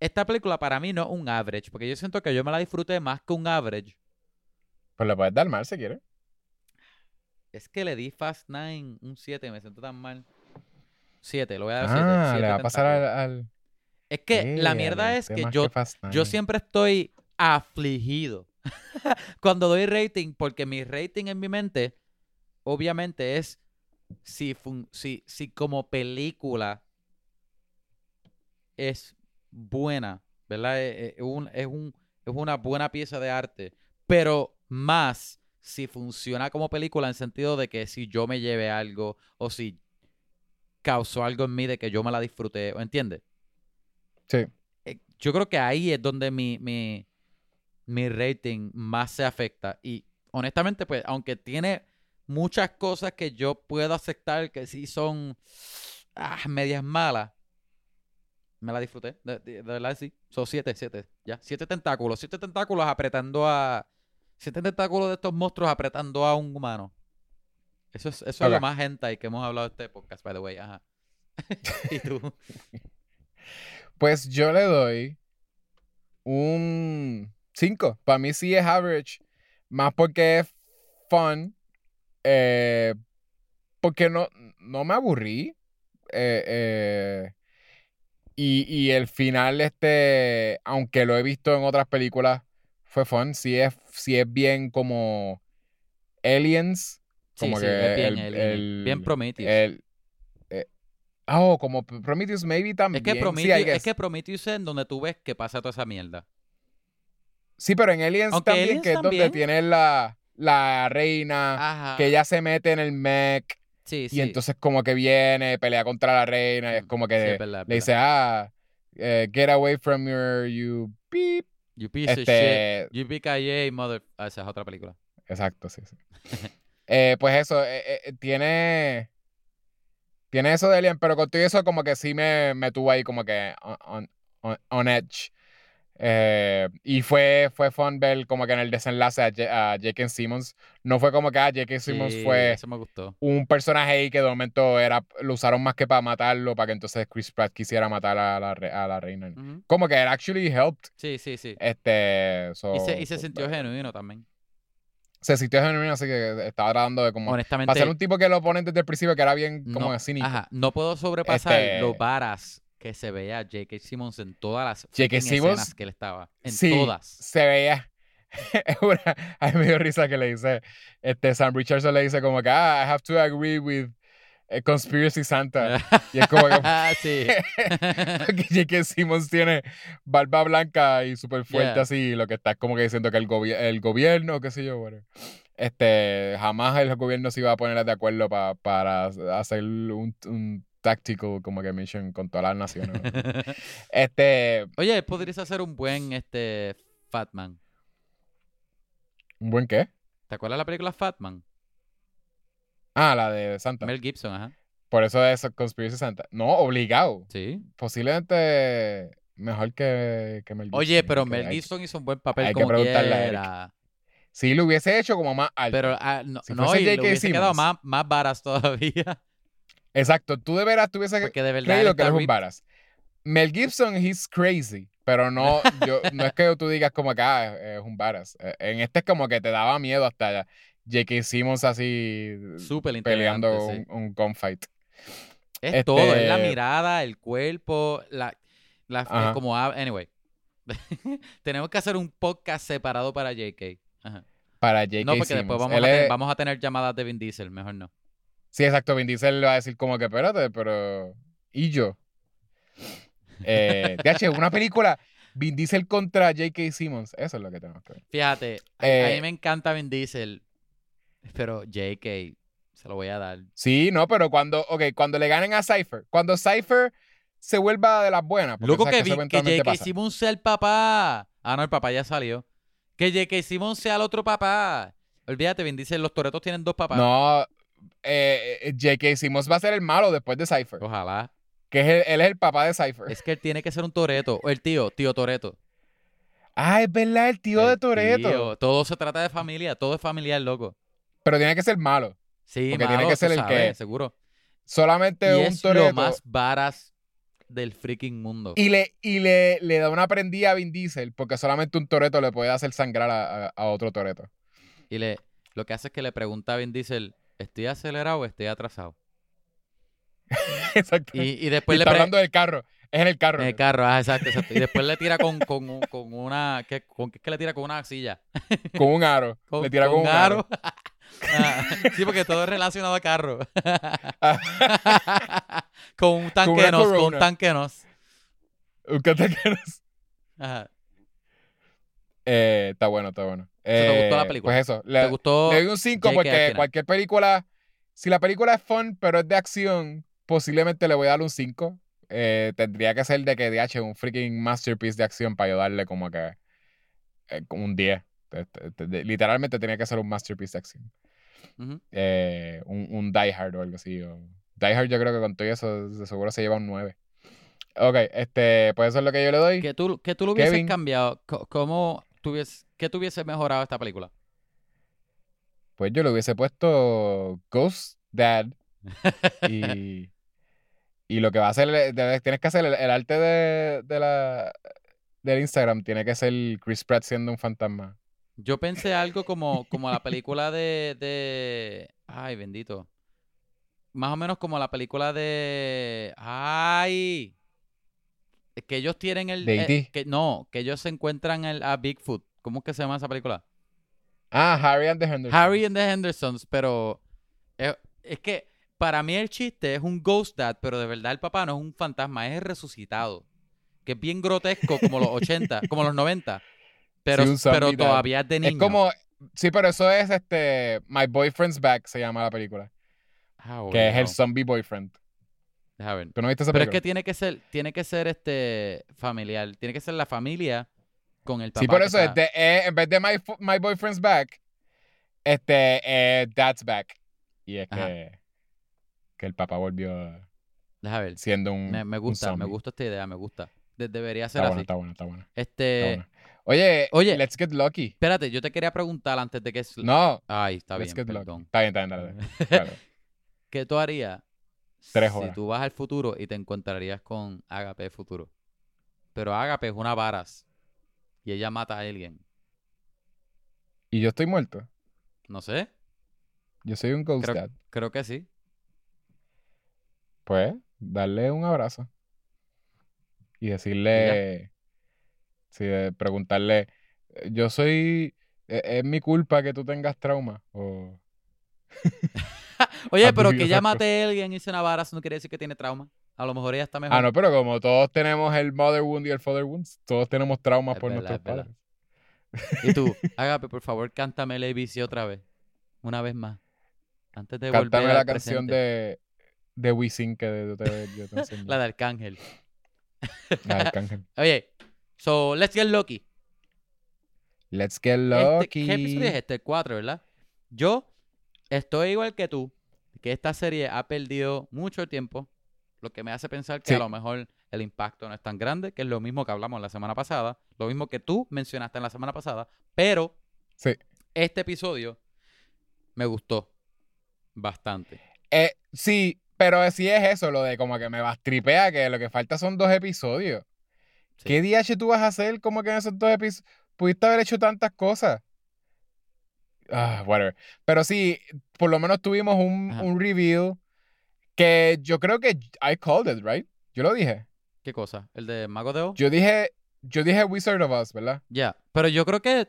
esta película para mí no es un average, porque yo siento que yo me la disfruté más que un average. Pues le puedes dar mal si quieres. Es que le di Fast Nine un 7, me siento tan mal. 7, lo voy a dar 7. Ah, le va a pasar al. al... Es que la mierda es que yo, yo siempre estoy afligido cuando doy rating, porque mi rating en mi mente, obviamente, es si, fun- si, si como película es buena, ¿verdad? Es, es un- es un- es una buena pieza de arte, pero más si funciona como película en sentido de que si yo me lleve algo o si causó algo en mí de que yo me la disfruté, ¿entiendes? Sí. eh, yo creo que ahí es donde mi, mi, mi rating más se afecta. Y honestamente, pues, aunque tiene muchas cosas que yo puedo aceptar que sí son ah, medias malas, me la disfruté. De, de- de verdad, sí. Son siete, siete. Ya. Siete tentáculos. Siete tentáculos apretando a. Siete tentáculos de estos monstruos apretando a un humano. Eso es, eso es lo más hentai que hemos hablado de este podcast, by the way. Ajá. ¿Y tú? Pues yo le doy un 5. Para mí sí es average. Más porque es fun. Eh, porque no, no me aburrí. eh, eh, y, y el final, este, aunque lo he visto en otras películas, fue fun. Sí es, sí es bien como Aliens. Como sí, que es bien el- el- bien Prometheus. el- eh, oh, como Prometheus maybe también. Es que, sí, Prometheus, es que Prometheus es en donde tú ves que pasa toda esa mierda. Sí, pero en Aliens Aunque también, Aliens que es donde tiene la, la reina, Ajá. que ella se mete en el mech Sí, sí. y entonces como que viene, pelea contra la reina y es como Sí, que es verdad, es le dice, ah, eh, get away from your, you beep. You piece of Este, shit. You BKJ, mother... Ah, esa es otra película. exacto, sí, sí. Eh, pues eso, eh, tiene, tiene eso de Alien, pero con todo eso como que sí me, me tuvo ahí como que on- on- on edge. Eh, y fue, fue fun ver como que en el desenlace a, J- a J.K. Simmons. No fue como que ah, J.K. Simmons Sí, fue me gustó. un personaje ahí que de momento era, lo usaron más que para matarlo, para que entonces Chris Pratt quisiera matar a la, a la reina. Ujú. Como que it actually helped. Sí, sí, sí. Este, so- Y se, y se so- sintió genuino también. Se sintió genuino, así que estaba tratando de como... Honestamente, Para ser un tipo que lo ponen desde el principio que era bien como no, cínico. ajá, no puedo sobrepasar Este- los varas que se veía a J.K. Simmons en todas las escenas que él estaba. En sí, todas. se veía. Es una- a mí me dio risa que le dice, este, Sam Richardson le dice como que, ah, I have to agree with eh, Conspiracy Santa. Y es como que, sí. J.K. Simmons tiene barba blanca y súper fuerte Yeah. así, lo que está es como que diciendo que el, gobi- el gobierno, qué sé yo, bueno, este, jamás el gobierno se iba a poner de acuerdo pa- para hacer un, un tactical como que mission con todas las naciones. ¿no? este, Oye, podrías hacer un buen este Fatman. ¿un buen qué? ¿Te acuerdas de la película Fatman? Ah, la de Santa. Mel Gibson, ajá. Por eso es Conspiracy Santa. No, obligado. Sí. Posiblemente mejor que, que Mel Gibson. Oye, pero que Mel Gibson hizo un buen papel hay que como preguntarle a Eric. Sí, lo hubiese hecho como más alto. Pero ah, no, Si no, y J.K. hubiese quedado más, más varas todavía. Exacto, tú de veras tuviese Porque de verdad creído que está él es un varas. Mel Gibson, he's crazy. Pero no, yo, no es que tú digas como que ah, es un varas. Eh, En este es como que te daba miedo hasta J.K. Simmons así Súper peleando sí. un, un gunfight. Es todo, es la Este- mirada, el cuerpo, la, la como hab- anyway. Tenemos que hacer un podcast separado para JK. Ajá. Para J.K. No, porque Simmons. después vamos a, Él tener, es- vamos a tener llamadas de Vin Diesel, mejor no. Sí, exacto. Vin Diesel le va a decir como que, espérate, pero... ¿Y yo? Eh, DH, una película, Vin Diesel contra J.K. Simmons. Eso es lo que tenemos que ver. Fíjate, a, a Eh, mí me encanta Vin Diesel, pero JK se lo voy a dar. Sí, no, pero cuando, ok, cuando le ganen a Cypher, cuando Cypher se vuelva de las buenas, Loco que, que eventualmente J.K. Simmons sea el papá. Ah, no, el papá ya salió. Que J.K. Simmons sea el otro papá. Olvídate, Vin Diesel, los toretos tienen dos papás. No, eh, eh, J.K. Simmons va a ser el malo después de Cypher, Ojalá. que es el- él es el papá de Cypher. Es que él tiene que ser un toreto. O el tío, tío Toreto. Ah, es verdad, el tío de Toreto. Todo se trata de familia, todo es familiar, loco. Pero tiene que ser malo. Sí, Porque tiene que ser el sabes, que- seguro. Solamente Y un es Toreto. lo más varas del freaking mundo. Y le, y le, le da una prendida a Vin Diesel, porque solamente un Toreto le puede hacer sangrar a, a- a otro Toreto. Y le, lo que hace es que le pregunta a Vin Diesel, ¿estoy acelerado o estoy atrasado? Exacto. Y, Y, y después le está hablando del carro. Es en el carro. En el carro, ah, exacto, exacto. Y después le tira con, con, con una. ¿qué, con, ¿Qué es que le tira con una silla? Con un aro. Con, le tira con, un aro. Ah, sí, porque todo es relacionado a carro. Con un tanquenos, con un tanquenos. un cataqueros. Ajá. Eh, está bueno, está bueno. ¿Te gustó la Eh, película? Pues eso. ¿Te Le, gustó? le doy un 5 JK al porque cualquier película. Si la película es fun, pero es de acción, posiblemente le voy a dar un 5. Eh, tendría que ser de que DH un freaking masterpiece de acción para yo darle como que eh, como un 10. Te- te- te- Literalmente tenía que ser un masterpiece de acción. Eh, un, un Die Hard o algo así. o- Die Hard yo creo que con todo eso de seguro se lleva un 9. Ok, este, pues eso es lo que yo le doy. ¿Que tú, que tú lo hubieses Kevin. cambiado? ¿Cómo tuvies, ¿Qué tuviese mejorado esta película? Pues yo le hubiese puesto Ghost Dad y, y lo que va a hacer, eh, tienes que hacer el, el arte de, de la, del Instagram, tiene que ser Chris Pratt siendo un fantasma. Yo pensé algo como, como la película de, de... Ay, bendito. Más o menos como la película de... Ay. Que ellos tienen el... ¿De eh, E.T.? que, no, que ellos se encuentran el, a Bigfoot. ¿Cómo es que se llama esa película? Ah, Harry and the Hendersons. Harry and the Hendersons, pero... eh, es que para mí el chiste es un ghost dad, pero de verdad el papá no es un fantasma, es el resucitado. Que es bien grotesco, como los 80, como los 90. Pero, Sí, pero dad. todavía es de niño. Es como, sí, pero eso es este, My Boyfriend's Back se llama la película, Ah, que es el zombie boyfriend. Deja ver. ¿Tú no viste esa Pero es que tiene que ser, tiene que ser este familiar, tiene que ser la familia con el papá. Sí, por eso está- es de- eh, en vez de my, my Boyfriend's Back, este, eh, Dad's Back. Y es que, que el papá volvió Deja ver. siendo un Me, me un gusta, me gusta esta idea, me gusta. De- debería ser Está así. bueno, está bueno, está bueno. está Este, bueno. Oye, oye. let's get lucky. espérate, yo te quería preguntar antes de que No, Ay, está let's bien, get lucky. Está bien, está bien, dale. Claro. ¿Qué tú harías Tres si tú vas al futuro y te encontrarías con Agape futuro? Pero Agape es una varas y ella mata a alguien. Y yo estoy muerto. No sé, Yo soy un ghost Creo- dad. creo que sí. Pues, darle un abrazo. y decirle, sí, preguntarle, "Eh, yo soy, e- es, mi culpa que tú tengas trauma. O, Oye, pero que ya mate a alguien y se eso no quiere decir que tiene trauma. A lo mejor ella está mejor. Ah, no, pero como todos tenemos el mother wound y el father wound, todos tenemos traumas Es por verdad, nuestros padres. Y tú, Agape, por favor, cántame el ABC otra vez. Una vez más. Antes de Cántame volver la al canción presente. de, de Wisin que yo te, yo te enseñé. La de Arcángel. La de Arcángel. Oye, so, let's get lucky. Let's get Este, lucky. ¿Qué episodio es este? El 4, ¿verdad? Yo estoy igual que tú, que esta serie ha perdido mucho tiempo, lo que me hace pensar que Sí. a lo mejor el impacto no es tan grande, que es lo mismo que hablamos la semana pasada, lo mismo que tú mencionaste en la semana pasada, pero Sí. este episodio me gustó bastante. Eh, sí, pero sí es eso, lo de como que me bastripea que lo que falta son dos episodios. Sí. ¿Qué DH tú vas a hacer como que en esos dos episodios? Pudiste haber hecho tantas cosas. Ah, whatever. Pero sí, por lo menos tuvimos un, un reveal que yo creo que I called it, right? Yo lo dije. ¿Qué cosa? ¿El de Mago de Oz? Yo dije, yo dije Wizard of Oz, ¿verdad? Ya, pero yo creo que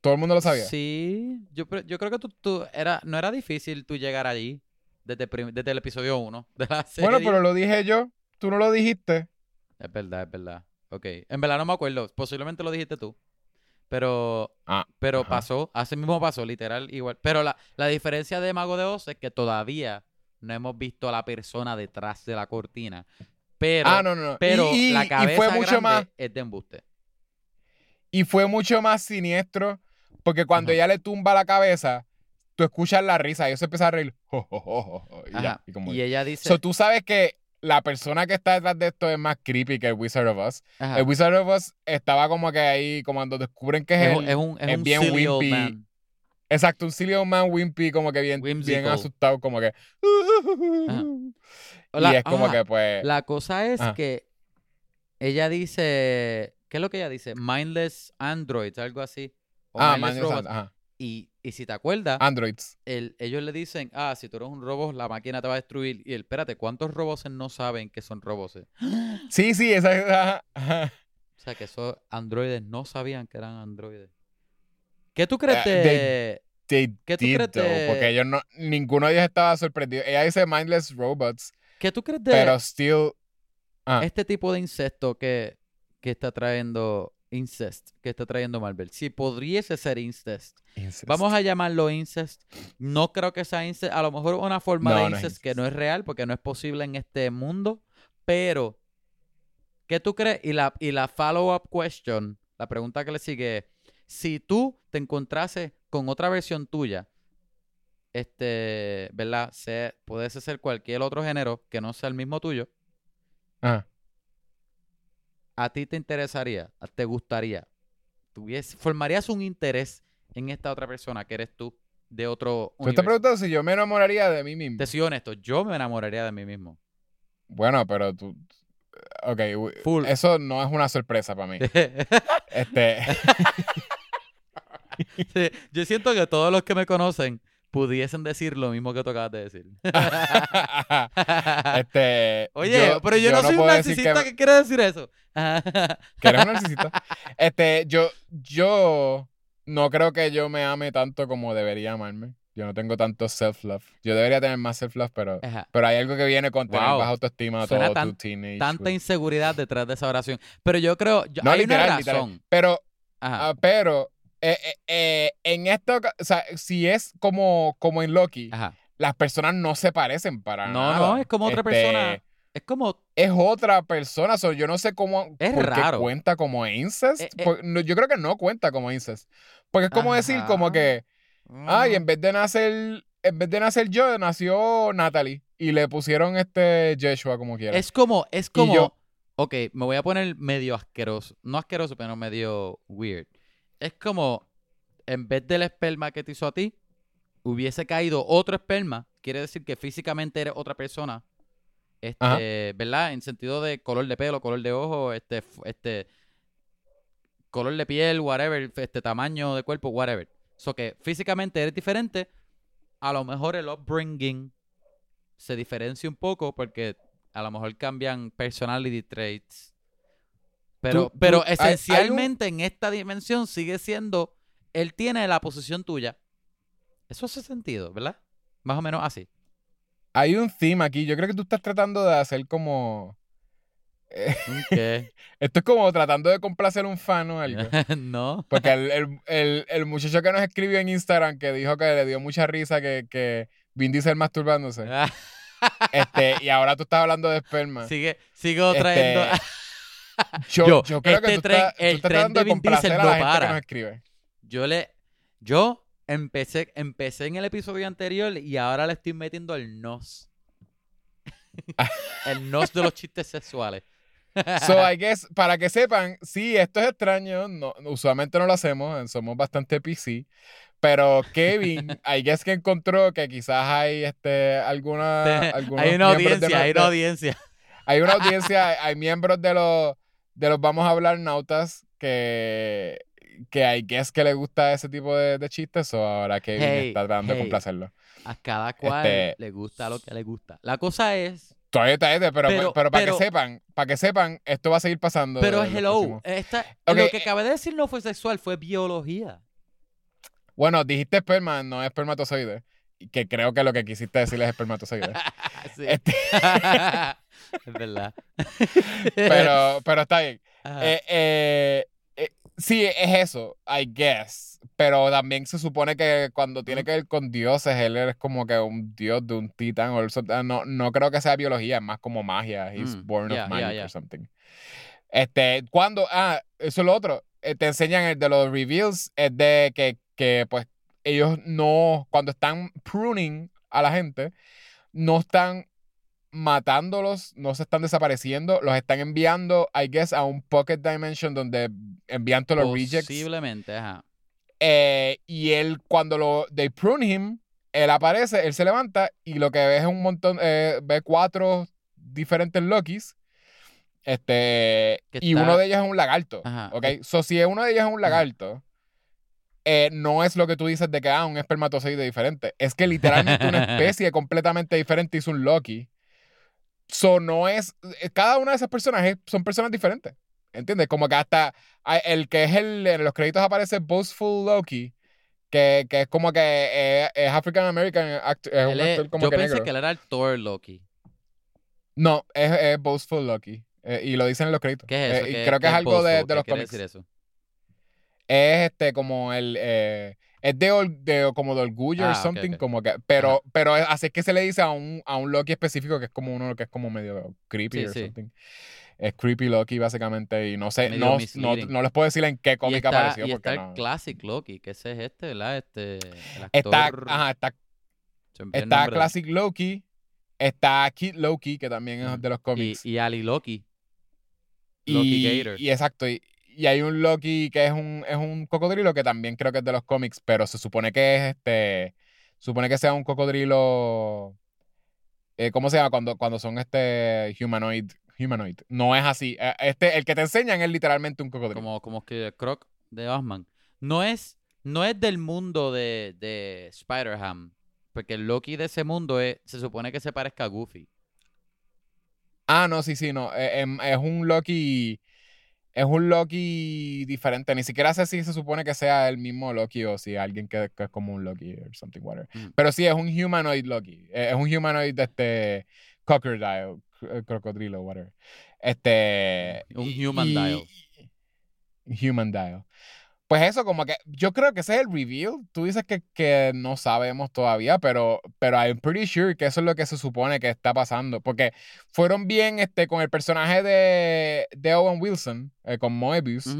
Todo el mundo lo sabía. Sí, yo, yo creo que tú, tú era, no era difícil tú llegar allí desde, desde el episodio 1 de la serie. Bueno, pero lo dije yo. Tú no lo dijiste. Es verdad, es verdad. Ok, en verdad no me acuerdo. Posiblemente lo dijiste tú. Pero, Ah, pero ajá. pasó, así mismo pasó, literal, igual. Pero la, la diferencia de Mago de Oz es que todavía no hemos visto a la persona detrás de la cortina. Pero, ah, no, no. no. pero y, y- la y cabeza fue mucho grande más. es de embuste. Y fue mucho más siniestro porque cuando Ajá. ella le tumba la cabeza, tú escuchas la risa y ellos se empieza a reír. Jo, jo, jo, jo, jo, y ya, y como- Y ella dice... So, tú sabes que la persona que está detrás de esto es más creepy que el Wizard of ajá, El Wizard of Oz estaba como que ahí, como cuando descubren que es, es, un- es un, es es un bien wimpy, man. Exacto, un silly old man wimpy, como que bien, bien asustado, como que. Y es como ah, que, pues. La cosa es que ella dice, ¿qué es lo que ella dice? Mindless androids, algo así. O ah, mindless man, robots. ajá. Y, y si te acuerdas, Androids. el- ellos le dicen, ah, si tú eres un robot, la máquina te va a destruir. Y él, espérate, ¿cuántos robots no saben que son robots? Sí, sí, esa ajá. O sea, que esos androides no sabían que eran androides. ¿Qué tú crees Eh, de...? They ¿Qué tú crees de- porque ellos no, ninguno de ellos estaba sorprendido. Ella dice mindless robots, ¿Qué tú crees de pero still. Ah, este tipo de incesto que, que está trayendo incest, que está trayendo Marvel? Si pudiese ser incest. incest. Vamos a llamarlo incest. No creo que sea incest. A lo mejor una forma No, de no es incest que incest. no es real porque no es posible en este mundo. Pero, ¿qué tú crees? Y la, y la follow-up question, la pregunta que le sigue es, si tú te encontrases con otra versión tuya, este, ¿verdad? Se, pudiese ser cualquier otro género que no sea el mismo tuyo, Ajá. ¿a ti te interesaría? ¿Te gustaría? tuviese- ¿Formarías un interés en esta otra persona que eres tú de otro Tú estás preguntando si yo me enamoraría de mí mismo. Te soy honesto, yo me enamoraría de mí mismo. Bueno, pero tú. Ok, Full. eso no es una sorpresa para mí. Este. Sí, yo siento que todos los que me conocen pudiesen decir lo mismo que tú acabas de decir. este. Oye, yo- pero yo, no soy un narcisista que... quiere decir eso. que eres un narcisista. Este, yo, yo no creo que yo me ame tanto como debería amarme. Yo no tengo tanto self-love. Yo debería tener más self-love, pero, Ajá. pero hay algo que viene con tener Wow. baja autoestima Suena todo tan- tu teenage. Tanta inseguridad detrás de esa oración. Pero yo creo, yo- No, hay literal, una literal. razón. Pero, Ajá. ah, pero, eh, eh, eh, en esto, o sea, si es como, como en Loki, Ajá. las personas no se parecen para No, nada. no, es como otra Este, persona. Es como, Es otra persona, so, yo no sé cómo Es por qué raro. cuenta como incest. Eh, eh. Por- no, yo creo que no cuenta como incest. Porque es como decir como que, ay, en vez de nacer, en vez de nacer yo, nació Natalie. Y le pusieron este Joshua como quiera. es como, es como, yo- ok, me voy a poner medio asqueroso. No asqueroso, pero medio weird. Es como, en vez del esperma que te hizo a ti, hubiese caído otro esperma. Quiere decir que físicamente eres otra persona. Ajá. Este, ¿verdad? En sentido de color de pelo, color de ojo, este, este, color de piel, whatever, este tamaño de cuerpo, whatever. So que físicamente eres diferente. A lo mejor el upbringing se diferencia un poco porque a lo mejor cambian personality traits. Pero, Tú- pero tú- hay- hay un- esencialmente en esta dimensión sigue siendo, él tiene la posición tuya. Eso hace sentido, ¿verdad? Más o menos así. Hay un theme aquí. Yo creo que tú estás tratando de hacer como. Ok. Esto es como tratando de complacer un fan o algo. no. Porque el, el- el- el muchacho que nos escribió en Instagram que dijo que le dio mucha risa que, que Vin Diesel masturbándose. Este, y ahora tú estás hablando de esperma. sigue, sigo Este, trayendo. Yo, Yo, yo creo que este tú tren- estás, tú el estás tren de Vin Diesel no para. que. Yo le. Yo empecé, empecé en el episodio anterior y ahora le estoy metiendo el nos. el nos de los chistes sexuales. So, I guess, para que sepan, sí, esto es extraño. No, usualmente no lo hacemos, somos bastante PC. Pero Kevin, I guess que encontró que quizás hay este, alguna. hay una audiencia, hay una audiencia. hay una audiencia, hay, hay miembros de los, de los Vamos a hablar nautas que, que I guess que le gusta ese tipo de, de chistes. O ahora Kevin Hey, está tratando de complacerlo. A cada cual Este- le gusta lo que le gusta. La cosa es. Todavía está este, pero, Pero- pero, para pero- que sepan, para que sepan, esto va a seguir pasando. Pero hello, esta, lo que eh, acabé de decir no fue sexual, fue biología. Bueno, dijiste esperma, no espermatozoide. Que creo que lo que quisiste decir es espermatozoide. Este, es verdad. pero, pero está bien. Eh, eh, eh, sí, es eso, I guess. Pero también se supone que cuando tiene que ver con dioses, él es como que un dios de un titán. O ah, no, no creo que sea biología, es más como magia. He's Mm, born yeah, of yeah, magic yeah. or something. Este, cuando, ah, eso es lo otro. te enseñan el de los reveals, es de que, que pues ellos no, cuando están pruning a la gente, no están matándolos, no se están desapareciendo, los están enviando, I guess, a un pocket dimension donde envían todos los rejects. Posiblemente, ajá. Eh, y él, cuando lo, they prune him, él aparece, él se levanta y lo que ve es un montón, eh, ve cuatro diferentes Lokis. Este, y está- uno de ellos es un lagarto. Ajá. ¿Ok? So, si uno de ellos es un lagarto, eh, no es lo que tú dices de que, ah, un espermatozoide diferente. Es que literalmente una especie completamente diferente hizo un Loki. So, no es. eh, Cada una de esas personajes son personas diferentes. ¿Entiendes? Como que hasta ah, el que es el. En los créditos aparece Boastful Loki. Que, que es como que eh, es African American actor, es un actor como yo que pensé negro. que él era el Thor Loki. No, es, es Boastful Loki. Eh, y lo dicen en los créditos. ¿Qué es eso? Eh, y ¿Qué- creo que es algo de, boastful? de ¿Qué los quiere cómics. decir eso? es este como el eh, es de, or- de- como de orgullo Ah, or ok, something como que pero pero así es que se le dice a un a un Loki específico que es como uno que es como medio creepy Sí, or sí. something. Es creepy Loki básicamente y no sé no, no, no les puedo decir en qué Y cómic está, apareció y porque está no. el Classic Loki, que ese es este, ¿verdad? Este, el está ajá, está, está de- Classic Loki está Kid Loki que también es de los Y, cómics. y Ali Loki. Loki y, Gator. y exacto y, y hay un Loki que es un es un cocodrilo que también creo que es de los cómics pero se supone que es este supone que sea un cocodrilo eh, ¿cómo se llama? cuando cuando son este humanoid humanoid no es así Eh, este el que te enseñan es literalmente un cocodrilo Como, como que Croc de Batman. No es, no es del mundo de, de Spider-Ham. Porque el Loki de ese mundo es, se supone que se parezca a Goofy. ah no sí sí no eh, em, es un Loki es un Loki diferente ni siquiera sé si se supone que sea el mismo Loki o si alguien que, que es como un Loki or something whatever Ujú. Pero sí, es un humanoid Loki. Eh, Es un humanoid de este crocodile, cr- crocodrilo, whatever. Este. Un human y- dial. Human dial. Pues eso, como que yo creo que ese es el reveal. Tú dices que, que no sabemos todavía, pero, pero I'm pretty sure que eso es lo que se supone que está pasando. Porque fueron bien este, con el personaje de, de Owen Wilson, eh, con Moebius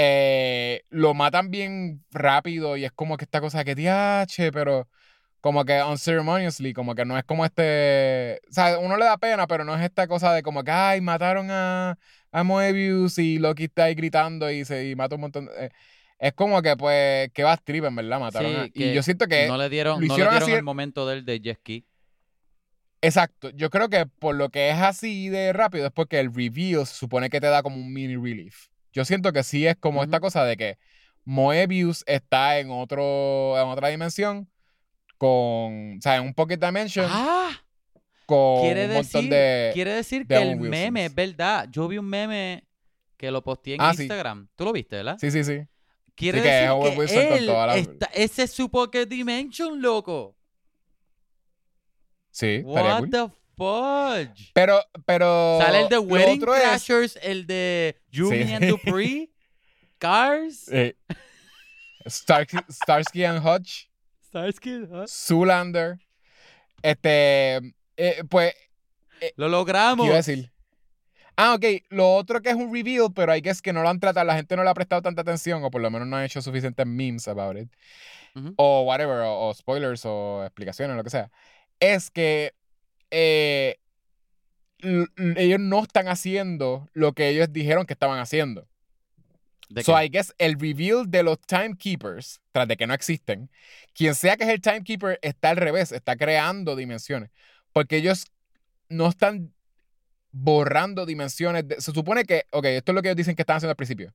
eh, lo matan bien rápido y es como que esta cosa que diache, pero como que unceremoniously, como que no es como este, o sea, uno le da pena, pero no es esta cosa de como que, ay, mataron a, a Moebius y Loki está ahí gritando y se y mata un montón de... eh, es como que, pues, que va trip, en verdad, mataron Sí, a... Y yo siento que... no le dieron, no le dieron así- el momento del de jet ski. Exacto, yo creo que por lo que es así de rápido es porque el reveal se supone que te da como un mini relief. Yo siento que sí es como esta cosa de que Moebius está en otro en otra dimensión con, o sea, en un pocket dimension. ¡Ah! Con quiere un montón decir, de... quiere decir de que el Wilsons. meme es verdad. Yo vi un meme que lo posteé en Ah, sí. Instagram. ¿Tú lo viste, verdad? Sí, sí, sí. Quiere Sí, decir que Wilson con él toda la- está- ese es su Pocket Dimension, loco. Sí, What cool. the fudge. Pero, pero... Sale el de Wedding es- Crashers, el de Yumi Sí. and Dupree, Cars, eh, Starsky, Starsky and Hutch, Starsky, ¿ah? Zoolander. Este... eh, pues, Lo ¿qué logramos. iba a decir? Ah, ok. Lo otro que es un reveal, pero hay que es que no lo han tratado, la gente no le ha prestado tanta atención, o por lo menos no han hecho suficientes memes about it. O whatever, o, o spoilers o explicaciones, lo que sea, es que eh, ellos no están haciendo lo que ellos dijeron que estaban haciendo. ¿De So qué? I guess el reveal de los timekeepers, tras de que no existen, quien sea que es el timekeeper está al revés, está creando dimensiones. Porque ellos no están borrando dimensiones. de- se supone que, ok, esto es lo que ellos dicen que están haciendo al principio.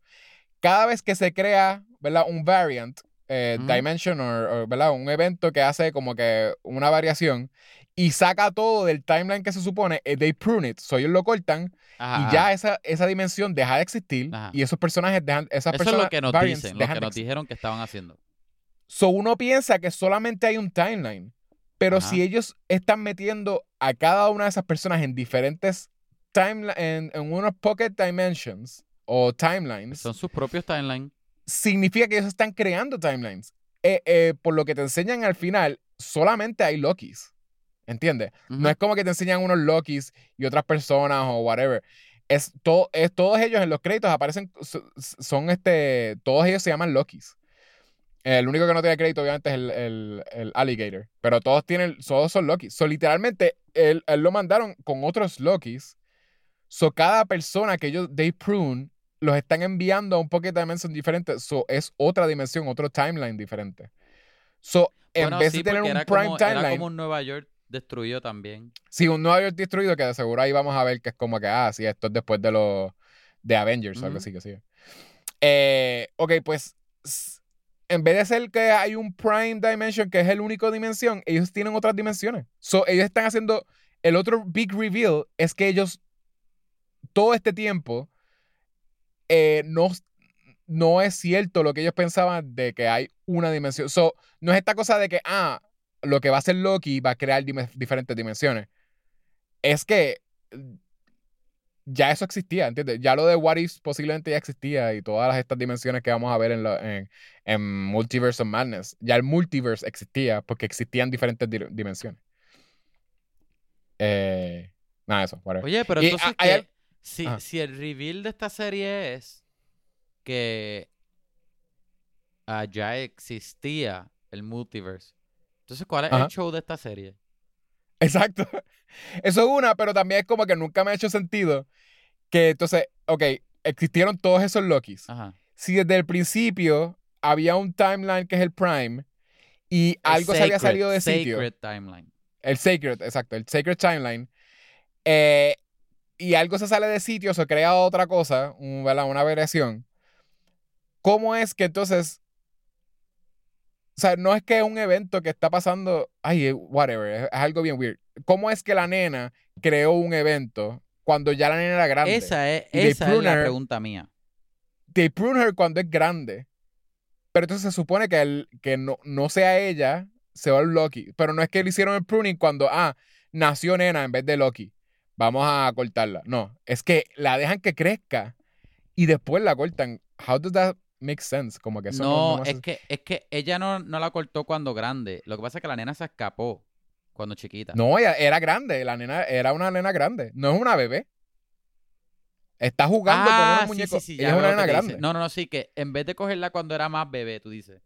Cada vez que se crea, ¿verdad? Un variant, eh, dimension, o, ¿verdad? Un evento que hace como que una variación y saca todo del timeline que se supone, eh, they prune it. So ellos lo cortan Ajá, y ajá. ya esa, esa dimensión deja de existir Ajá. y esos personajes dejan, esas Eso es lo que nos dicen, lo que nos dijeron que estaban haciendo. So uno piensa que solamente hay un timeline, pero Ajá. si ellos están metiendo a cada una de esas personas en diferentes timelines, en, en unos pocket dimensions o timelines, Son sus propios timelines. significa que ellos están creando timelines. Eh, eh, por lo que te enseñan al final, solamente hay Lokis. ¿Entiendes? No es como que te enseñan unos Lokis y otras personas o whatever. Es, todo, es todos ellos en los créditos aparecen, so- son este, todos ellos se llaman Lokis. El único que no tiene crédito, obviamente, es el, el- el Alligator. Pero todos tienen, todos son Lokis. So, literalmente, él, él lo mandaron con otros Lokis. So, cada persona que ellos, they prune, los están enviando a un Pocket Dimension diferente. So, es otra dimensión, otro timeline diferente. So, en Bueno, vez sí, de tener un prime como, timeline. Era como un Nueva York destruido también. Sí, un Nueva York destruido que de seguro ahí vamos a ver que es como que, ah, sí, esto es después de los de Avengers o algo así que sí. Eh, ok, pues en vez de ser que hay un Prime Dimension que es el único dimensión, ellos tienen otras dimensiones. So, ellos están haciendo el otro big reveal es que ellos todo este tiempo eh, no, no es cierto lo que ellos pensaban de que hay una dimensión. So, no es esta cosa de que, ah, lo que va a hacer Loki va a crear diferentes dimensiones. Es que ya eso existía, ¿entiendes? Ya lo de What If posiblemente ya existía y todas las- estas dimensiones que vamos a ver en, la- en, en Multiverse of Madness. Ya el multiverse existía porque existían diferentes di- dimensiones. Eh, nada, eso, whatever. Oye, pero Y entonces a- que si, si el reveal de esta serie es que ah, ya existía el multiverse, entonces ¿cuál es Ajá. el show de esta serie? Exacto. Eso es una, pero también es como que nunca me ha hecho sentido que entonces, ok, existieron todos esos Lokis. Ajá. Si desde el principio había un timeline que es el Prime y El algo se había salido de sitio, Sacred timeline. el Sacred, exacto, el Sacred Timeline, eh, y algo se sale de sitio, se crea otra cosa, un- una variación, ¿cómo es que entonces... O sea, no es que es un evento que está pasando, ay, eh, whatever, es, es algo bien weird. ¿Cómo es que la nena creó un evento cuando ya la nena era grande? Esa es, esa es la her. pregunta mía. They prune her cuando es grande. Pero entonces se supone que, el, que no, no sea ella, se va el Loki. Pero no es que le hicieron el pruning cuando, ah, nació nena en vez de Loki. Vamos a cortarla. No, es que la dejan que crezca y después la cortan. How does that make sense? Como que eso no, No, no me hace- es que, es que ella no, no la cortó cuando grande. Lo que pasa es que la nena se escapó cuando chiquita. No, ella era grande. La nena era una nena grande. No es una bebé. Está jugando con ah, unos sí, muñecos. sí, sí, ella ya es una nena grande. No, no, no, sí, que en vez de cogerla cuando era más bebé, tú dices.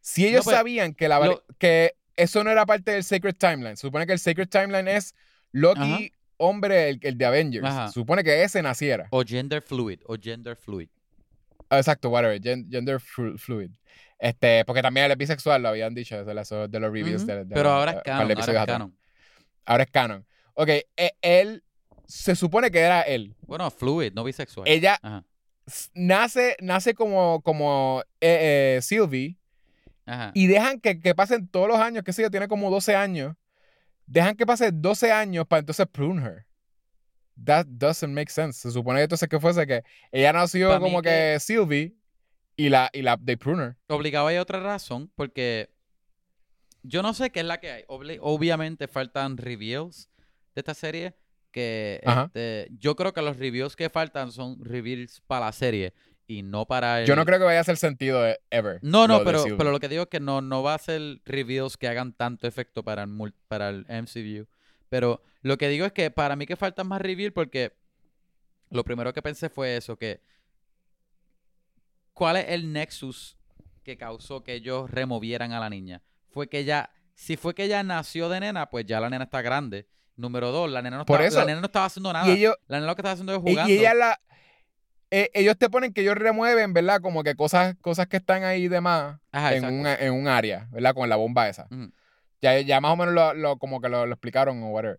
Si ellos No, pues, sabían que, la, lo- que eso no era parte del Sacred Timeline, supone que el Sacred Timeline es Loki, Ajá. hombre, el, el de Avengers. Ajá. Supone que ese naciera. O gender fluid, o gender fluid. Exacto, whatever, gen- gender flu- fluid. Este, porque también el bisexual lo habían dicho de, las- de los reviews. Ujú. de, de Pero la- ahora eh, es canon, ahora es canon. Ahora es canon. Ok, e- él, se supone que era él. Bueno, fluid, no bisexual. Ella Ajá, nace, nace como, como eh, eh, Sylvie ajá. y dejan que, que pasen todos los años, que sé yo, tiene como 12 años, dejan que pase 12 años para entonces prune her. That doesn't make sense. Se supone entonces que fuese que ella nació como que, que- Sylvie y la, y la they prune her. Obligado hay otra razón, porque yo no sé qué es la que hay. Obli- obviamente faltan reviews de esta serie. Que este, yo creo que los reviews que faltan son reviews para la serie y no para el. Yo no creo que vaya a hacer sentido eh, ever. No, no, de pero, pero lo que digo es que no, no va a ser reviews que hagan tanto efecto para el, para el MCU. Pero lo que digo es que para mí que faltan más reviews porque lo primero que pensé fue eso, que ¿cuál es el nexus que causó que ellos removieran a la niña? Fue que ella, si fue que ella nació de nena, pues ya la nena está grande. Número dos, la nena no, Por estaba, eso. la nena no estaba haciendo nada. Y ellos, La nena lo que estaba haciendo es jugando. y ella la. eh, ellos te ponen que ellos remueven, ¿verdad? Como que cosas, cosas que están ahí de más Ajá, en un, en un área, ¿verdad? Con la bomba esa. Ya, ya más o menos lo, lo- como que lo, lo explicaron o whatever.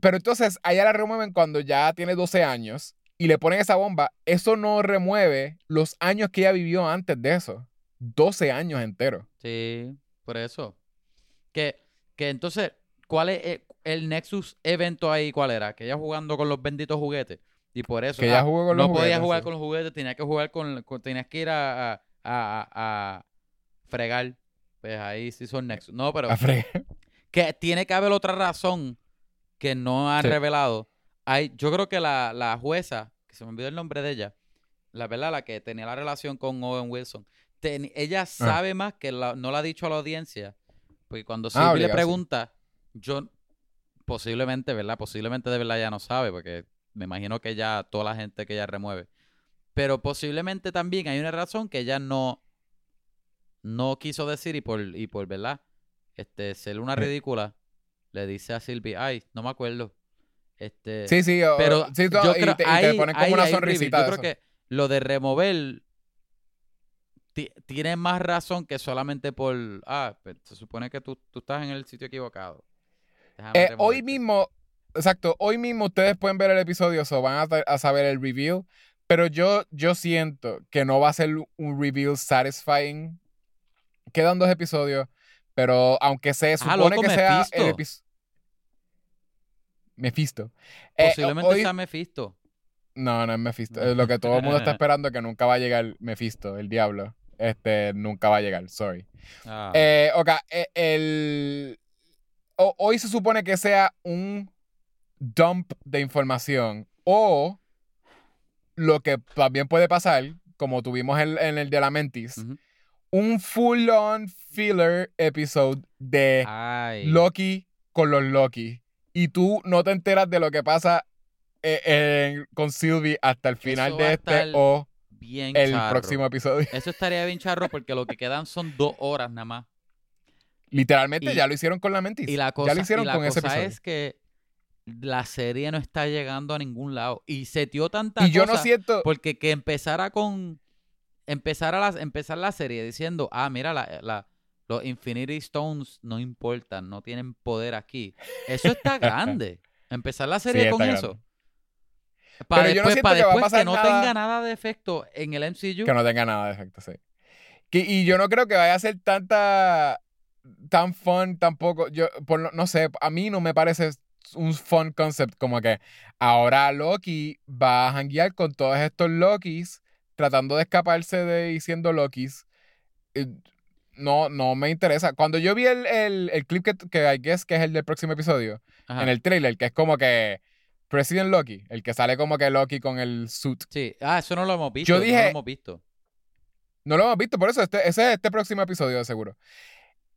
Pero entonces, a ella la remueven cuando ya tiene 12 años y le ponen esa bomba. Eso no remueve los años que ella vivió antes de eso. 12 años enteros. Sí, por eso. Que, que entonces, ¿cuál es el, el Nexus evento ahí? ¿Cuál era? Que ella jugando con los benditos juguetes. Y por eso. Que ella ah, jugó con no los podía juguetes, jugar sí. con los juguetes, tenía que jugar con, con- tenías que ir a, a, a- a fregar. Pues ahí sí son Nexus. No, pero que tiene que haber otra razón que no han Sí. revelado. Hay, yo creo que la, la jueza, que se me olvidó el nombre de ella, la verdad, la que tenía la relación con Owen Wilson, ten- ella Ah. sabe más que la- no la ha dicho a la audiencia. Porque cuando Ah, Sylvie le sí. pregunta, yo posiblemente, ¿verdad? Posiblemente de verdad ya no sabe, porque me imagino que ya toda la gente que ella remueve. Pero posiblemente también hay una razón que ella no, no quiso decir y por, y por ¿verdad? Este, ser una ridícula, le dice a Sylvie, ay, no me acuerdo. Este, Sí, sí. o- pero sí, yo y, creo y te ahí- ponen como ahí una sonrisita. Yo creo que lo de remover ti- tiene más razón que solamente por, ah, pues, se supone que tú, tú estás en el sitio equivocado. Eh, hoy mismo, exacto, hoy mismo ustedes pueden ver el episodio, o van a, a saber el reveal, pero yo, yo siento que no va a ser un reveal satisfying. Quedan dos episodios, pero aunque se supone loco, que sea el Mephisto. episodio... Mephisto. Eh, Posiblemente hoy- sea Mephisto. No, no es Mephisto. Es lo que todo el mundo está esperando que nunca va a llegar Mephisto, el diablo. Este, nunca va a llegar, sorry. Ah. Eh, ok, eh, el... ho- hoy se supone que sea un dump de información o lo que también puede pasar, como tuvimos en, en el de la Mentis. Un full-on filler episode de Ay. Loki con los Loki. Y tú no te enteras de lo que pasa eh, con Sylvie hasta el final de este o Bien el charro. próximo episodio. Eso estaría bien charro porque lo que quedan son dos horas nada más. Literalmente Y- ya lo hicieron con la Mentis. Y la cosa, ya lo hicieron y la con ese cosa episodio. es que la serie no está llegando a ningún lado. Y se dio tanta Y yo no siento... porque que empezara con... Empezara la, empezar la serie diciendo, ah, mira, la, la- los Infinity Stones no importan, no tienen poder aquí. Eso está grande. Empezar la serie Sí, con eso. grande. Para Pero yo no después, para que va a que no nada- tenga nada de efecto en el MCU. Que no tenga nada de efecto, sí. Que- y yo no creo que vaya a ser tanta. tan fun tampoco. Yo, por, lo- no sé, a mí no me parece un fun concept como que ahora Loki va a hanguear con todos estos Lokis tratando de escaparse de y siendo Lokis. Eh, No, no me interesa. Cuando yo vi el, el, el clip que, que I guess que es el del próximo episodio, Ajá. en el trailer, que es como que President Loki, el que sale como que Loki con el suit. Sí, ah, eso no lo hemos visto. Yo no lo dije- hemos visto. No lo hemos visto, por eso este, ese es este próximo episodio de seguro.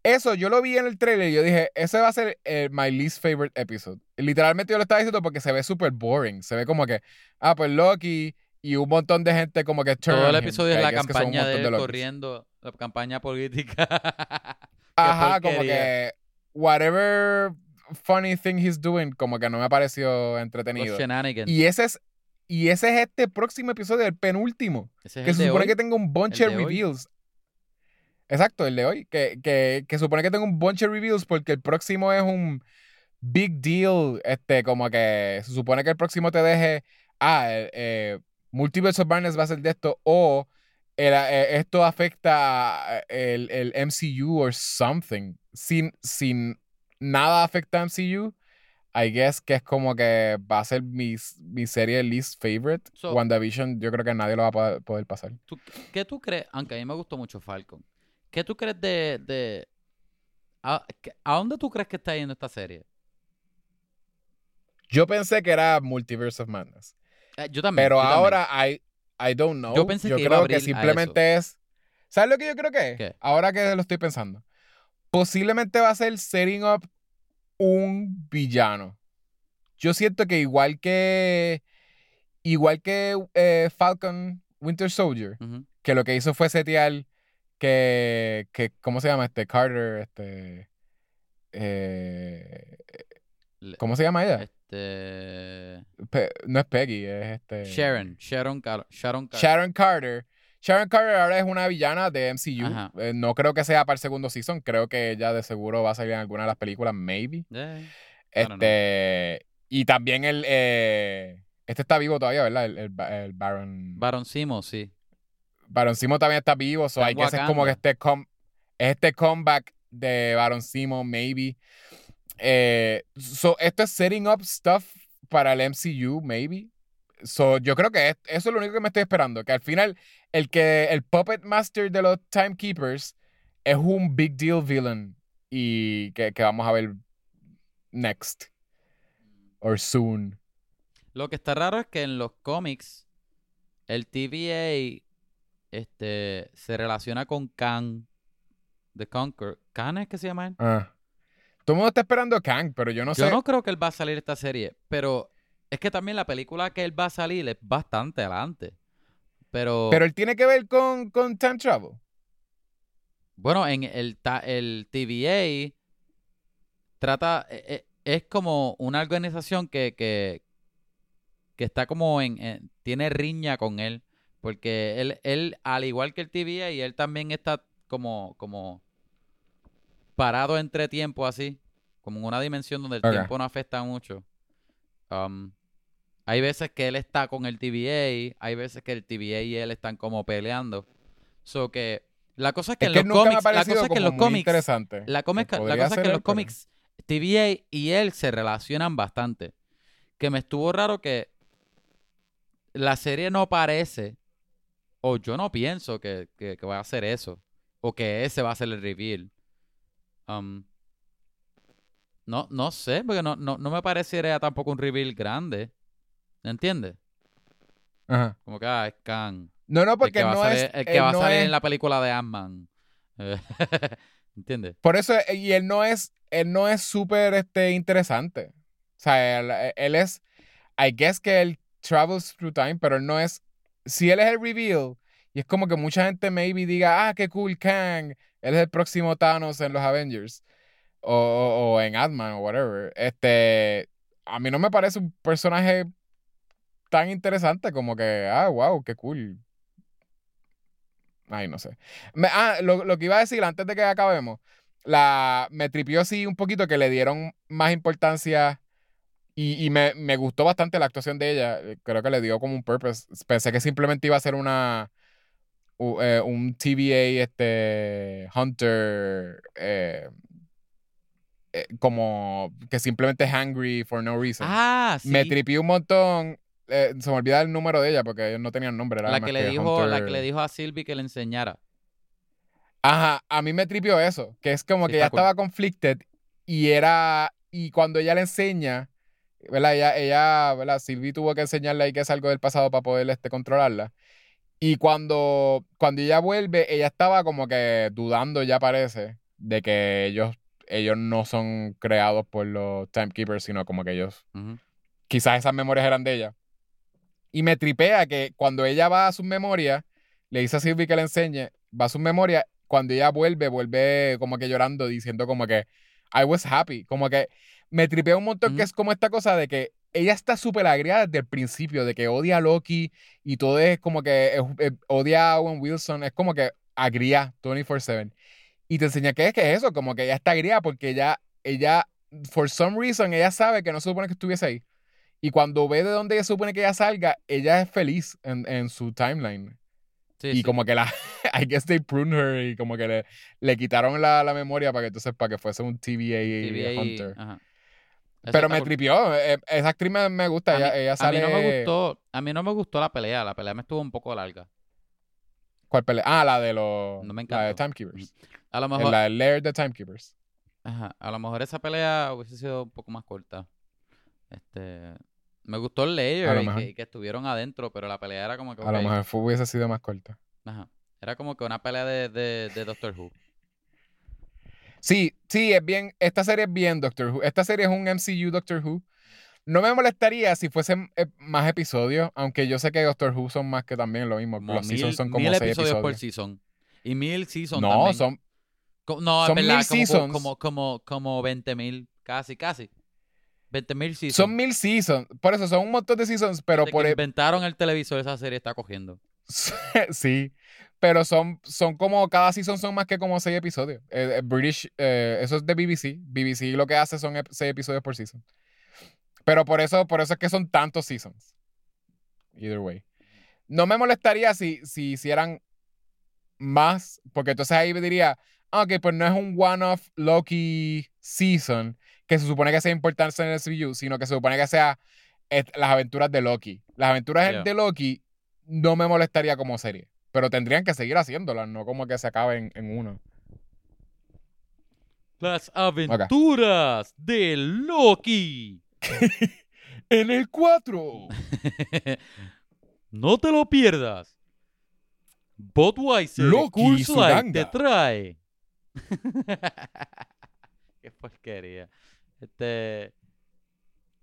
Eso yo lo vi en el trailer y yo dije, ese va a ser eh, my least favorite episode. Literalmente yo lo estaba diciendo porque se ve súper boring. Se ve como que, ah, pues Loki y un montón de gente como que Todo el him, episodio es la campaña de Lokis. corriendo, la campaña política. Ajá, como que whatever funny thing he's doing, como que no me pareció Los entretenido. Y ese es y ese es este próximo episodio, el penúltimo. Ese es que el se de supone hoy. que tenga un bunch de hoy. reveals. Exacto, el de hoy. Que, que, que supone que tenga un bunch of reveals porque el próximo es un big deal. Este, como que se supone que el próximo te deje. Ah, eh, eh, Multiverse of Madness va a ser de esto. O era, eh, esto afecta a el, el MCU or something. Sin, sin nada afecta a MCU, I guess que es como que va a ser mi, mi serie least favorite. So- WandaVision, yo creo que nadie lo va a poder, pasar. ¿Tú- ¿Qué tú crees? Aunque a mí me gustó mucho Falcon. ¿Qué tú crees de... de a, ¿a dónde tú crees que está yendo esta serie? Yo pensé que era Multiverse of Madness. Eh, yo también. Pero yo también. ahora, I, I don't know. Yo pensé que iba a creo a que simplemente es. ¿Sabes lo que yo creo que es? ¿Qué? Ahora que lo estoy pensando. Posiblemente va a ser setting up un villano. Yo siento que igual que. Igual que eh, Falcon Winter Soldier, que lo que hizo fue setear que. que ¿Cómo se llama este? Carter, este. eh, ¿Cómo se llama ella? Este... Pe- no es Peggy, es este. Sharon. Sharon, Car- Sharon Car- Sharon Carter. Sharon Carter ahora es una villana de MCU. Eh, no creo que sea para el segundo season. Creo que ella de seguro va a salir en alguna de las películas, maybe. Este. Y también el. eh, este está vivo todavía, ¿verdad? El, el, Ba- el Baron. Baron Simo, sí. Baron Simo también está vivo. So Está I en guess es como que este, com- es este comeback de Baron Simo, maybe. Eh, so, esto es setting up stuff para el MCU, maybe. So, yo creo que es- eso es lo único que me estoy esperando. Que al final, el que el Puppet Master de los Timekeepers es un big deal villain. Y que, que vamos a ver next. Or soon. Lo que está raro es que en los cómics el TVA este, se relaciona con Kang The Conqueror. ¿Kang es que se llama él? Ah. Todo el mundo está esperando Kang, pero yo no Yo sé. no creo que él va a salir esta serie, pero es que también la película que él va a salir es bastante adelante. Pero, Pero él tiene que ver con, con time travel. bueno, en el, el TVA trata, e- e- es como una organización que, que, que está como en, en- tiene riña con él, porque él, él, al igual que el TVA, él también está como, como parado entre tiempo así, como en una dimensión donde el tiempo no afecta mucho. Um, hay veces que él está con el TVA, hay veces que el TVA y él están como peleando. So que la cosa es que Es en que los cómics, la cosa es que en los cómics, interesante. la, cosa es que en los cómics TVA y él se relacionan bastante. Que me estuvo raro que la serie no parece, o yo no pienso que, que, que va a hacer eso, o que ese va a ser el reveal. Um, no, no sé, porque no, no, no me pareciera tampoco un reveal grande. ¿Entiendes? Ajá. Como que, ah, es Kang. No, no, El porque que no salir, es. el que va a salir es- en la película de Ant-Man. ¿Entiendes? Por eso, eh, y él no es, él no es súper este, interesante. O sea, él, él es, I guess que él travels through time, pero él no es, si él es el reveal, y es como que mucha gente maybe diga, ah, qué cool Kang, él es el próximo Thanos en los Avengers, o, o, o en Ant-Man, o whatever. Este, a mí no me parece un personaje tan interesante como que, ah, wow, qué cool. Ay, no sé. Me- ah, lo, lo que iba a decir antes de que acabemos, la, me tripió así un poquito que le dieron más importancia y, y me, me gustó bastante la actuación de ella. Creo que le dio como un purpose. Pensé que simplemente iba a ser una eh, un TVA este, Hunter eh, eh, como que simplemente es hungry for no reason. Ah, sí. Me tripió un montón. se me olvida el número de ella porque ellos no tenían nombre. era la que le dijo, la que le dijo a Sylvie que le enseñara. Ajá, a mí me tripió eso, que es como Sí, que ella cool. estaba conflicted y era, y cuando ella le enseña, ¿verdad? Ella, ella, ¿verdad? Sylvie tuvo que enseñarle ahí que es algo del pasado para poder este, controlarla. Y cuando, cuando ella vuelve, ella estaba como que dudando, ya parece, de que ellos, ellos no son creados por los Timekeepers, sino como que ellos, quizás esas memorias eran de ella. Y me tripea que cuando ella va a sus memorias, le dice a Sylvie que le enseñe, va a sus memorias, cuando ella vuelve, vuelve como que llorando, diciendo como que I was happy. Como que me tripea un montón que es como esta cosa de que ella está súper agria desde el principio, de que odia a Loki y todo es como que es- eh, odia a Owen Wilson, es como que agria 24/7. Y te enseña qué es, que es eso, como que ella está agria porque ella, ella, for some reason, ella sabe que no se supone que estuviese ahí. Y cuando ve de dónde ella supone que ella salga, ella es feliz en, en su timeline. Sí, y sí. como que la, I guess they pruned her y como que le, le quitaron la, la memoria para que entonces para que fuese un TVA, TVA, Hunter. ajá. Eso Pero me cool. tripió. eh, Esa actriz me, me gusta. A mí- ella, ella A mí sale. no me gustó, a mí no me gustó la pelea, la pelea me estuvo un poco larga. ¿Cuál pelea? Ah, la de los. No me la de. Timekeepers. A lo mejor, La de Lair de Timekeepers. ajá, a lo mejor esa pelea hubiese sido un poco más corta. Este, me gustó el layer y que, estuvieron adentro, pero la pelea era como que A lo mejor hubiese sido más corta. ajá, era como que una pelea de, de, de Doctor Who. Sí, sí, es bien. Esta serie es bien Doctor Who. Esta serie es un MCU Doctor Who. No me molestaría si fuesen eh, más episodios, aunque yo sé que Doctor Who son más que también lo mismo. Como Los mil, seasons son como mil seis episodios, episodios. por season. Y mil seasons no, también. son. Co- no, son verdad, mil como, seasons. como, como, como 20 mil, casi, casi. 20 mil seasons. Son mil seasons. Por eso son un montón de seasons, pero Desde por. que e- inventaron el televisor, esa serie está cogiendo. sí. Pero son, son como. Cada season son más que como seis episodios. Eh, eh, British. eh, eso es de BBC. BBC lo que hace son ep- seis episodios por season. Pero por eso, por eso es que son tantos seasons. Either way. No me molestaría si, si hicieran más, porque entonces ahí me diría, ah, ok, pues no es un one-off Loki season que se supone que sea importante en el CU, sino que se supone que sea las aventuras de Loki. Las aventuras Yeah. de Loki no me molestaría como serie, pero tendrían que seguir haciéndolas, no como que se acaben en uno. Las aventuras de Loki. En el 4. no te lo pierdas. Budweiser Loki Light te trae. Qué porquería. Este.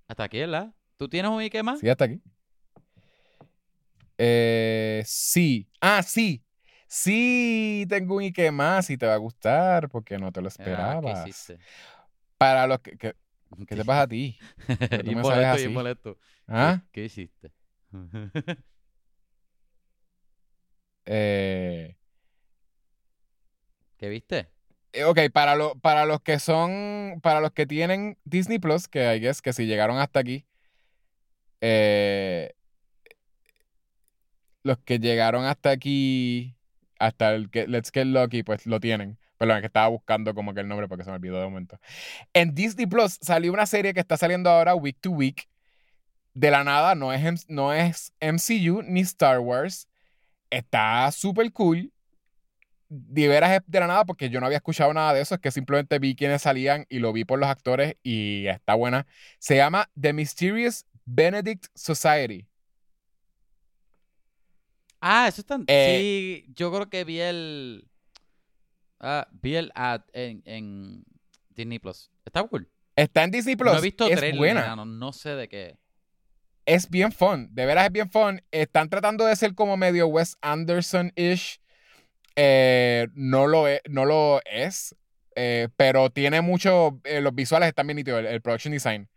Hasta aquí, ¿verdad? ¿Tú tienes un Ike más? Sí, hasta aquí. Eh, sí. Ah, sí. Sí, tengo un Ike más y te va a gustar porque no te lo Ah, ¿Qué esperabas. hiciste? Para los que, que- ¿Qué te pasa a ti? y me molesto, y molesto. ¿Ah? ¿Qué, qué hiciste? Eh, ¿Qué viste? eh, ok, para, lo- para los que son, para los que tienen Disney Plus, que guess que si llegaron hasta aquí, eh, los que llegaron hasta aquí, hasta el que Let's Get Lucky, pues lo tienen. Perdón, que estaba buscando como que el nombre porque se me olvidó de momento. En Disney Plus salió una serie que está saliendo ahora week to week. De la nada, no es, no es MCU ni Star Wars. Está súper cool. De veras de la nada porque yo no había escuchado nada de eso. Es que simplemente vi quiénes salían y lo vi por los actores y está buena. Se llama The Mysterious Benedict Society. Ah, eso está. Eh, sí, yo creo que vi el. Ah, vi el ad en, en Disney Plus. Está cool. Está en Disney Plus. no he visto es trailer buena. no, no sé de qué. es bien fun. De veras es bien fun. Están tratando de ser como medio Wes Anderson-ish. Eh, no, lo es, no lo es. eh, pero tiene mucho. eh, los visuales están bien nítidos. El, el production design.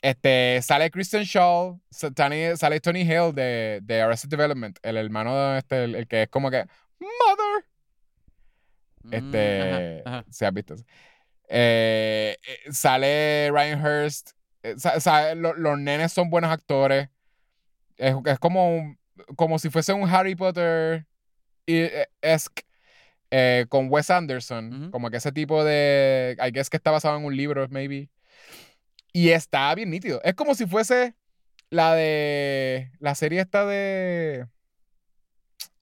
Este, sale Kristen Shaw. Sale Tony Hale de, de Arrested Development. El hermano de este, el, el que es como que. Mother. Mm, Este. ajá, ajá. Si has visto. Eh, eh, sale Ryan Hurst. eh, lo- los nenes son buenos actores. Es, es como, un- como si fuese un Harry Potter eh, esque eh, con Wes Anderson. Como que ese tipo de. I guess que está basado en un libro, maybe. Y está bien nítido. Es como si fuese la de. La serie esta de.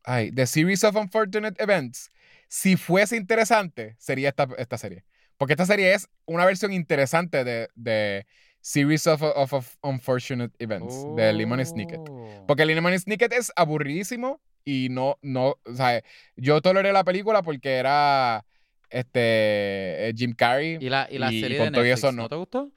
Ay, The Series of Unfortunate Events. Si fuese interesante, sería esta, esta serie. Porque esta serie es una versión interesante de, de Series of, of- of Unfortunate Events, de Lemon Snicket. Oh. Porque Lemon Snicket es aburridísimo y no, no, o sea, yo toleré la película porque era este Jim Carrey. ¿Y la, y la y serie de Netflix, eso ¿no. no. te gustó?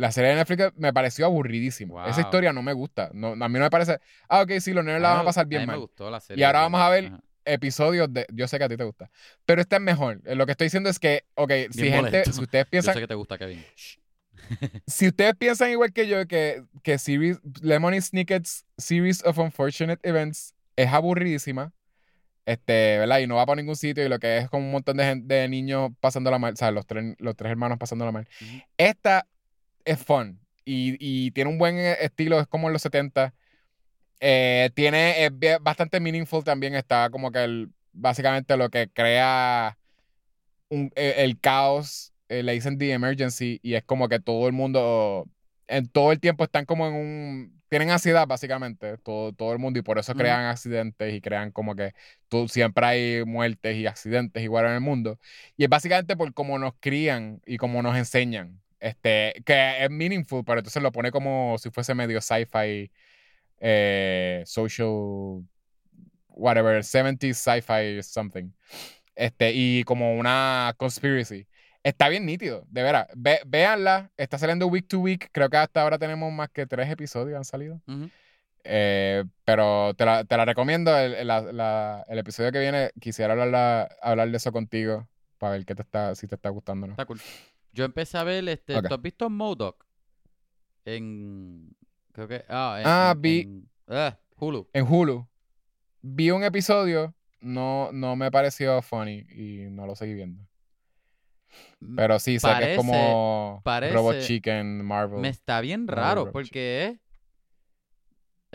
La serie de Netflix me pareció aburridísima. Esa historia no me gusta. No, a mí no me parece. Ah, ok, sí, los nenes la A van a me- pasar bien mí me mal. gustó la serie. Y ahora vamos a ver ajá. Episodios de. Yo sé que a ti te gusta. Pero esta es mejor. Eh, Lo que estoy diciendo es que, ok, si gente, si ustedes Yo piensan, sé que te gusta, Kevin. Si ustedes piensan igual que yo que, que series, Lemony Snicket's Series of Unfortunate Events es aburridísima, este, ¿verdad? Y no va para ningún sitio y lo que es como un montón de, gen- de niños pasándola mal, o sea, los tres, los tres hermanos pasándola mal. Esta es fun y, y tiene un buen eh, estilo, es como en los 70. Eh, tiene, es bastante meaningful también, está como que el, básicamente lo que crea un- e- el caos, eh, le dicen The Emergency, y es como que todo el mundo, en todo el tiempo están como en un, tienen ansiedad básicamente, todo, todo el mundo, y por eso crean accidentes y crean como que tú, siempre hay muertes y accidentes igual en el mundo. Y es básicamente por cómo nos crían y cómo nos enseñan. Este, que es meaningful, pero entonces lo pone como si fuese medio sci-fi, eh, social, whatever, 70s sci-fi something. Este, y como una conspiracy. Está bien nítido, de veras. Ve, véanla, está saliendo week to week. Creo que hasta ahora tenemos más que tres episodios han salido. Eh, pero te la, te la recomiendo. El, el- la- la- el episodio que viene, quisiera hablar, hablar de eso contigo para ver qué te está, si te está gustando o no. Está cool. Yo empecé a ver, este. ¿tú has visto Modoc? En, creo que, ah, en, Ah, en- vi- en, ah, Hulu. En Hulu, vi un episodio, no, no me pareció funny y no lo seguí viendo. Pero sí, sé que es como parece- Robot Chicken, Marvel. Me está bien raro porque es,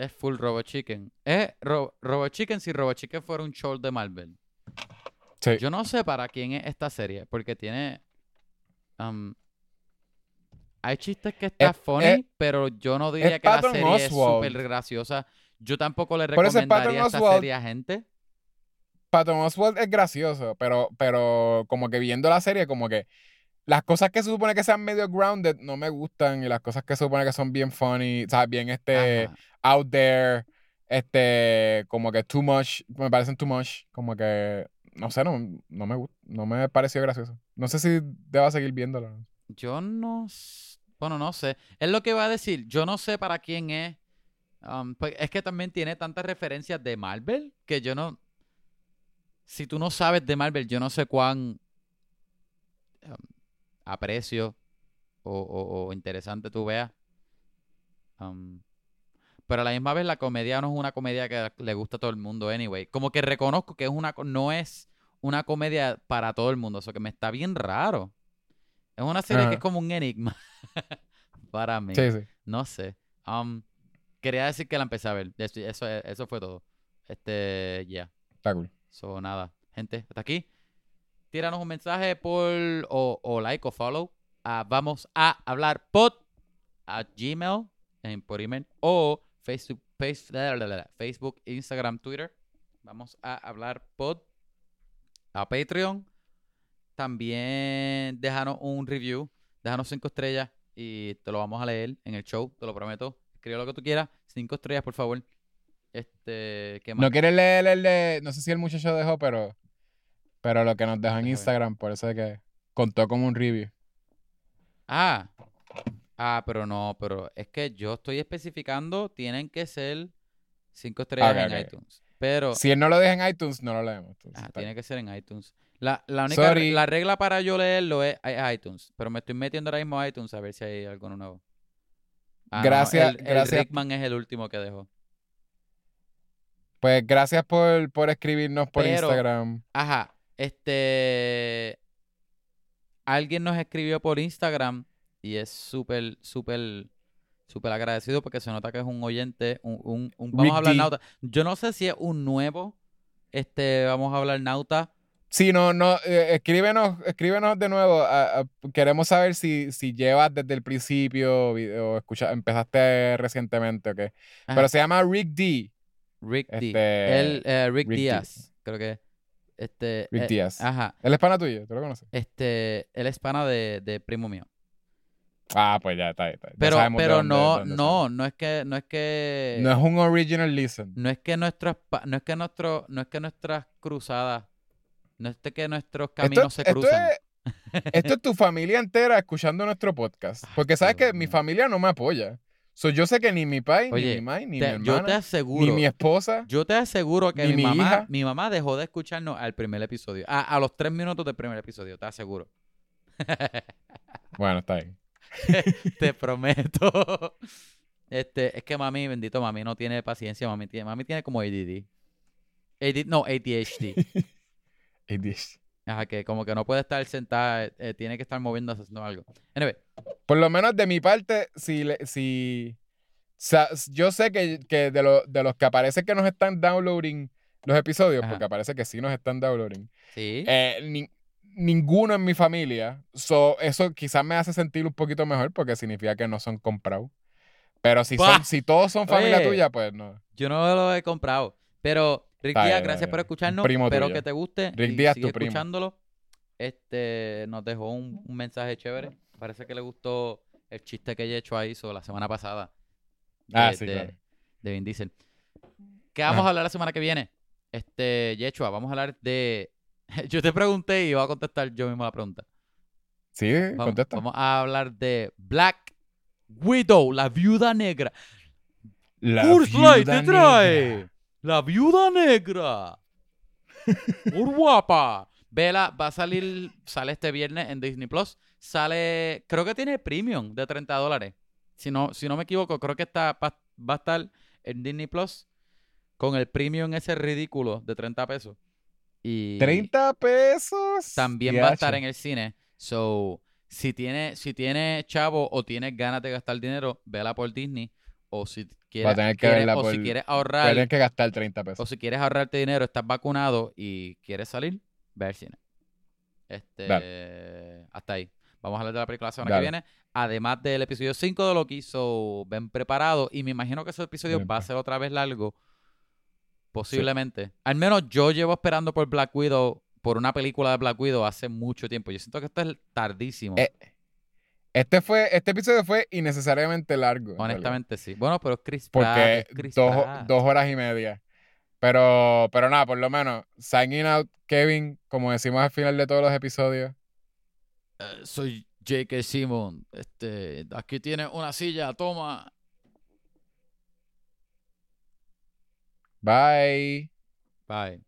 es full Robot Chicken. Es Ro- Robot Chicken si Robot Chicken fuera un show de Marvel. Sí. Yo no sé para quién es esta serie porque tiene... um, hay chistes que está Es- funny, es- pero yo no diría que la serie es súper graciosa. Yo tampoco le recomendaría esta serie a gente. Patton Oswalt es gracioso, pero, pero como que viendo la serie, como que las cosas que se supone que sean medio grounded no me gustan y las cosas que se supone que son bien funny, o sea, bien este Ajá. out there, este, como que too much, me parecen too much, como que, no sé, no, no me no me pareció gracioso. No sé si deba seguir viéndolo. Yo no... Bueno, no sé. Es lo que va a decir. Yo no sé para quién es. Pues es que también tiene tantas referencias de Marvel que yo no... Si tú no sabes de Marvel, yo no sé cuán aprecio o, o- interesante tú veas. Pero a la misma vez la comedia no es una comedia que le gusta a todo el mundo anyway. Como que reconozco que es una no es una comedia para todo el mundo. Eso que me está bien raro. Es una serie que es como un enigma para mí. Sí, sí. No sé. Um, quería decir que la empecé a ver. Eso, eso, eso fue todo. Este, ya. Está cool. So, nada. Gente, hasta aquí. Tíranos un mensaje por o, o like o follow. a vamos a hablar pod a Gmail en, por email o Facebook, face- la, la, la, la, Facebook, Instagram, Twitter. Vamos a hablar pod a Patreon. También déjanos un review, déjanos cinco estrellas y te lo vamos a leer en el show, te lo prometo. Escribe lo que tú quieras, cinco estrellas, por favor. Este, ¿qué más? No quieres leer el de, no sé si el muchacho dejó, pero, pero lo que nos dejó en. Instagram, por eso es que contó como un review. Ah, ah, pero no, pero es que yo estoy especificando, tienen que ser cinco estrellas en iTunes. Pero, Si él no lo deja en iTunes, no lo leemos. entonces, ah, tiene bien. que ser en iTunes. La, la única Sorry. la regla para yo leerlo es, es iTunes, pero me estoy metiendo ahora mismo a iTunes a ver si hay alguno nuevo. Ah, no, Gracias- el, el gracias. Rickman es el último que dejó. Pues gracias por, por escribirnos por Pero- Instagram. Ajá, este. Alguien nos escribió por Instagram y es súper, súper, súper agradecido porque se nota que es un oyente, un, un, un- vamos Rick a hablar D. nauta. Yo no sé si es un nuevo, este, vamos a hablar nauta. Sí, no, no, eh, escríbenos, escríbenos de nuevo. a- a- queremos saber si, si llevas desde el principio o escucha, empezaste recientemente, ¿ok? Ajá, Pero se llama Rick D. Rick D. este, Él, eh, Rick, Rick D. Díaz, creo que. Este, Rick eh, Díaz. Ajá, Él es pana tuyo, ¿tú lo conoces? este, él es pana de, de primo mío. Ah, pues ya está está. Ya Pero, pero dónde- no, dónde no, no es que, no es que. No es un original listen. No es que nuestras no es que nuestro, no es que nuestras cruzadas, no es que nuestros caminos se esto cruzan. es, esto es tu familia entera escuchando nuestro podcast. Ay, Porque sabes que mi familia no me apoya. So, yo sé que ni mi pai, Oye, ni mi mai, ni Te- mi yo te hermana, aseguro, ni mi esposa. yo te aseguro que mi mi mamá, hija. mi mamá dejó de escucharnos al primer episodio, a, a los tres minutos del primer episodio, te aseguro. Bueno, está bien. te prometo. Este, es que mami, bendito mami, no tiene paciencia, mami tiene, mami tiene como ADD. AD no, ADHD. ADHD. Ajá, que como que no puede estar sentada, eh, tiene que estar moviéndose haciendo algo. Anyway, Por lo menos de mi parte, si, le- si sa- yo sé que, que de, lo- de los que aparece que nos están downloading los episodios, Ajá. porque parece que sí nos están downloading. Sí. Eh, ni- ninguno en mi familia. So, eso quizás me hace sentir un poquito mejor porque significa que no son comprados. Pero si, son, si todos son familia Oye. tuya, pues no. Yo no lo he comprado. Pero, Rick Díaz, gracias por escucharnos. Primo Espero tuyo. que te guste. Rick Díaz, tu primo. escuchándolo. Este, nos dejó un, un mensaje chévere. Parece que le gustó el chiste que Yecho hizo la semana pasada. Ah, de- sí, de, claro. de Vin Diesel. ¿Qué vamos Ajá. a hablar la semana que viene? Este, Yechua, vamos a hablar de... Yo te pregunté y voy a contestar yo mismo la pregunta. Sí, Vamos, contesta. vamos a hablar de Black Widow, la viuda negra. La viuda te trae negra. la viuda negra. Muy guapa. Vela va a salir, sale este viernes en Disney Plus. Sale, creo que tiene premium de 30 dólares. Si no, si no me equivoco, creo que está, va, va a estar en Disney Plus con el premium ese ridículo de 30 pesos. Y 30 pesos. también va a estar en el cine. So, si tiene, si tiene chavo o tienes ganas de gastar dinero, vela por Disney. O si quieres, tener que quieres- verla o si quieres ahorrar, Tienes que gastar 30 o pesos. si quieres ahorrarte dinero, estás vacunado y quieres salir, ve al cine. Este, hasta ahí. Vamos a hablar de la película la semana Dale. que viene. Además del episodio 5 de Loki, so ven preparados. Y me imagino que ese episodio Bien, va a ser otra vez largo. Posiblemente. Al menos yo llevo esperando por Black Widow, por una película de Black Widow hace mucho tiempo. Yo siento que esto es tardísimo. Eh, Este, fue, este episodio fue innecesariamente largo. honestamente, sí. Bueno, pero es Chris Pratt, Porque es Chris dos, Pratt. dos horas y media. Pero, pero nada, por lo menos, signing out, Kevin, como decimos al final de todos los episodios. Eh, soy J.K. Simon. Este, aquí tienes una silla, toma. Bye. Bye.